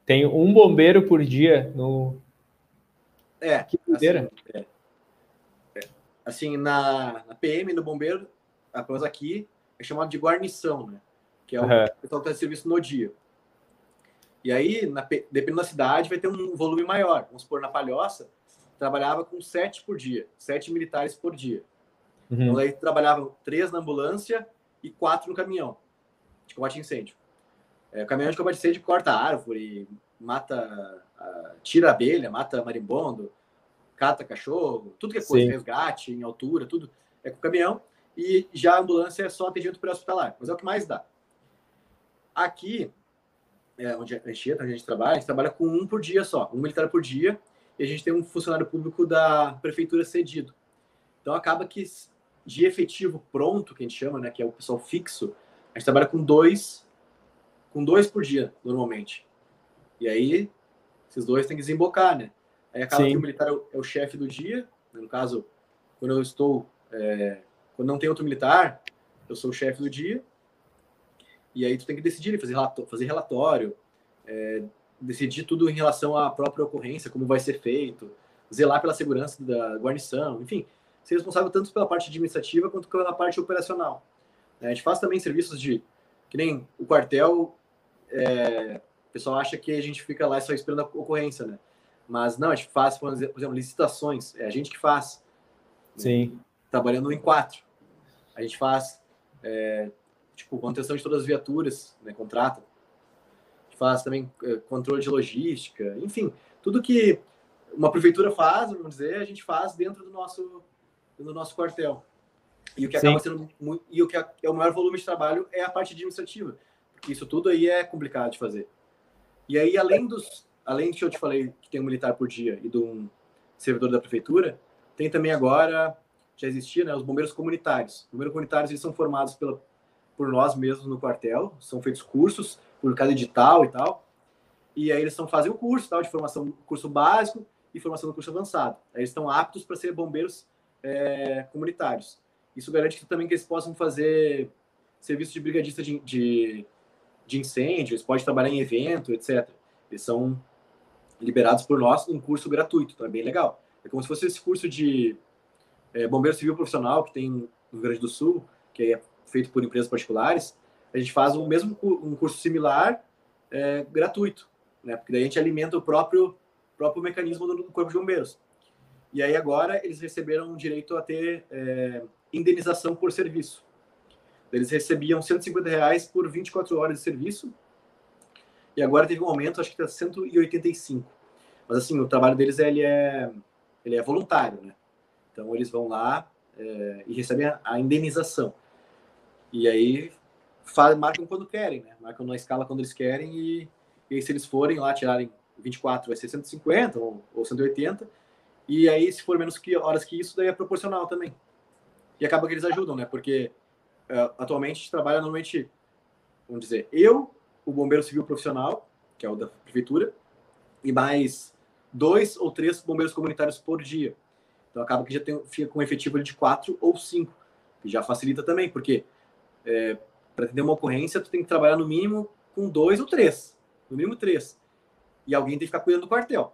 tem um bombeiro por dia no. É. Que doideira. Assim, é. É. assim na, na, PM, no bombeiro, após aqui, é chamado de guarnição, né? Que é o uhum. pessoal que está de serviço no dia. E aí, na, dependendo da cidade, vai ter um volume maior. Vamos supor, na Palhoça, trabalhava com sete por dia, sete militares por dia. Uhum. Então, aí trabalhavam três na ambulância e quatro no caminhão de combate a incêndio. É, o caminhão de combate a incêndio corta árvore, mata, tira abelha, mata marimbondo, cata cachorro, tudo que é coisa, Sim. resgate em altura, tudo é com o caminhão. E já a ambulância é só atendimento pré-hospitalar, mas é o que mais dá. Aqui, é, onde a gente entra, onde a gente trabalha, a gente trabalha com um por dia só, um militar por dia, e a gente tem um funcionário público da prefeitura cedido. Então acaba que de efetivo pronto, que a gente chama, né, que é o pessoal fixo, a gente trabalha com dois, com dois por dia, normalmente. E aí, esses dois têm que desembocar, né? Aí acaba Sim. que o militar é o, é o chefe do dia, né? no caso, quando eu estou, é, quando não tem outro militar, eu sou o chefe do dia, e aí tu tem que decidir, fazer relatório, fazer relatório é, decidir tudo em relação à própria ocorrência, como vai ser feito, zelar pela segurança da guarnição, enfim, ser responsável tanto pela parte administrativa quanto pela parte operacional. É, a gente faz também serviços de, que nem o quartel, é, o pessoal acha que a gente fica lá só esperando a ocorrência, né? Mas não, a gente faz, por exemplo, licitações, é a gente que faz. Sim. Trabalhando em quatro. A gente faz, é, tipo, manutenção de todas as viaturas, né, contrata. Faz também é, controle de logística, enfim, tudo que uma prefeitura faz, vamos dizer, a gente faz dentro do nosso no nosso quartel. E o que acaba Sim. sendo muito, e o que é o maior volume de trabalho é a parte administrativa, porque isso tudo aí é complicado de fazer. E aí além dos além do que eu te falei que tem um militar por dia e de um servidor da prefeitura, tem também agora já existia, né, os bombeiros comunitários. Os bombeiros comunitários eles são formados pela por nós mesmos no quartel, são feitos cursos, publicado edital e tal. E aí eles estão fazendo o curso, tal, de formação, curso básico e formação no curso avançado. Aí eles estão aptos para ser bombeiros é, comunitários. Isso garante que, também que eles possam fazer serviço de brigadista de, de, de incêndio, eles podem trabalhar em evento, etc. Eles são liberados por nós num curso gratuito, então é bem legal. É como se fosse esse curso de é, bombeiro civil profissional que tem no Rio Grande do Sul, que é feito por empresas particulares. A gente faz o mesmo um curso similar é, gratuito, né? Porque daí a gente alimenta o próprio próprio mecanismo do corpo de bombeiros. E aí agora eles receberam direito a ter é, indenização por serviço. Eles recebiam 150 reais por 24 horas de serviço. E agora teve um aumento, acho que está 185. Mas assim, o trabalho deles ele é, ele é voluntário, né? Então eles vão lá é, e recebem a, a, indenização. E aí faz, marcam quando querem, né? Marcam na escala quando eles querem e, e se eles forem lá tirarem 24 vai ser 150 ou, ou 180 e aí, se for menos que horas que isso, daí é proporcional também. E acaba que eles ajudam, né? Porque uh, atualmente a gente trabalha normalmente, vamos dizer, eu, o bombeiro civil profissional, que é o da prefeitura, e mais dois ou três bombeiros comunitários por dia. Então acaba que já tem, fica com um efetivo de quatro ou cinco, que já facilita também, porque é, para atender uma ocorrência, tu tem que trabalhar no mínimo com dois ou três, no mínimo três. E alguém tem que ficar cuidando do quartel.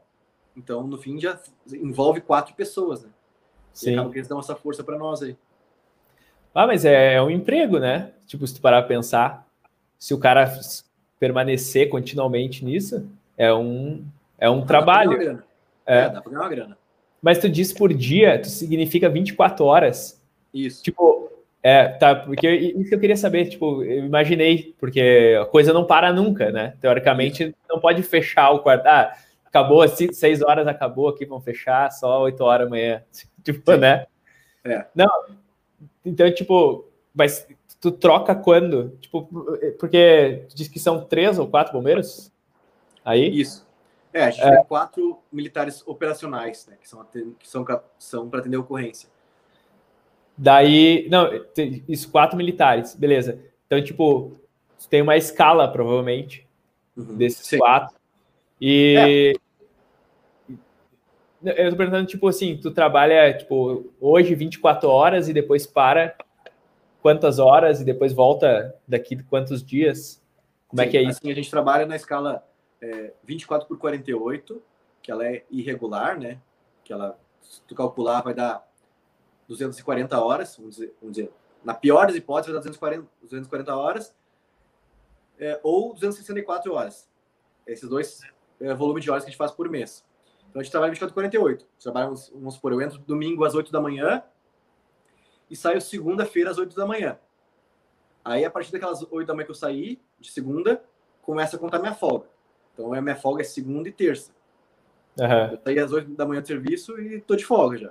Então, no fim, já envolve quatro pessoas, né? Sim. E acaba que eles dão essa força para nós aí. Ah, mas é, é, um emprego, né? Tipo, se tu parar pra pensar, se o cara permanecer continuamente nisso, é um, é um trabalho. É. é, dá pra ganhar uma grana. Mas tu diz por dia, tu significa 24 horas. Isso. Tipo, é, tá, porque isso que eu queria saber, tipo, eu imaginei, porque a coisa não para nunca, né? Teoricamente, não pode fechar o quarto. Ah, acabou, seis horas acabou aqui, vão fechar, só oito horas amanhã. Tipo, Sim. né? É. Não, então, tipo, mas tu troca quando? Tipo, porque diz que são três ou quatro bombeiros? Aí? Isso. É, a gente é. tem quatro militares operacionais, né? Que são, que são, são para atender a ocorrência. Daí, não, isso, quatro militares, beleza. Então, tipo, tem uma escala, provavelmente, uhum, desses sim. quatro. E. É. Eu tô perguntando, tipo assim, tu trabalha, tipo, hoje 24 horas e depois para quantas horas e depois volta daqui quantos dias? Como é Sim, é que é isso? Assim, a gente trabalha na escala é, 24 por 48, que ela é irregular, né? Que ela, se tu calcular, vai dar 240 horas, vamos dizer, vamos dizer na pior das hipóteses, vai dar 240, 240 horas, é, ou 264 horas. Esses dois é, volumes de horas que a gente faz por mês. Então a gente trabalha 24 48. Trabalha, vamos supor, eu entro domingo às 8 da manhã e saio segunda-feira às 8 da manhã. Aí, a partir daquelas 8 da manhã que eu saí, de segunda, começa a contar minha folga. Então, a minha folga é segunda e terça. Uhum. Eu saí às 8 da manhã do serviço e tô de folga já.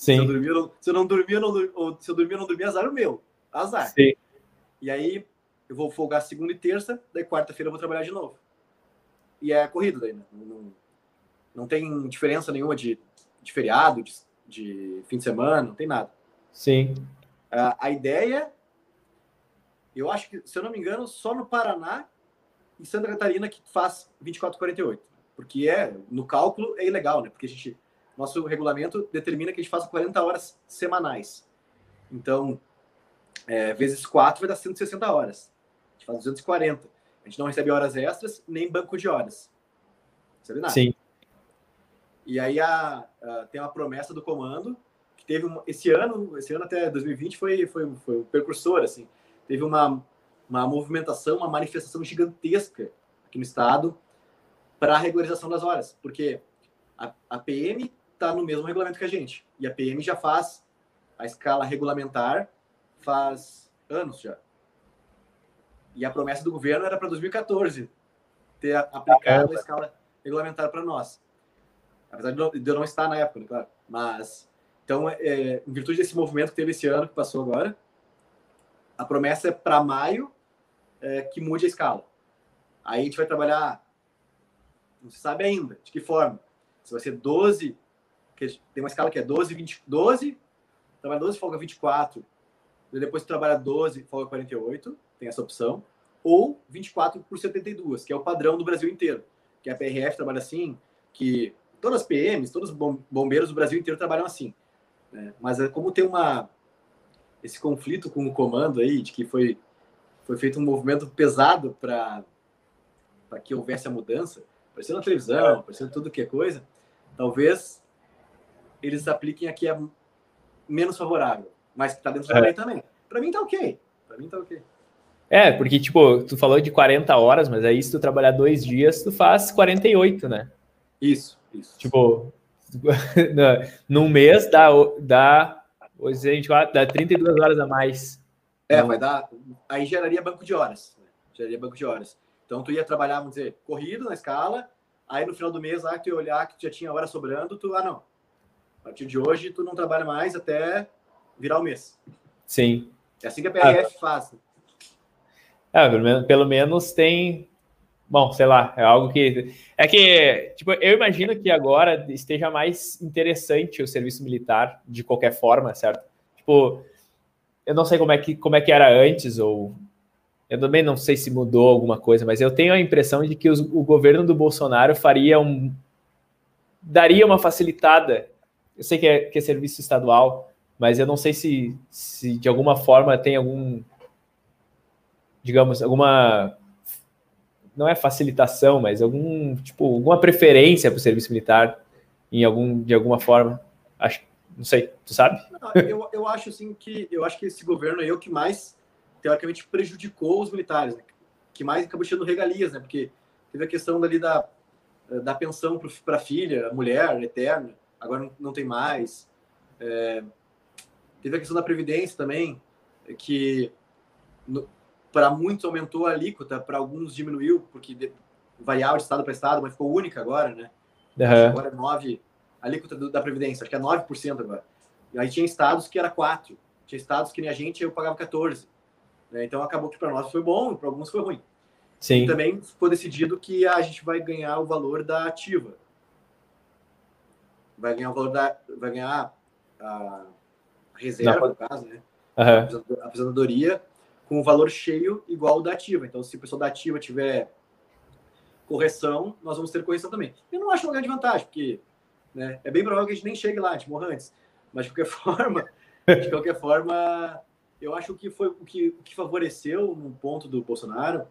Sim. Se eu dormir, não, se eu não dormir, não, ou se eu dormir, não dormir, azar o meu. Azar. Sim. E aí, eu vou folgar segunda e terça, daí quarta-feira eu vou trabalhar de novo. E é corrido daí, né? Não, não tem diferença nenhuma de, de feriado, de, de fim de semana, não tem nada. Sim. Uh, a ideia, eu acho que, se eu não me engano, só no Paraná e Santa Catarina que faz 24,48. Porque é, no cálculo é ilegal, né? Porque a gente, nosso regulamento determina que a gente faça 40 horas semanais. Então, é, vezes 4 vai dar 160 horas. A gente faz 240. A gente não recebe horas extras, nem banco de horas. Não recebe nada. Sim. E aí a, a, tem uma promessa do comando que teve um, esse ano, esse ano até 2020 foi foi foi um precursor assim. Teve uma uma movimentação, uma manifestação gigantesca aqui no estado para a regularização das horas, porque a, a PM está no mesmo regulamento que a gente e a PM já faz a escala regulamentar faz anos já. E a promessa do governo era para 2014 ter aplicado a escala regulamentar para nós. Apesar de eu não estar na época, né, claro. Mas, então, é, é, em virtude desse movimento que teve esse ano, que passou agora, a promessa é para maio é, que mude a escala. Aí a gente vai trabalhar, não se sabe ainda de que forma. Se vai ser 12, que tem uma escala que é 12, 20, 12, trabalha 12, folga 24, depois trabalha 12, folga 48, tem essa opção, ou 24 por 72, que é o padrão do Brasil inteiro. Que a PRF trabalha assim, que todas as PMs, todos os bombeiros do Brasil inteiro trabalham assim. Né? Mas é como tem uma esse conflito com o comando aí, de que foi, foi feito um movimento pesado para que houvesse a mudança, aparecendo na televisão, aparecendo tudo que é coisa, talvez eles apliquem aqui a menos favorável, mas que está dentro da é. lei também. Para mim tá ok. Para mim tá ok. É, porque, tipo, tu falou de 40 horas, mas aí se tu trabalhar dois dias, tu faz 48, né? Isso. Isso. Tipo, num mês dá, dá, hoje a gente dá 32 horas a mais. É, vai dar. Aí geraria banco de horas. Né? Geraria banco de horas. Então tu ia trabalhar, vamos dizer, corrido na escala, aí no final do mês lá que tu ia olhar que tu já tinha hora sobrando, tu, ah, não. A partir de hoje tu não trabalha mais até virar o mês. Sim. É assim que a PRF ah. faz. É, pelo menos, pelo menos tem, Bom, sei lá, é algo que. É que, tipo, eu imagino que agora esteja mais interessante o serviço militar, de qualquer forma, certo? Tipo, eu não sei como é que, como é que era antes, ou. Eu também não sei se mudou alguma coisa, mas eu tenho a impressão de que os, o governo do Bolsonaro faria um. daria uma facilitada. Eu sei que é, que é serviço estadual, mas eu não sei se, se de alguma forma tem algum. digamos, alguma não é facilitação, mas algum tipo alguma preferência para o serviço militar em algum de alguma forma. Acho, não sei, tu sabe? Eu, eu acho assim que eu acho que esse governo é o que mais teoricamente prejudicou os militares, né? que mais acabou tirando regalias, né? Porque teve a questão dali da da pensão para a filha, a mulher eterna, agora não, tem mais. É, teve a questão da previdência também, que para muitos aumentou a alíquota, para alguns diminuiu, porque variava de estado para estado, mas ficou única agora, né? Uhum. Agora é 9, a alíquota do, da Previdência, acho que é 9% agora. E aí tinha estados que era 4%, tinha estados que nem a gente, eu pagava 14%. Né? Então acabou que para nós foi bom, para alguns foi ruim. Sim. E também foi decidido que a gente vai ganhar o valor da ativa. Vai ganhar o valor da. Vai ganhar a reserva, no caso, né? Uhum. A aposentadoria com o valor cheio igual ao da ativa. Então, se o pessoal da ativa tiver correção, nós vamos ter correção também. Eu não acho uma grande vantagem, porque Né? É bem provável que a gente nem chegue lá, a gente morra antes. Mas de qualquer forma, de qualquer forma, eu acho que foi o que, o que favoreceu no ponto do Bolsonaro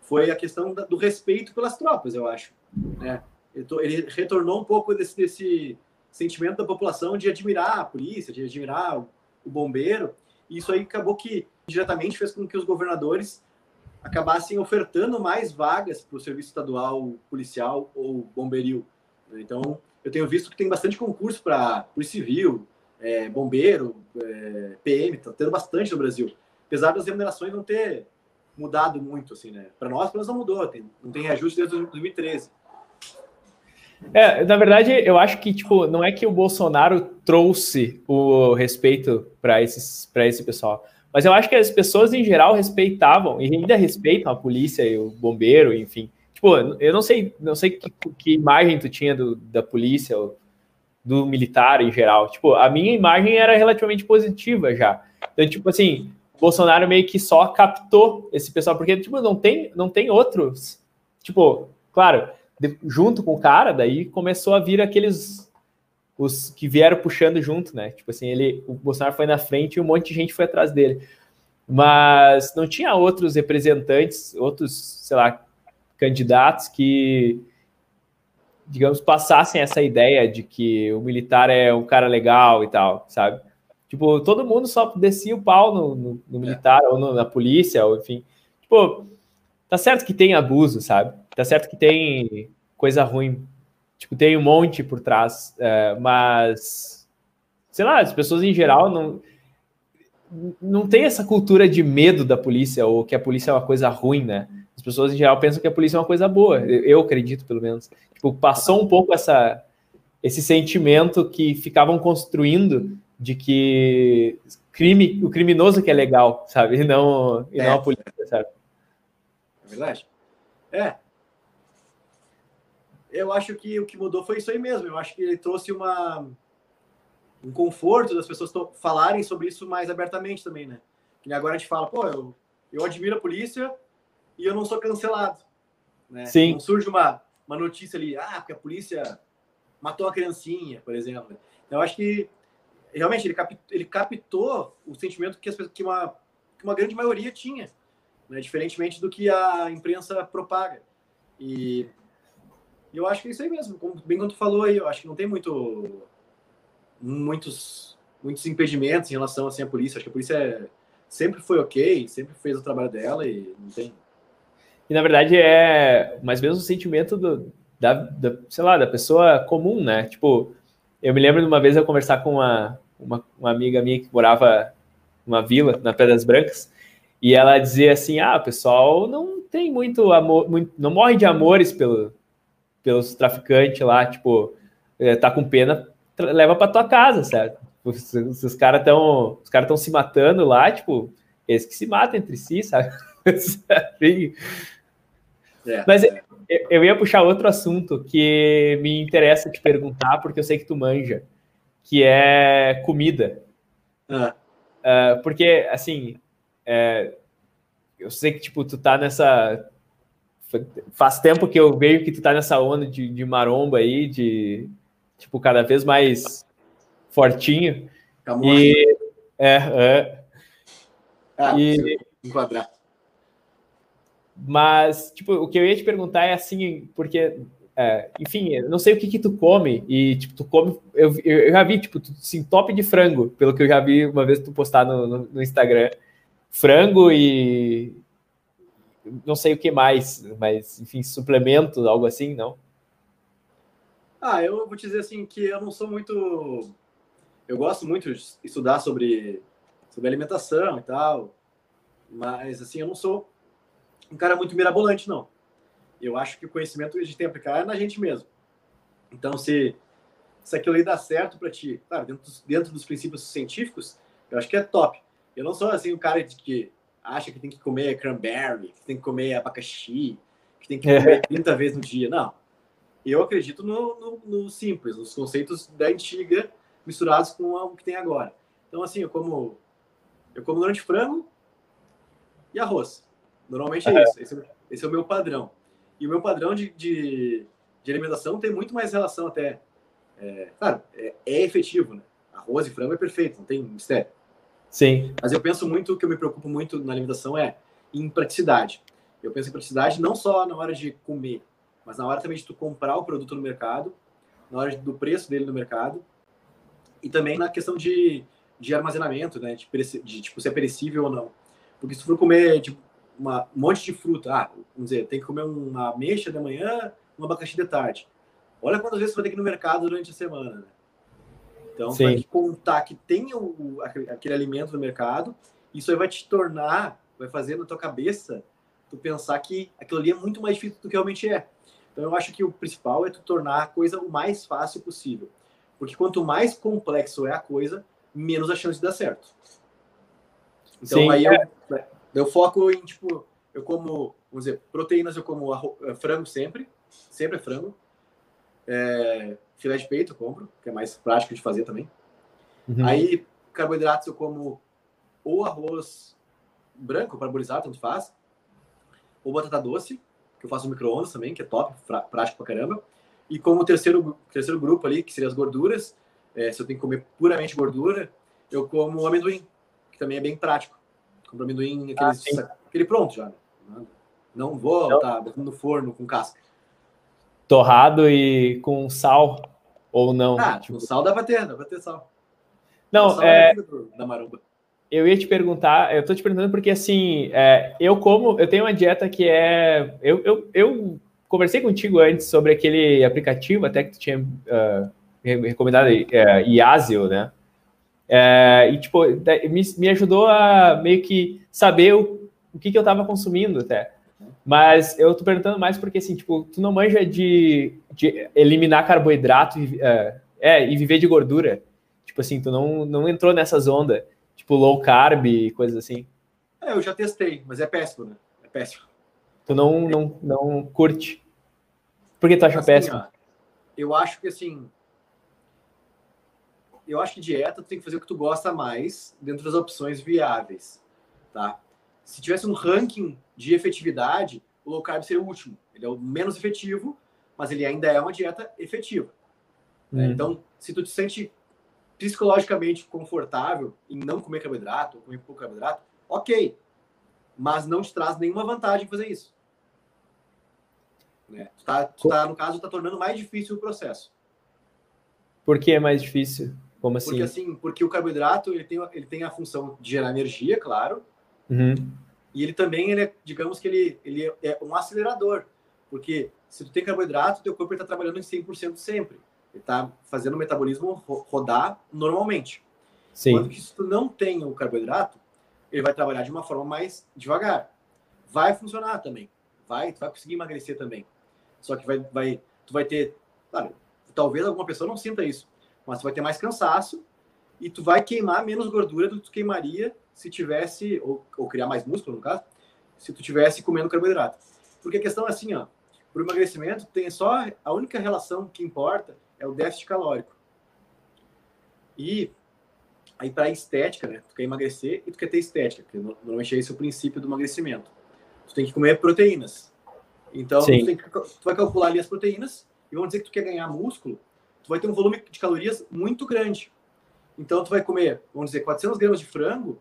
foi a questão do respeito pelas tropas, eu acho. Né? Ele retornou um pouco desse, desse sentimento da população de admirar a polícia, de admirar o, bombeiro. E isso aí acabou que diretamente fez com que os governadores acabassem ofertando mais vagas para o serviço estadual policial ou bombeiril. Então, eu tenho visto que tem bastante concurso para polícia civil, é, bombeiro, é, PM, está tendo bastante no Brasil. Apesar das remunerações não ter mudado muito, assim, né? Para nós, pelo menos não mudou, tem, não tem reajuste desde 2013. É, na verdade, eu acho que tipo, não é que o Bolsonaro trouxe o respeito para esses para esse pessoal, mas eu acho que as pessoas em geral respeitavam e ainda respeitam a polícia e o bombeiro, enfim. Tipo, eu não sei, não sei que, que imagem tu tinha do, da polícia ou do militar em geral. Tipo, a minha imagem era relativamente positiva já. Então, tipo assim, Bolsonaro meio que só captou esse pessoal, porque, tipo, não tem, não tem outros. Tipo, claro, de, junto com o cara, daí começou a vir aqueles os que vieram puxando junto, né? Tipo assim, ele, o Bolsonaro foi na frente e um monte de gente foi atrás dele. Mas não tinha outros representantes, outros, sei lá, candidatos que digamos, passassem essa ideia de que o militar é um cara legal e tal, sabe? Tipo, todo mundo só descia o pau no, no, no militar é. ou no, na polícia, ou enfim. Tipo, tá certo que tem abuso, sabe? Tá certo que tem coisa ruim. Tipo, tem um monte por trás, é, mas sei lá, as pessoas em geral não não tem essa cultura de medo da polícia ou que a polícia é uma coisa ruim, né? As pessoas em geral pensam que a polícia é uma coisa boa. Eu acredito, pelo menos. Tipo, passou um pouco essa, esse sentimento que ficavam construindo de que crime, o criminoso que é legal, sabe? E não, e é. não a polícia, sabe? É verdade. É. Eu acho que o que mudou foi isso aí mesmo. Eu acho que ele trouxe uma um conforto das pessoas falarem sobre isso mais abertamente também, né? Que agora a gente fala, pô, eu, eu admiro a polícia e eu não sou cancelado. Né? Sim. Não surge uma, uma notícia ali, ah, porque a polícia matou a criancinha, por exemplo. Então, eu acho que realmente ele, cap, ele captou o sentimento que, as, que, uma, que uma grande maioria tinha, né? diferentemente do que a imprensa propaga. E eu acho que é isso aí mesmo, como, bem quando tu falou aí, eu acho que não tem muito muitos muitos impedimentos em relação assim, à polícia. Acho que a polícia é, sempre foi ok, sempre fez o trabalho dela e não tem e na verdade é mais ou menos o sentimento do, da, da, sei lá, da pessoa comum, né? Tipo, eu me lembro de uma vez eu conversar com uma, uma, uma amiga minha que morava numa vila, na Pedras Brancas, e ela dizia assim: ah, pessoal não tem muito amor, muito, não morre de amores pelo, pelos traficantes lá, tipo, é, tá com pena, leva para tua casa, certo? Se, se os caras estão os caras estão se matando lá, tipo, eles que se matam entre si, sabe? É, Mas é. eu ia puxar outro assunto que me interessa te perguntar, porque eu sei que tu manja, que é comida. Ah. Uh, porque, assim, é, eu sei que, tipo, tu tá nessa... Faz tempo que eu vejo que tu tá nessa onda de, de maromba aí, de, tipo, cada vez mais fortinho. e... É, é. Ah, e... enquadrar. Mas, tipo, o que eu ia te perguntar é assim, porque, é, enfim, eu não sei o que que tu come, e, tipo, tu come, eu, eu já vi, tipo, tu, assim, top de frango, pelo que eu já vi uma vez tu postar no, no, no Instagram, frango e não sei o que mais, mas, enfim, suplemento, algo assim, não? Ah, eu vou te dizer assim que eu não sou muito. Eu gosto muito de estudar sobre, sobre alimentação e tal, mas assim, eu não sou um cara muito mirabolante, não. Eu acho que o conhecimento que a gente tem a aplicar é na gente mesmo. Então, se, se aquilo aí dá certo para ti, claro, dentro dos, dentro dos princípios científicos, eu acho que é top. Eu não sou assim o cara de que acha que tem que comer cranberry, que tem que comer abacaxi, que tem que comer 30 é. vezes no dia. Não. Eu acredito no, no, no, simples, nos conceitos da antiga misturados com o que tem agora. Então, assim, eu como, eu como durante frango e arroz. Normalmente é, isso. Esse, esse, é o meu padrão. E o meu padrão de, de, de, alimentação tem muito mais relação até É, claro, é, é, efetivo, né? Arroz e frango é perfeito, não tem mistério. Sim. Mas eu penso muito, o que eu me preocupo muito na alimentação é em praticidade. Eu penso em praticidade não só na hora de comer, mas na hora também de tu comprar o produto no mercado, na hora do preço dele no mercado, e também na questão de, de armazenamento, né? De, de tipo, se é perecível ou não. Porque se tu for comer tipo, uma, um monte de fruta, ah, vamos dizer, tem que comer uma ameixa de manhã, um abacaxi de tarde. Olha quantas vezes você vai ter que ir no mercado durante a semana, né? Então, vai contar que tem o, aquele alimento no mercado, isso aí vai te tornar, vai fazer na tua cabeça tu pensar que aquilo ali é muito mais difícil do que realmente é. Então, eu acho que o principal é tu tornar a coisa o mais fácil possível. Porque quanto mais complexo é a coisa, menos a chance de dar certo. Então, Sim, aí é. eu, eu foco em, tipo, eu como, vamos dizer, proteínas, eu como eh, frango sempre, sempre é frango. É, filé de peito eu compro, que é mais prático de fazer também. Uhum. Aí, carboidratos eu como ou arroz branco, parabolizado, tanto faz, ou batata doce, que eu faço no micro-ondas também, que é top, prático pra caramba. E como terceiro, terceiro grupo ali, que seria as gorduras, é, se eu tenho que comer puramente gordura, eu como amendoim, que também é bem prático. Compro amendoim, aquele, ah, aquele pronto já. Né? Não vou estar tá botando no forno com casca. Torrado e com sal ou não? Ah, tipo... sal dá pra ter, dá pra ter sal. Não, sal é... é da maromba. Eu ia te perguntar, eu tô te perguntando porque assim, é, eu como, eu tenho uma dieta que é. Eu, eu, eu conversei contigo antes sobre aquele aplicativo até que tu tinha uh, recomendado, uh, Iasio, né? É, e, tipo, me, me ajudou a meio que saber o, o que, que eu estava consumindo até. Mas eu tô perguntando mais porque, assim, tipo, tu não manja de, de eliminar carboidrato e, é, é, e viver de gordura. Tipo assim, tu não, não entrou nessas ondas, tipo low carb e coisas assim. É, eu já testei, mas é péssimo, né? É péssimo. Tu não, não, não curte. Por que tu acha assim, péssimo? Ó, eu acho que, assim, eu acho que dieta tu tem que fazer o que tu gosta mais dentro das opções viáveis, tá? Se tivesse um ranking de efetividade, o low carb seria o último. Ele é o menos efetivo, mas ele ainda é uma dieta efetiva. Né? Uhum. Então, se tu te sente psicologicamente confortável em não comer carboidrato, ou comer pouco carboidrato, ok. Mas não te traz nenhuma vantagem fazer isso. Né? Tu tá, tu tá, no caso, está tornando mais difícil o processo. Por que é mais difícil? Como assim? Porque assim, porque o carboidrato ele tem, ele tem a função de gerar energia, claro. Uhum. E ele também, ele é, digamos que ele, ele é um acelerador. Porque se tu tem carboidrato, teu corpo está trabalhando em 100% sempre. Ele está fazendo o metabolismo rodar normalmente. Sim. Quando que se tu não tem o carboidrato, ele vai trabalhar de uma forma mais devagar. Vai funcionar também. Vai, tu vai conseguir emagrecer também. Só que vai, vai, tu vai ter, claro, talvez alguma pessoa não sinta isso, mas tu vai ter mais cansaço e tu vai queimar menos gordura do que tu queimaria se tivesse, ou, ou criar mais músculo, no caso, se tu tivesse comendo carboidrato. Porque a questão é assim, ó, para o emagrecimento tem só, a única relação que importa é o déficit calórico. E aí para estética, né, tu quer emagrecer e tu quer ter estética, que normalmente é esse o princípio do emagrecimento. Tu tem que comer proteínas. Então, tu, que, tu vai calcular ali as proteínas e vamos dizer que tu quer ganhar músculo, tu vai ter um volume de calorias muito grande. Então, tu vai comer, vamos dizer, 400 gramas de frango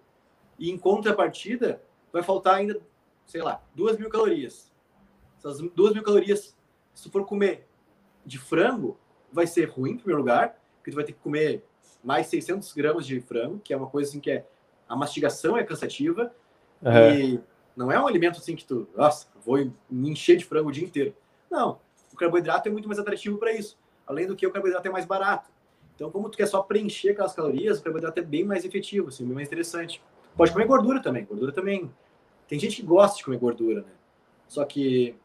e em contrapartida vai faltar ainda, sei lá, 2 mil calorias. Essas 2 mil calorias, se tu for comer de frango, vai ser ruim, em primeiro lugar, porque tu vai ter que comer mais 600 gramas de frango, que é uma coisa assim que é... A mastigação é cansativa e não é um alimento assim que tu, nossa, vou me encher de frango o dia inteiro. Não, o carboidrato é muito mais atrativo para isso além do que o carboidrato é mais barato. Então, como tu quer só preencher aquelas calorias, o carboidrato é bem mais efetivo, assim, bem mais interessante. Pode comer gordura também. Gordura também. Tem gente que gosta de comer gordura, né? Só que,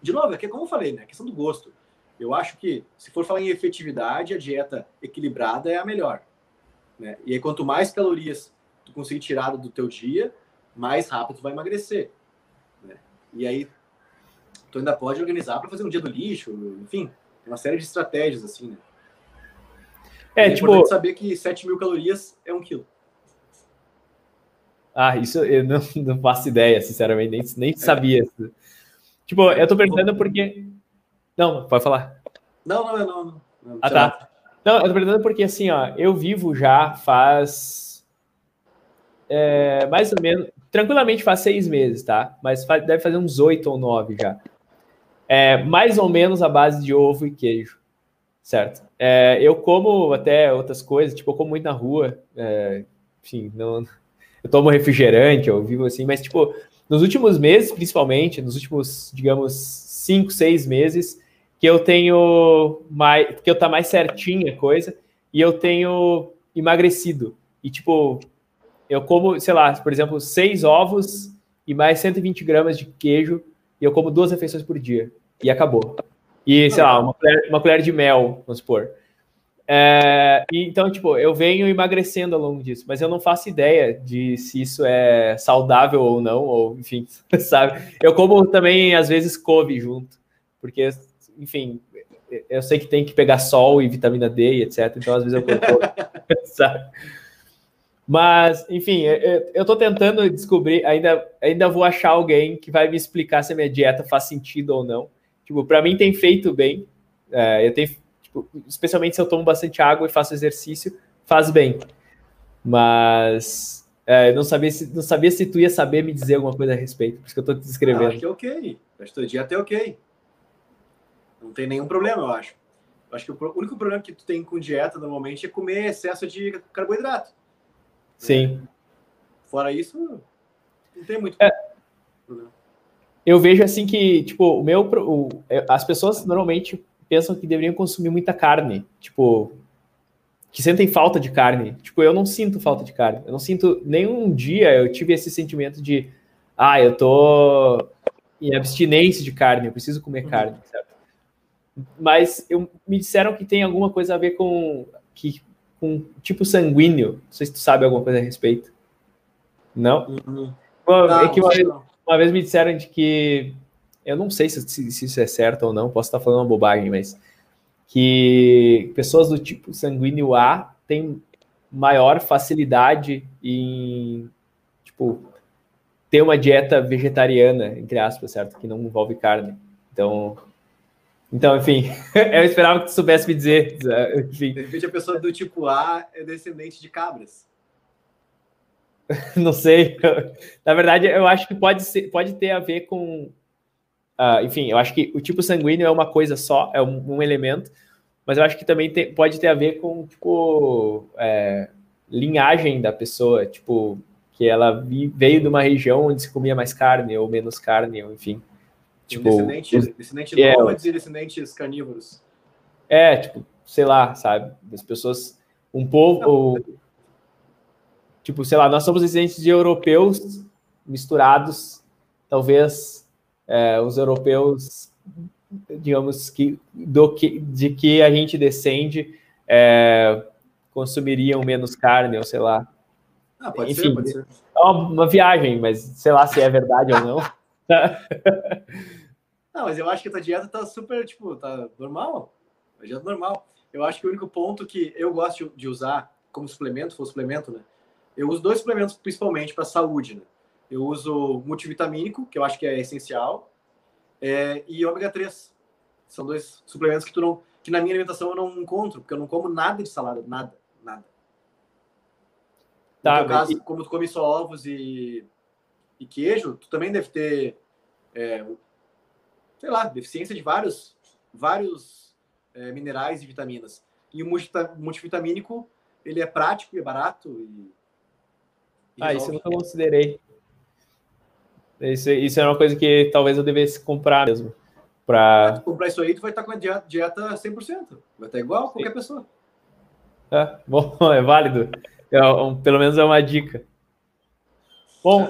de novo, é que como eu falei, né? A questão do gosto. Eu acho que, se for falar em efetividade, a dieta equilibrada é a melhor. Né? E aí, quanto mais calorias tu conseguir tirar do teu dia, mais rápido tu vai emagrecer. Né? E aí, tu ainda pode organizar para fazer um dia do lixo, enfim, uma série de estratégias, assim, né? É, é tipo. saber que 7 mil calorias é um quilo. Ah, isso eu não, não faço ideia, sinceramente, nem, nem é. sabia. Tipo, eu tô perguntando porque. Não, pode falar. Não, não, não. não. ah, tá. Não, eu tô perguntando porque assim, ó, eu vivo já faz é, mais ou menos, tranquilamente faz seis meses, tá? Mas faz, deve fazer uns oito ou nove já. É, mais ou menos a base de ovo e queijo, certo? É, eu como até outras coisas, tipo, eu como muito na rua, é, enfim, não, eu tomo refrigerante, eu vivo assim, mas tipo, nos últimos meses, principalmente, nos últimos, digamos, cinco, seis meses, que eu tenho mais, que eu tá mais certinha a coisa, e eu tenho emagrecido. E tipo, eu como, sei lá, por exemplo, seis ovos e mais 120 gramas de queijo, e eu como duas refeições por dia. E acabou. E, sei lá, uma colher, uma colher de mel, vamos supor. É, então, tipo, eu venho emagrecendo ao longo disso, mas eu não faço ideia de se isso é saudável ou não, ou enfim, sabe? Eu como também, às vezes, couve junto, porque, enfim, eu sei que tem que pegar sol e vitamina D e etc, então às vezes eu como couve, sabe? Mas, enfim, eu estou tentando descobrir, ainda, ainda vou achar alguém que vai me explicar se a minha dieta faz sentido ou não. Tipo, para mim tem feito bem, é, eu tenho Tipo, especialmente se eu tomo bastante água e faço exercício, faz bem. Mas é, não, sabia se, não sabia se tu ia saber me dizer alguma coisa a respeito, por isso que eu tô te descrevendo. acho que é ok. Acho que teu dia até ok. Não tem nenhum problema, eu acho. Eu acho que o único problema que tu tem com dieta normalmente é comer excesso de carboidrato. Sim. Fora isso, não tem muito é. problema. Eu vejo assim que, tipo, o meu. O, as pessoas normalmente pensam que deveriam consumir muita carne, tipo, que sentem falta de carne. Tipo, eu não sinto falta de carne. Eu não sinto nenhum dia eu tive esse sentimento de, ah, eu tô em abstinência de carne, eu preciso comer uhum. carne, certo? Mas eu, me disseram que tem alguma coisa a ver com que com tipo sanguíneo. Não sei se tu sabe alguma coisa a respeito. Não? Uhum. Bom, é que uma, vez, uma vez me disseram de que eu não sei se, se, se, isso é certo ou não, posso estar falando uma bobagem, mas que pessoas do tipo sanguíneo A têm maior facilidade em, tipo, ter uma dieta vegetariana, entre aspas, certo? Que não envolve carne. Então, então enfim, eu esperava que tu soubesse me dizer. Enfim. De repente, a pessoa do tipo A é descendente de cabras. não sei. Na verdade, eu acho que pode, ser, pode ter a ver com Uh, enfim, eu acho que o tipo sanguíneo é uma coisa só, é um, um elemento, mas eu acho que também te, pode ter a ver com, tipo, é, linhagem da pessoa, tipo, que ela veio de uma região onde se comia mais carne ou menos carne, ou enfim. Tipo, descendente, os, descendente é, nômades e descendentes carnívoros. É, tipo, sei lá, sabe? As pessoas, um povo, ou, tipo, sei lá, nós somos descendentes de europeus misturados, talvez é, os europeus, digamos que, do que de que a gente descende, é, consumiriam menos carne, ou sei lá. Ah, pode Enfim, ser, pode ser. É uma, uma, viagem, mas sei lá se é verdade ou não. não, mas eu acho que a tua dieta tá super, tipo, tá normal. A dieta normal. Eu acho que o único ponto que eu gosto de usar como suplemento, for suplemento, né? Eu uso dois suplementos principalmente para saúde, né? Eu uso multivitamínico, que eu acho que é essencial, é, e ômega 3. São dois suplementos que tu não, que na minha alimentação eu não encontro, porque eu não como nada de salada, nada, nada. Tá, no teu caso, e... como tu come só ovos e, e queijo, tu também deve ter, é, sei lá, deficiência de vários, vários é, minerais e vitaminas. E o multivitamínico, ele é prático e é barato. E ah, isso eu nunca considerei. Isso, isso é uma coisa que talvez eu devesse comprar mesmo. Pra... Se comprar isso aí, tu vai estar com a dieta, dieta 100%. Vai estar igual a qualquer pessoa. É, bom, é válido. É, um, pelo menos é uma dica. Bom, é.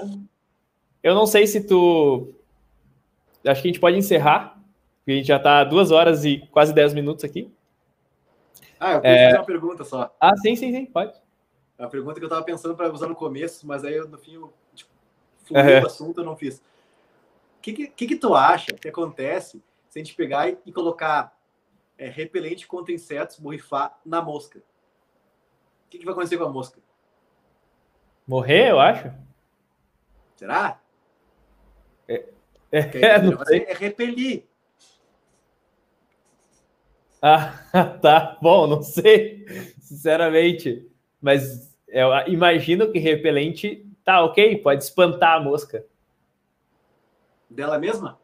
eu não sei se tu. Acho que a gente pode encerrar, porque a gente já está duas horas e quase dez minutos aqui. Ah, eu queria é... fazer uma pergunta só. Ah, sim, sim, sim, pode. É uma pergunta que eu estava pensando para usar no começo, mas aí no fim eu fluiu uhum. o assunto, eu não fiz. O que, que, que, tu acha que acontece se a gente pegar e, e colocar é, repelente contra insetos, borrifar na mosca? O que, que vai acontecer com a mosca? Sei. eu acho. Será? É, é, é, é repelir. Ah, tá. Bom, não sei, sinceramente. Mas eu imagino que repelente tá ok, pode espantar a mosca. Dela mesma?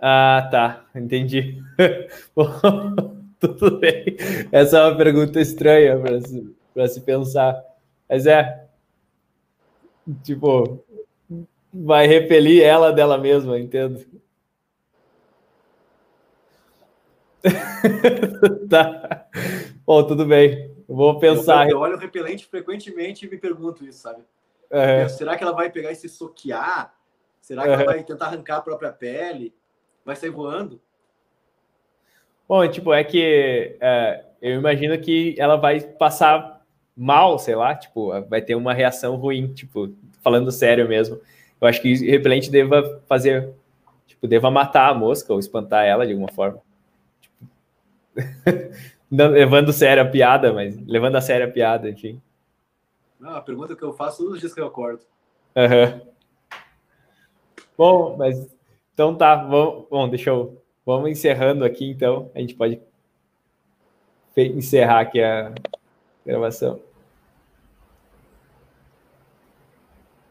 Ah, tá. Entendi. Tudo bem. Essa é uma pergunta estranha para se, se pensar. Mas é. Tipo, vai repelir ela dela mesma, entendo. tá. Bom, tudo bem. Vou pensar. Eu, eu olho o repelente frequentemente e me pergunto isso, sabe? Uhum. Será que ela vai pegar e se soquear? Será que uhum. ela vai tentar arrancar a própria pele? Vai sair voando? Bom, tipo, é que é, eu imagino que ela vai passar mal, sei lá, tipo, vai ter uma reação ruim, tipo, falando sério mesmo. Eu acho que o repelente deva fazer, tipo, deva matar a mosca ou espantar ela de alguma forma. Não, levando sério a piada, mas levando a sério a piada, enfim. Não, a pergunta que eu faço todos os dias que eu acordo. Uhum. Bom, mas então tá, vamos, bom, deixa eu. Vamos encerrando aqui, então. A gente pode encerrar aqui a gravação.